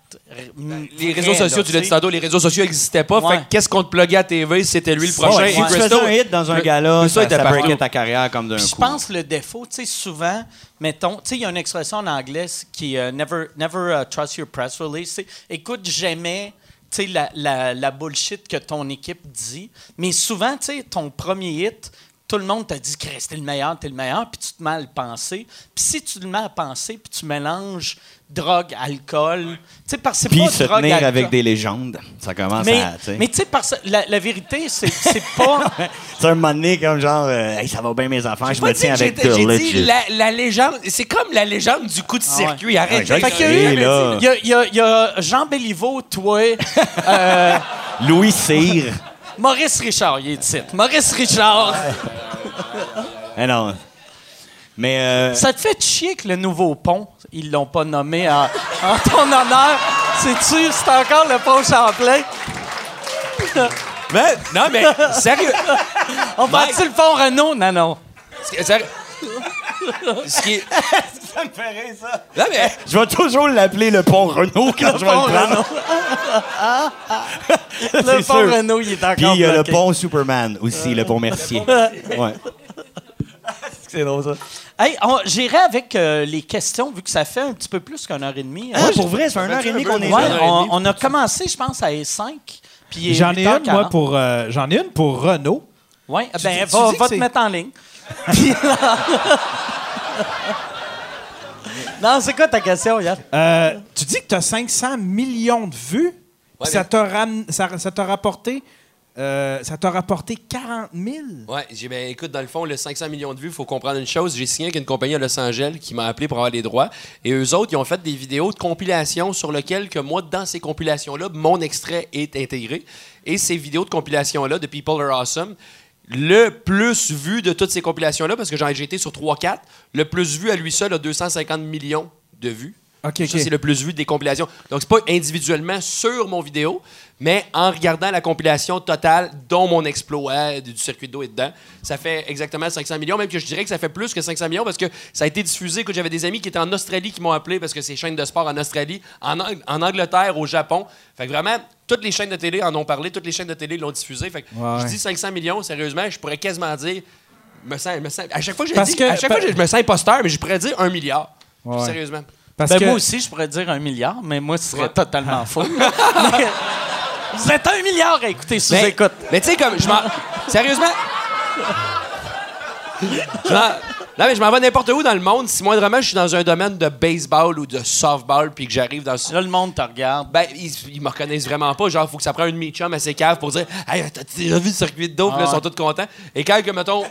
Ben, les réseaux sociaux, tu l'as dit tantôt, les réseaux sociaux n'existaient pas. Ouais. Fait que qu'est-ce qu'on te pluguait à TV? C'était lui le prochain. Ouais, si tu faisais un hit dans un Chris- gala, ça, était ça breakait ta carrière comme d'un Puis coup. je pense que le défaut, tu sais, souvent, mettons, tu sais, il y a une expression en anglais qui est euh, never, never uh, trust your press release. Écoute jamais, tu sais, la, la, la bullshit que ton équipe dit. Mais souvent, tu sais, ton premier hit, tout le monde t'a dit que t'es le meilleur, t'es le meilleur, puis tu te mets à le penser. Puis si tu te mets à penser, puis tu mélanges drogue, alcool, tu sais, parce que c'est Puis pas se drogue, tenir alcool. avec des légendes. Ça commence Mais, à. mais tu sais, parce que la, la vérité, c'est, c'est pas. C'est un moment donné comme genre, euh, Hey, ça va bien mes enfants, je me tiens avec The J'ai dit la, la légende. C'est comme la légende du coup de Ah ouais. circuit. Arrête. Ouais, je le Fait qu'il y a sais, eu- là. il y a, il y a- il y a Jean Béliveau, toi, euh, Louis Cyr. Maurice Richard, il est ici. Maurice Richard. Eh non. Mais euh, Ça te fait chier que le nouveau pont, ils l'ont pas nommé en, en ton honneur. C'est-tu, c'est encore le pont Champlain? Mais, non, mais sérieux. On va-tu le pont Renault? Non, non. sérieux. Ce qui est- ça me rire, ça. Non, mais. Je vais toujours l'appeler le pont Renault quand je vais pont le prendre. Le C'est pont sûr. Renault, il est encore Puis il y a le pont Superman aussi, le pont Mercier. Ouais. C'est drôle, ça. Hey, on- j'irai avec euh, les questions, vu que ça fait un petit peu plus qu'une heure et demie. Ah, pour vrai, ça fait une heure et demie qu'on est Ouais, là. on, on a commencé, je pense, à 5 Puis il est J'en ai 8h40. une, moi, pour, euh, j'en ai une pour Renault. Ouais, Tu ben, dis- va, va te c'est- mettre en ligne. Puis- non, c'est quoi ta question, Yann? Euh, tu dis que tu as 500 millions de vues. puis ça t'a ram- ça, ça t'a rapporté, euh, ça t'a rapporté 40 000. Ouais, j'ai ben écoute, dans le fond, le 500 millions de vues, il faut comprendre une chose. J'ai signé avec une compagnie à Los Angeles qui m'a appelé pour avoir les droits. Et eux autres, ils ont fait des vidéos de compilation sur lesquelles que moi, dans ces compilations-là, mon extrait est intégré. Et ces vidéos de compilation-là, de People Are Awesome, le plus vu de toutes ces compilations-là, parce que j'en j'ai été sur 3-4, le plus vu à lui seul a 250 millions de vues. Ça, c'est le plus vu des compilations. Donc, c'est pas individuellement sur mon vidéo, mais en regardant la compilation totale, dont mon exploit du circuit d'eau est dedans, ça fait exactement 500 millions. Même que je dirais que ça fait plus que 500 millions parce que ça a été diffusé. Écoute, j'avais des amis qui étaient en Australie qui m'ont appelé parce que c'est chaînes de sport en Australie, en, Ang- en Angleterre, au Japon. Fait que vraiment, toutes les chaînes de télé en ont parlé, toutes les chaînes de télé l'ont diffusé. Fait que Ouais, je dis 500 millions, sérieusement, je pourrais quasiment dire. Me sens, me sens- à chaque fois, je Parce dis, que- à chaque fois, je me sens imposteur, mais je pourrais dire un milliard. Ouais. Sérieusement. Parce Ben, que Moi aussi, je pourrais dire un milliard, mais moi, ce serait Ouais. totalement faux. Vous êtes un milliard à écouter sous Mais, écoute. mais tu sais, comme, je m'en. Sérieusement? Non, mais je m'en vais n'importe où dans le monde. Si moindrement je suis dans un domaine de baseball ou de softball puis que j'arrive dans ce. Là, le monde te regarde. Ben, ils, ils me reconnaissent vraiment pas. Genre, faut que ça prenne un demi-chum assez cave pour dire Hey, t'as déjà vu le circuit de dos? Puis là, ils sont tous contents. Et quand, que, mettons,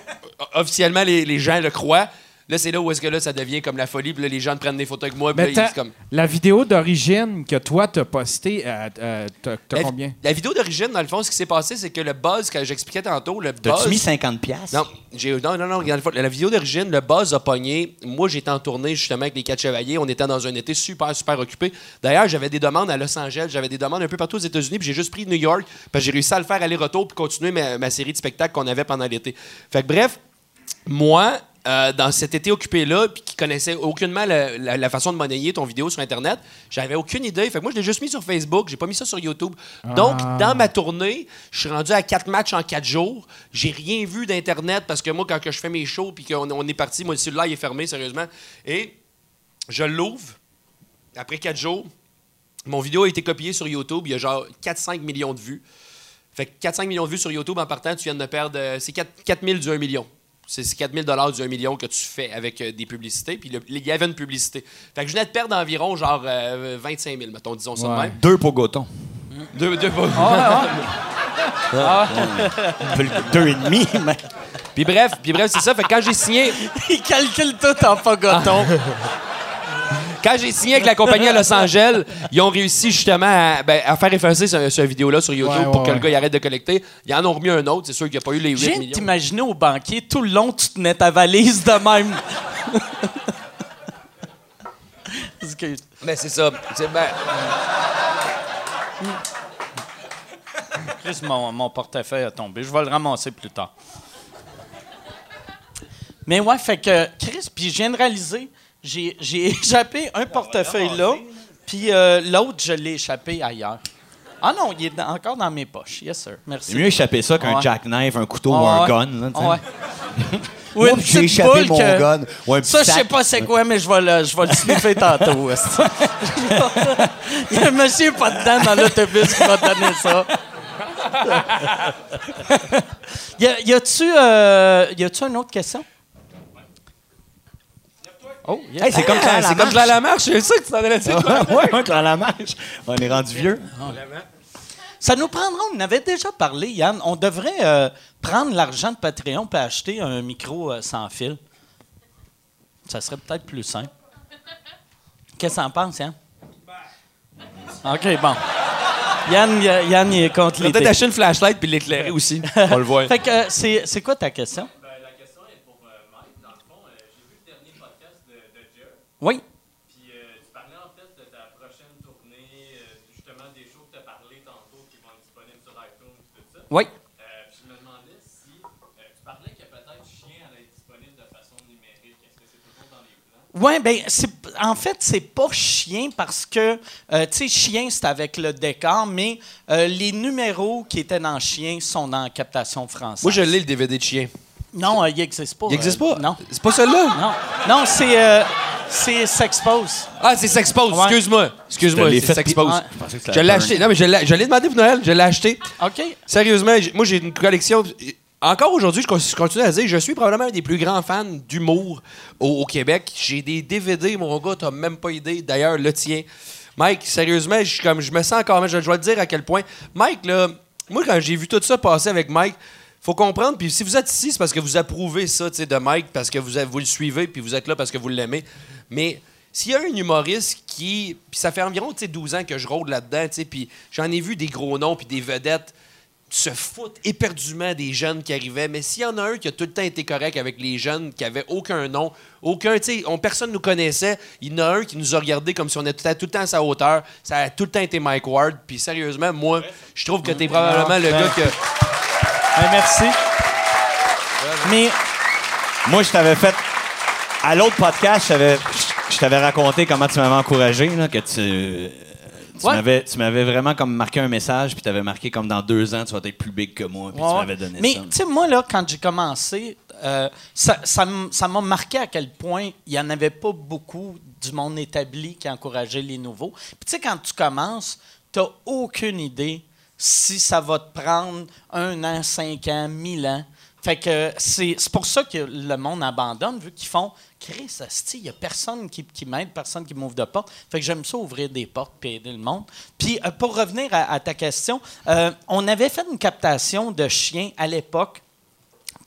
officiellement, les, les gens le croient, là, c'est là où est-ce que là, ça devient comme la folie. Puis là, les gens prennent des photos avec moi. Puis là, t'as- ils- c'est comme. la vidéo d'origine que toi t'as postée, euh, euh, t'as, t'as La, combien? la vidéo d'origine, dans le fond, ce qui s'est passé, c'est que le buzz, que j'expliquais tantôt, le buzz. T'as-tu mis 50 piastres? Non, j'ai, non, non, non, regarde, la vidéo d'origine, le buzz a pogné. Moi, j'étais en tournée justement avec les quatre chevaliers. On était dans un été super, super occupé. D'ailleurs, j'avais des demandes à Los Angeles, j'avais des demandes un peu partout aux États-Unis, puis j'ai juste pris New York, parce que j'ai réussi à le faire aller-retour puis continuer ma, ma série de spectacles qu'on avait pendant l'été. Fait que bref, moi, euh, dans cet été occupé-là, puis qui connaissait aucunement la, la- la façon de monnayer ton vidéo sur Internet. J'avais aucune idée. Fait que moi, je l'ai juste mis sur Facebook. J'ai pas mis ça sur YouTube. Donc, dans ma tournée, je suis rendu à quatre matchs en quatre jours. J'ai rien vu d'Internet parce que moi, quand que je fais mes shows, puis qu'on on est parti, moi, le cellulaire il est fermé, sérieusement. Et je l'ouvre. Après quatre jours, mon vidéo a été copiée sur YouTube. Il y a genre 4-5 millions de vues. Fait que 4-5 millions de vues sur YouTube en partant, tu viens de perdre. euh, C'est 4, 000 du 1 million. C'est c'est 4 000 du 1 million que tu fais avec euh, des publicités. Puis le- il y avait une publicité. Fait que je venais de perdre environ genre euh, 25 000, mettons, disons ça de même. Deux pour Goton. Deux, deux, Deux et demi, mais... puis bref, puis bref, c'est ça. Fait que quand j'ai signé, Il calcule tout en pogoton. quand j'ai signé avec la compagnie à Los Angeles, ils ont réussi justement à, ben, à faire effacer ce, ce vidéo-là sur YouTube Ouais, pour ouais, que le gars il arrête de collecter. Ils en ont remis un autre. C'est sûr qu'il n'y a pas eu les 8 Je viens de millions. t'imaginer au banquier, tout le long, tu tenais ta valise de même. Excuse. Mais c'est ça. C'est- ben, Chris, mon, mon portefeuille a tombé. Je vais le ramasser plus tard. Mais ouais, fait que, Chris, puis je viens de réaliser, j'ai échappé un portefeuille là, puis euh, l'autre, je l'ai échappé ailleurs. Ah non, il est dans- encore dans mes poches. Yes, sir. Merci. C'est mieux échapper ça qu'un Ouais. jackknife, un couteau ou un gun. Là. Ouais. Ou une j'ai échappé boule mon que- gun. Ça, je sais pas c'est quoi, mais je vais le, je vais le sniffer tantôt. Il y a un monsieur pas dedans dans l'autobus qui va te donner ça. y, a, y a-tu euh, y a-tu une autre question? Oh, yes. Hey, c'est comme ça, Ah, c'est comme Claire Lamarche. C'est ça que tu t'en allais dire. ouais, ouais, dans la marche. On est rendu vieux. Ça nous prendra, on en avait déjà parlé, Yann. On devrait euh, prendre l'argent de Patreon et acheter un micro euh, sans fil. Ça serait peut-être plus simple. Qu'est-ce que t'en penses, Yann? OK, bon. Yann, Yann, il est contre l'idée. peut-être acheter une flashlight puis l'éclairer aussi. On le voit. Fait que, euh, c'est, quoi ta la question est pour euh, Mike. Dans le fond, euh, j'ai vu le dernier podcast de, de Jer. Oui. Puis euh, tu parlais en fait de ta prochaine tournée, euh, justement des shows que tu as parlé tantôt qui vont être disponibles sur iTunes et tout ça. Oui. Euh, puis je me demandais si euh, tu parlais que peut-être Chien allait être disponible de façon numérique. Est-ce que c'est toujours dans les plans? Oui, ben c'est en fait c'est pas chien parce que euh, tu sais chien c'est avec le décor, mais euh, les numéros qui étaient dans chien sont dans captation française. Moi, je l'ai le DVD de chien. Non, euh, il n'existe pas. Il n'existe euh, pas? Non, C'est pas celui-là? non, non, c'est euh, c'est s'expose. Ah, c'est Sexpose. Ouais. Excuse-moi. Excuse-moi, c'est Sexpose. Ouais. Je l'ai acheté. Non, mais je l'ai demandé pour Noël. Je l'ai acheté. Ok. Sérieusement, moi, j'ai une collection. Encore aujourd'hui, je con- je continue à dire, je suis probablement un des plus grands fans d'humour au, au Québec. J'ai des DVD, mon gars, t'as même pas idée. D'ailleurs, le tien. Mike, sérieusement, je suis comme, je me sens encore, je, je dois te dire à quel point. Mike, là, moi, quand j'ai vu tout ça passer avec Mike, faut comprendre, puis si vous êtes ici, c'est parce que vous approuvez ça, tu sais, de Mike, parce que vous, vous le suivez, puis vous êtes là parce que vous l'aimez. Mais s'il y a un humoriste qui. Puis ça fait environ tu sais, 12 ans que je rôde là-dedans, tu sais, puis j'en ai vu des gros noms, puis des vedettes se foutent éperdument des jeunes qui arrivaient. Mais s'il y en a un qui a tout le temps été correct avec les jeunes, qui avait aucun nom, aucun, tu sais, on- personne nous connaissait, il y en a un qui nous a regardé comme si on était tout le temps à sa hauteur. Ça a tout le temps été Mike Ward. Puis sérieusement, moi, je trouve que t'es probablement le gars que. Ben, merci. Mais Moi, je t'avais fait. À l'autre podcast, je t'avais- je- je t'avais raconté comment tu m'avais encouragé, là, que tu. Tu Ouais. m'avais- tu m'avais vraiment comme marqué un message, puis tu avais marqué comme dans deux ans, tu vas être plus big que moi, puis Ouais, tu m'avais donné Mais ça. tu sais, moi, là, quand j'ai commencé, euh, ça, ça m'a marqué à quel point il n'y en avait pas beaucoup du monde établi qui encourageait les nouveaux. Puis tu sais, quand tu commences, tu n'as aucune idée si ça va te prendre un an, cinq ans, mille ans. Fait que c'est pour ça que le monde abandonne, vu qu'ils font Chris, il n'y a personne qui, qui m'aide, personne qui m'ouvre de porte. Fait que j'aime ça ouvrir des portes et aider le monde. Puis euh, pour revenir à, ta question, euh, on avait fait une captation de chiens à l'époque.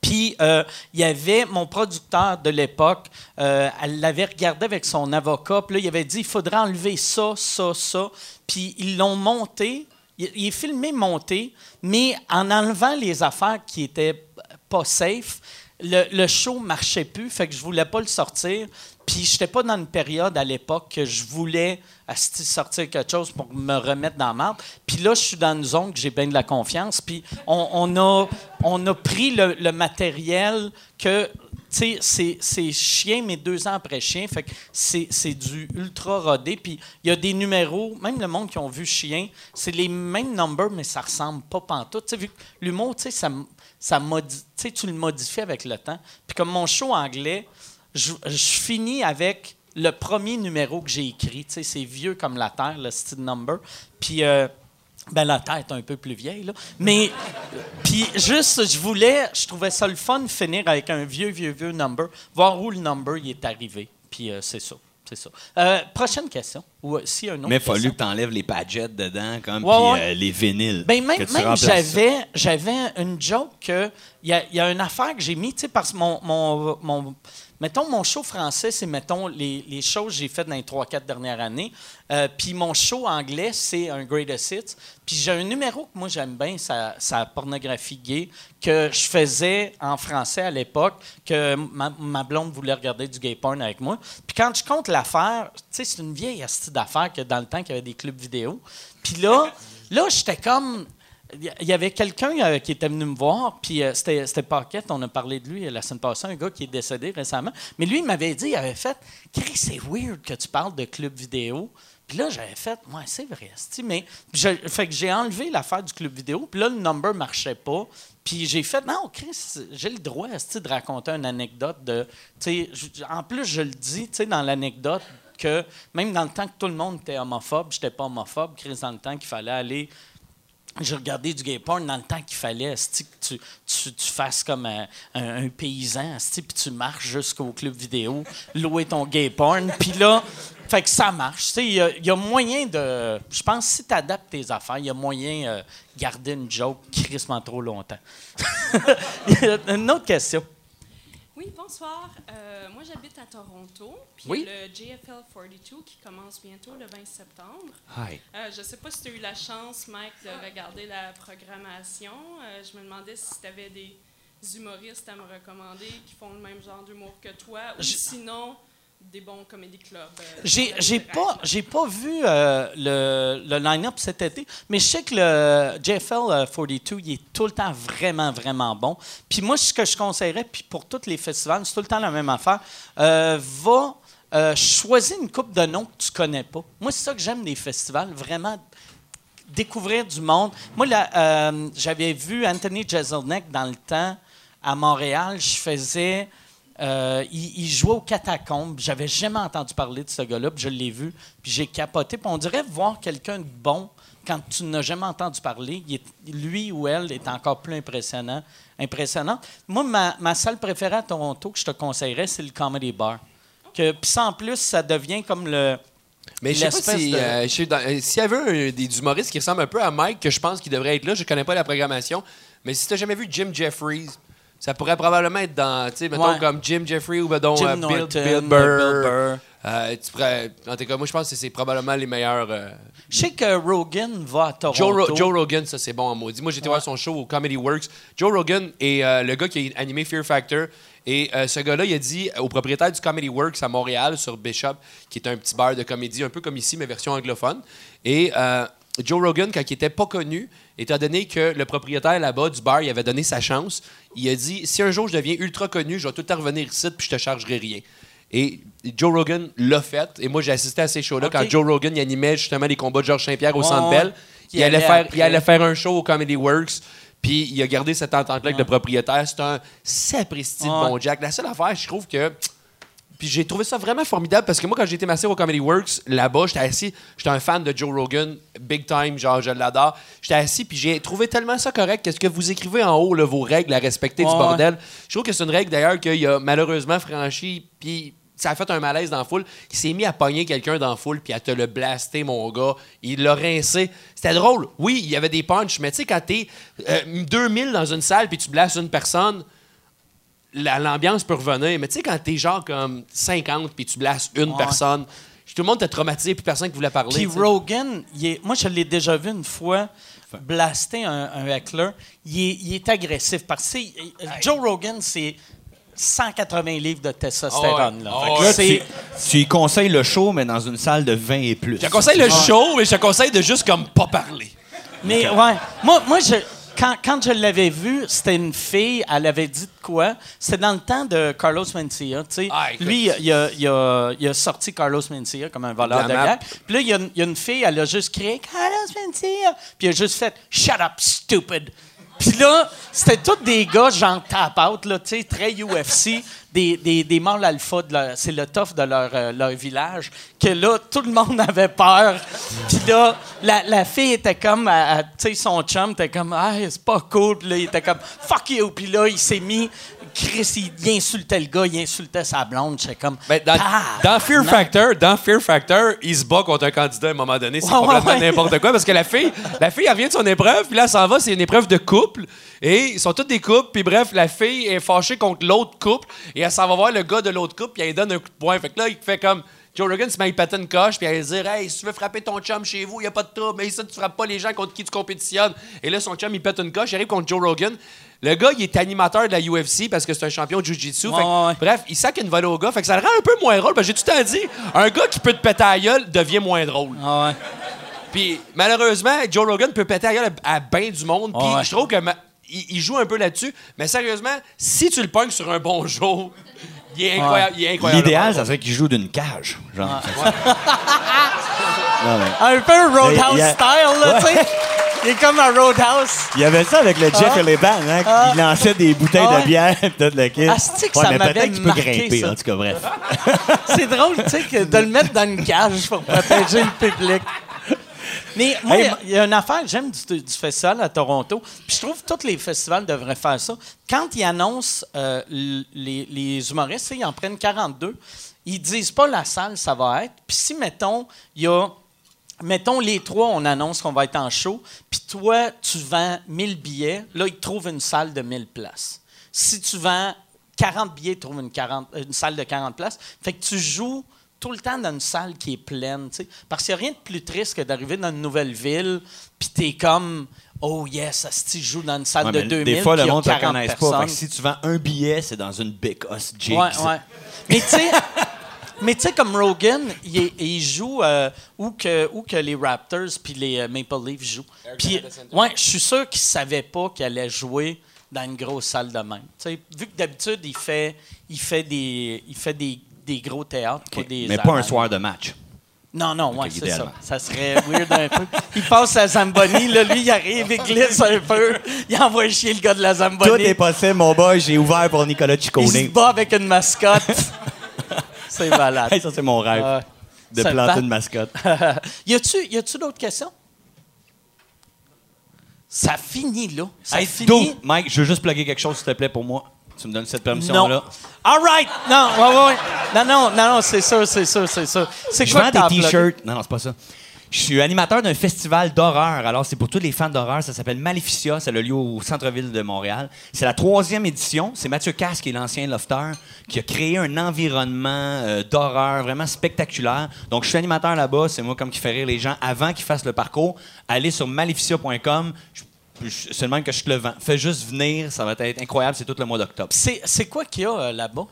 Puis, euh, il y avait mon producteur de l'époque, euh, elle l'avait regardé avec son avocat, puis là, il avait dit il faudrait enlever ça, ça, ça. Puis, ils l'ont monté, il, est filmé monté, mais en enlevant les affaires qui étaient pas safe, le, le show marchait plus, fait que je voulais pas le sortir. Puis, j'étais pas dans une période à l'époque que je voulais sortir quelque chose pour me remettre dans la marde. Puis là, je suis dans une zone que j'ai bien de la confiance. Puis on, a, on a pris le matériel que, tu sais, c'est, chien, mais deux ans après chien. Fait que c'est, du ultra rodé. Puis il y a des numéros, même le monde qui ont vu chien, c'est les mêmes numbers, mais ça ressemble pas pantoute. Tu sais, l'humour, tu sais, ça, tu le modifies avec le temps. Puis comme mon show anglais, je, finis avec le premier numéro que j'ai écrit. C'est vieux comme la Terre, le style number. Puis, euh, ben, la est un peu plus vieille, là. Mais, puis juste, je voulais, je trouvais ça le fun de finir avec un vieux, vieux, vieux number, voir où le number il est arrivé. Puis euh, c'est ça. C'est ça. Euh, prochaine question. Ou euh, une autre Mais il fallu que t'enlèves les padgettes dedans, comme, Ouais, puis ouais. les vinyles. Ben, même tu j'avais, j'avais une joke que. Il y a, il y a une affaire que j'ai mis, tu sais, parce que mon, mon, mon- Mettons, mon show français, c'est, mettons, les, les choses que j'ai faites dans les 3-4 dernières années. Euh, Puis mon show anglais, c'est un Greatest Hits. Puis j'ai un numéro que moi j'aime bien, ça pornographie gay, que je faisais en français à l'époque, que ma, ma blonde voulait regarder du gay porn avec moi. Puis quand je compte l'affaire, tu sais, c'est une vieille astuce d'affaires que dans le temps qu'il y avait des clubs vidéo. Puis là, là j'étais comme. Il y avait quelqu'un euh, qui était venu me voir, puis euh, c'était c'était Paquette, on a parlé de lui euh, la semaine passée, un gars qui est décédé récemment. Mais lui, il m'avait dit, il avait fait Chris, c'est weird que tu parles de club vidéo. Puis là, j'avais fait, ouais, c'est vrai, mais je, fait que j'ai enlevé l'affaire du club vidéo, puis là, le number marchait pas. Puis j'ai fait, non, Chris, j'ai le droit de raconter une anecdote de. En plus, je le dis dans l'anecdote que même dans le temps que tout le monde était homophobe, j'étais pas homophobe, Chris, dans le temps qu'il fallait aller j'ai regardé du gay porn dans le temps qu'il fallait que tu, tu, tu fasses comme un, un- un paysan, puis tu marches jusqu'au club vidéo, louer ton gay porn, puis là, fait que ça marche. Il y, a- moyen de. Je pense si tu adaptes tes affaires, il y a moyen de garder une joke crissement trop longtemps. Une autre question. Oui, bonsoir. Euh, moi, j'habite à Toronto. Puis Oui. le JFL 42 qui commence bientôt le 20 septembre. Hi. Euh, je ne sais pas si tu as eu la chance, Mike, de regarder la programmation. Euh, je me demandais si tu avais des humoristes à me recommander qui font le même genre d'humour que toi, ou Je- sinon des bons comédie clubs. euh, J'ai, pas, vu euh, le, le line-up cet été, mais je sais que le JFL euh, 42, il est tout le temps vraiment, vraiment bon. Puis moi, ce que je conseillerais, puis pour tous les festivals, c'est tout le temps la même affaire, euh, va euh, choisir une coupe de noms que tu connais pas. Moi, c'est ça que j'aime des festivals, vraiment découvrir du monde. Moi, euh, j'avais vu Anthony Jeselnik dans le temps à Montréal. Je faisais. Euh, il, il jouait aux catacombes. J'avais jamais entendu parler de ce gars-là, puis je l'ai vu, puis j'ai capoté. Puis on dirait voir quelqu'un de bon quand tu n'as jamais entendu parler. il est- lui ou elle est encore plus impressionnant. impressionnant. Moi, ma, ma salle préférée à Toronto que je te conseillerais, c'est le Comedy Bar. Que, puis ça, en plus, ça devient comme le. Mais je sais pas si. de- euh, euh, S'il y avait un- des humoristes qui ressemblent un peu à Mike, que je pense qu'il devrait être là, je connais pas la programmation, mais si tu jamais vu Jim Jeffries, ça pourrait probablement être dans, tu sais, mettons Ouais. comme Jim Jeffries ou mettons Jim euh, Bill, Norton, Bill Burr. Bill Burr. Euh, tu pourrais- en tout cas, moi, je pense que c'est probablement les meilleurs. euh, Je sais que Rogan va à Toronto. Joe, Ro- Joe Rogan, ça c'est bon en maudit. Moi, j'étais voir son show au Comedy Works. Joe Rogan est euh, le gars qui a animé Fear Factor. Et euh, ce gars-là, il a dit au propriétaire du Comedy Works à Montréal, sur Bishop, qui est un petit bar de comédie, un peu comme ici, mais version anglophone. Et euh, Joe Rogan, quand il était pas connu, étant donné que le propriétaire là-bas du bar, il avait donné sa chance, il a dit si un jour je deviens ultra connu, je vais tout le temps revenir ici puis je te chargerai rien. Et Joe Rogan l'a fait. Et moi, j'ai assisté à ces shows-là quand Joe Rogan il animait justement les combats de Georges Saint-Pierre au Centre. Bell. Il allait, faire, après. il allait faire un show au Comedy Works, puis il a gardé cette entente-là avec le propriétaire. C'est un sapristi de Ouais. bon Jack. La seule affaire, je trouve que. Puis j'ai trouvé ça vraiment formidable parce que moi, quand été massé au Comedy Works, là-bas, j'étais assis, j'étais un fan de Joe Rogan, big time, genre je l'adore. J'étais assis, puis j'ai trouvé tellement ça correct. Qu'est-ce que vous écrivez en haut, là, vos règles à respecter Ouais, du bordel? Je trouve que c'est une règle d'ailleurs qu'il a malheureusement franchi, puis ça a fait un malaise dans la foule. Il s'est mis à pogner quelqu'un dans la foule, puis à te le blaster, mon gars. Il l'a rincé. C'était drôle. Oui, il y avait des punchs, mais tu sais, quand t'es euh, 2000 dans une salle, puis tu blastes une personne, l'ambiance peut revenir. Mais tu sais, quand t'es genre comme 50 puis tu blastes une Ouais. personne, tout le monde t'a traumatisé puis personne qui voulait parler. Puis. Rogan, il est- moi, je l'ai déjà vu une fois blaster un, un heckler. Il est, il est agressif parce que Joe Rogan, c'est 180 livres de testostérone. là. Ah Là, c'est- tu, tu y conseilles le show, mais dans une salle de 20 et plus. Je te conseille le show, mais je te conseille de juste comme pas parler. Mais ouais, moi, moi je, quand, quand je l'avais vu, c'était une fille, elle avait dit de quoi? C'était dans le temps de Carlos Mencia, tu sais. Ah. Lui, il a, il a- il a sorti Carlos Mencia comme un voleur La de guerre. Puis là, il y, a une- il y a une fille, elle a juste crié « Carlos Mencia! » Puis elle a juste fait « Shut up, stupid! » Puis là, c'était tous des gars genre tap-out, là, tu sais, très UFC, des, des, des alpha, de leur- c'est le tough de leur, euh, leur village, que là, tout le monde avait peur. Puis là, la, la fille était comme, tu sais, son chum était comme, ah, c'est pas cool. Puis là, il était comme, fuck you. Puis là, il s'est mis, Chris, il, il insultait le gars, il insultait sa blonde. J'étais comme, Ben, dans, dans Fear. Factor, dans Fear Factor, il se bat contre un candidat à un moment donné. C'est Ouais, complètement ouais. n'importe quoi parce que la fille, la fille, elle vient de son épreuve, puis là, elle s'en va, c'est une épreuve de couple. Et ils sont tous des couples, puis bref, la fille est fâchée contre l'autre couple, et elle s'en va voir le gars de l'autre couple, puis elle lui donne un coup de poing. Fait que là, il fait comme. Joe Rogan se met à y péter une coche, puis elle lui dire Hey, si tu veux frapper ton chum chez vous, il a pas de trouble, mais ici, tu frappes pas les gens contre qui tu compétitionnes. Et là, son chum, il pète une coche, il arrive contre Joe Rogan. Le gars, il est animateur de la UFC parce que c'est un champion de Jiu-Jitsu. Ouais, Fait que- ouais, ouais. Bref, il sac une volée au gars. Fait que ça le rend un peu moins drôle. Parce que j'ai tout le temps dit, un gars qui peut te péter à la gueule devient moins drôle. Ah ouais. Puis malheureusement, Joe Rogan peut péter à la gueule à, à bien du monde. Puis Ah ouais. je trouve que ma- il, il joue un peu là-dessus. Mais sérieusement, si tu le pognes sur un bon jour, il est incroyable. L'idéal, ça serait qu'il joue d'une cage. Genre. Non, mais- Un peu Roadhouse a- style, là, tu sais. Il est comme un Roadhouse. Il y avait ça avec le Jeff et les bands, hein, Ah. qui lançait des bouteilles Ah ouais. de bière et tout le kit. Asti que ça m'avait peut-être qu'il peut grimper, ça. en tout cas, bref. C'est drôle, tu sais, de le mettre dans une cage pour protéger le public. Mais moi, Hey, il y a une affaire que j'aime du, du festival à Toronto, puis je trouve que tous les festivals devraient faire ça. Quand ils annoncent euh, les, les humoristes, ils en prennent 42, ils disent pas la salle ça va être. Puis si, mettons, il y a... Mettons, les trois, on annonce qu'on va être en show, puis toi, tu vends 1000 billets, là, ils te trouvent une salle de 1000 places. Si tu vends 40 billets, ils trouvent une, 40 une salle de 40 places. Fait que tu joues tout le temps dans une salle qui est pleine, tu sais. Parce qu'il n'y a rien de plus triste que d'arriver dans une nouvelle ville, puis t'es comme, oh yes, si je joue dans une salle Ouais, de mais 2000, des fois, le monde ne te 40 connaisse pas. Fait que si tu vends un billet, c'est dans une Big Us Jig. Ouais, ouais. Mais tu sais, mais tu sais comme Rogan, il, est- il joue euh, où que où que les Raptors puis les euh, Maple Leafs jouent. Puis ouais, je suis sûr qu'il savait pas qu'il allait jouer dans une grosse salle de même. Tu sais, vu que d'habitude il fait il fait des il fait des, des gros théâtres, pas des Mais pas un soir de match. Non, non, ouais, c'est ça. Ça serait weird un peu. Il passe à Zamboni, là, lui, il arrive, il glisse un peu. Il envoie chier le gars de la Zamboni. Tout est possible, mon boy. J'ai ouvert pour Nicolas il se Ciccone. bat avec une mascotte. C'est malade. Hey, ça, c'est mon rêve. Ouais. de planter une mascotte. y a-tu, y a-tu d'autres questions? Ça finit là. Ça Hey, finit. Mike, je veux juste plugger quelque chose, s'il te plaît, pour moi. Tu me donnes cette non. permission-là. All right. Non, ouais, ouais, ouais. Non, non, non, non, c'est ça, c'est ça, c'est ça. C'est Je quoi vends que uploadé? t-shirts. Non, non, c'est pas ça. Je suis animateur d'un festival d'horreur. Alors, c'est pour tous les fans d'horreur. Ça s'appelle Maleficia. C'est le lieu au centre-ville de Montréal. C'est la troisième édition. C'est Mathieu Casse, qui est l'ancien lofter, qui a créé un environnement euh, d'horreur vraiment spectaculaire. Donc, je suis animateur là-bas. C'est moi comme qui fait rire les gens avant qu'ils fassent le parcours. Allez sur maleficia.com. Même que je te le vends. Fais juste venir. Ça va être incroyable. C'est tout le mois d'octobre. C'est, quoi qu'il y a euh, là-bas?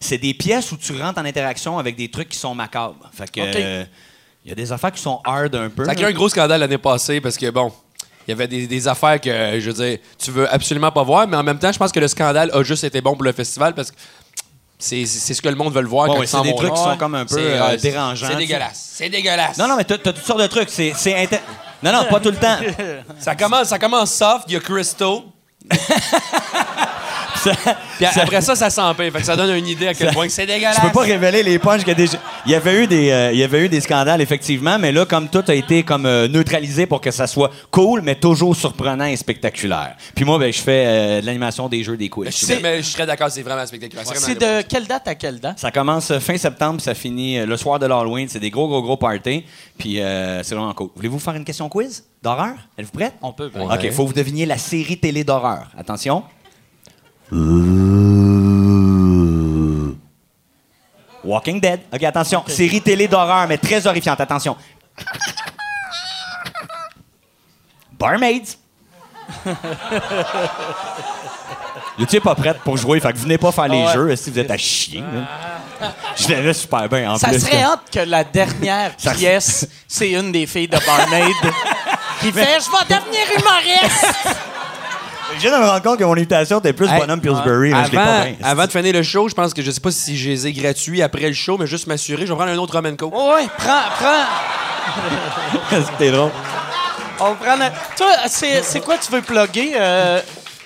c'est des pièces où tu rentres en interaction avec des trucs qui sont macabres. Fait que euh, il y a des affaires qui sont hard un peu. Ça a créé un gros scandale l'année passée parce que, bon, il y avait des, des affaires que, je veux dire, tu veux absolument pas voir, mais en même temps, je pense que le scandale a juste été bon pour le festival parce que c'est c'est ce que le monde veut le voir c'est des trucs qui sont comme un peu euh, dérangeants. C'est dégueulasse. C'est dégueulasse. Non, non, mais t'as toutes sortes de trucs. C'est Non, non, pas tout le temps. Ça commence, ça commence soft, il y a Puis après ça, ça s'empire. Fait que ça donne une idée à quel point que c'est dégueulasse. Je peux pas révéler les punchs qu'il y a déjà. Il y avait eu des, euh, il y avait eu des scandales effectivement, mais là, comme tout a été comme euh, neutralisé pour que ça soit cool, mais toujours surprenant et spectaculaire. Puis moi, ben, je fais euh, de l'animation des jeux, des quiz. Je sais, mais je serais d'accord, c'est vraiment spectaculaire. C'est C'est vraiment de quelle date à quelle date? Ça commence euh, fin septembre, puis ça finit euh, le soir de l'Halloween. C'est des gros, gros, gros parties. Puis euh, c'est vraiment cool. Voulez-vous faire une question quiz d'horreur? Êtes-vous prête? On peut. ben. OK, faut que vous deviniez la série télé d'horreur. Attention. Walking Dead. OK, attention. Série télé d'horreur, mais très horrifiante. Attention. Barmaids. Tu pas prête pour jouer, fait que venez pas faire les Ouais. jeux si vous êtes à chier. là. Je l'avais super bien en Ça plus. serait hâte que la dernière Ça- pièce, c'est une des filles de Barmaid qui fait « Je vais devenir humoriste! Je viens de me rendre compte que mon invitation était plus Hey, bonhomme Pillsbury. hein, je Avant, avant de finir le show, je pense que je sais pas si je les ai gratuits après le show, mais juste m'assurer, je vais prendre un autre Roman Coke. Oui, prends, prends. C'était drôle. On prend. un- Toi, c'est c'est quoi tu veux plugger? euh,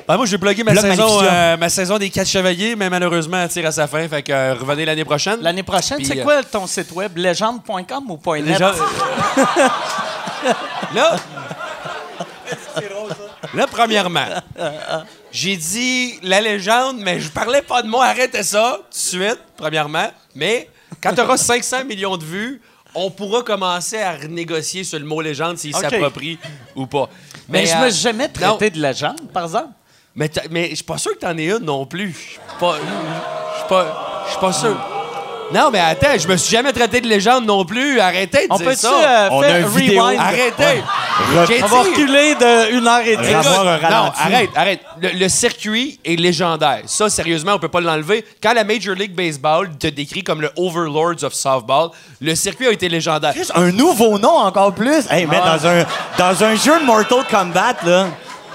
Ah, moi, j'ai plugué ma Plug saison, euh, ma saison des quatre chevaliers, mais malheureusement, elle tire à sa fin. Fait que euh, revenez l'année prochaine. L'année prochaine, c'est euh, quoi ton site web? Légende.com ou point .net? Déjà- Là. Là, premièrement, j'ai dit la légende, mais je parlais pas de moi. Arrêtez ça tout de suite, premièrement. Mais quand tu auras 500 millions de vues, on pourra commencer à renégocier sur le mot légende s'il OK. s'approprie ou pas. Mais, je euh, me suis jamais non. traité de légende, par exemple. Mais, mais je suis pas sûr que t'en aies une non plus. Je suis pas. Je suis pas. Je suis pas sûr. Non, mais attends, je me suis jamais traité de légende non plus. Arrêtez de On dire ça. euh, On faire vidéo. rewind? Arrêtez. On va reculer de 1 heure et demie. Non, arrête, arrête. Le, le circuit est légendaire. Ça, sérieusement, on peut pas l'enlever. Quand la Major League Baseball te décrit comme le Overlords of Softball, le circuit a été légendaire. Un nouveau nom encore plus. Hey, mais dans, un, dans un jeu de Mortal Kombat, là,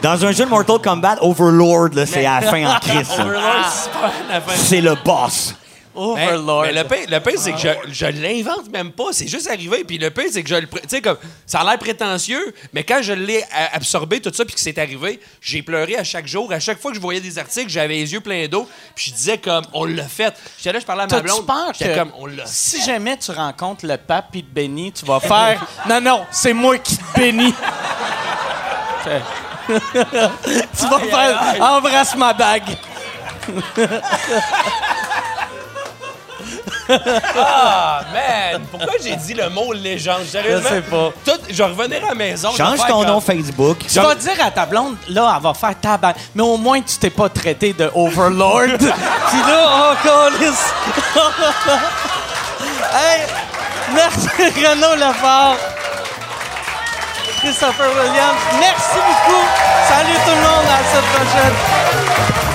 dans un jeu de Mortal Kombat, Overlord, là, c'est à la fin en crise. ça. Overlords, c'est pas la fin. C'est le boss. Mais, Overlord. mais le pire, le pire, c'est que je, je l'invente même pas. C'est juste arrivé. Puis le pire, c'est que je le. Tu sais, comme. Ça a l'air prétentieux, mais quand je l'ai a- absorbé, tout ça, puis que c'est arrivé, j'ai pleuré à chaque jour. À chaque fois que je voyais des articles, j'avais les yeux pleins d'eau. Puis je disais, comme, on l'a fait. J'étais là, je parlais à ma blonde. peur que comme, on l'a si jamais tu rencontres le pape et te bénis, tu vas faire Non, non, c'est moi qui te bénis. Tu vas faire Embrasse ma bague. Ah, man! Pourquoi j'ai dit le mot légende? Sérieusement? Je sais pas. Tout, je revenais à la maison. je vais Change faire ton comme- nom Facebook. Tu vas dire à ta blonde, là, elle va faire tabac. Mais au moins, tu t'es pas traité de Overlord. Puis là, oh, câlisse. hey, merci Renaud Lefort. Christopher Williams, merci beaucoup. Salut tout le monde, à la semaine prochaine.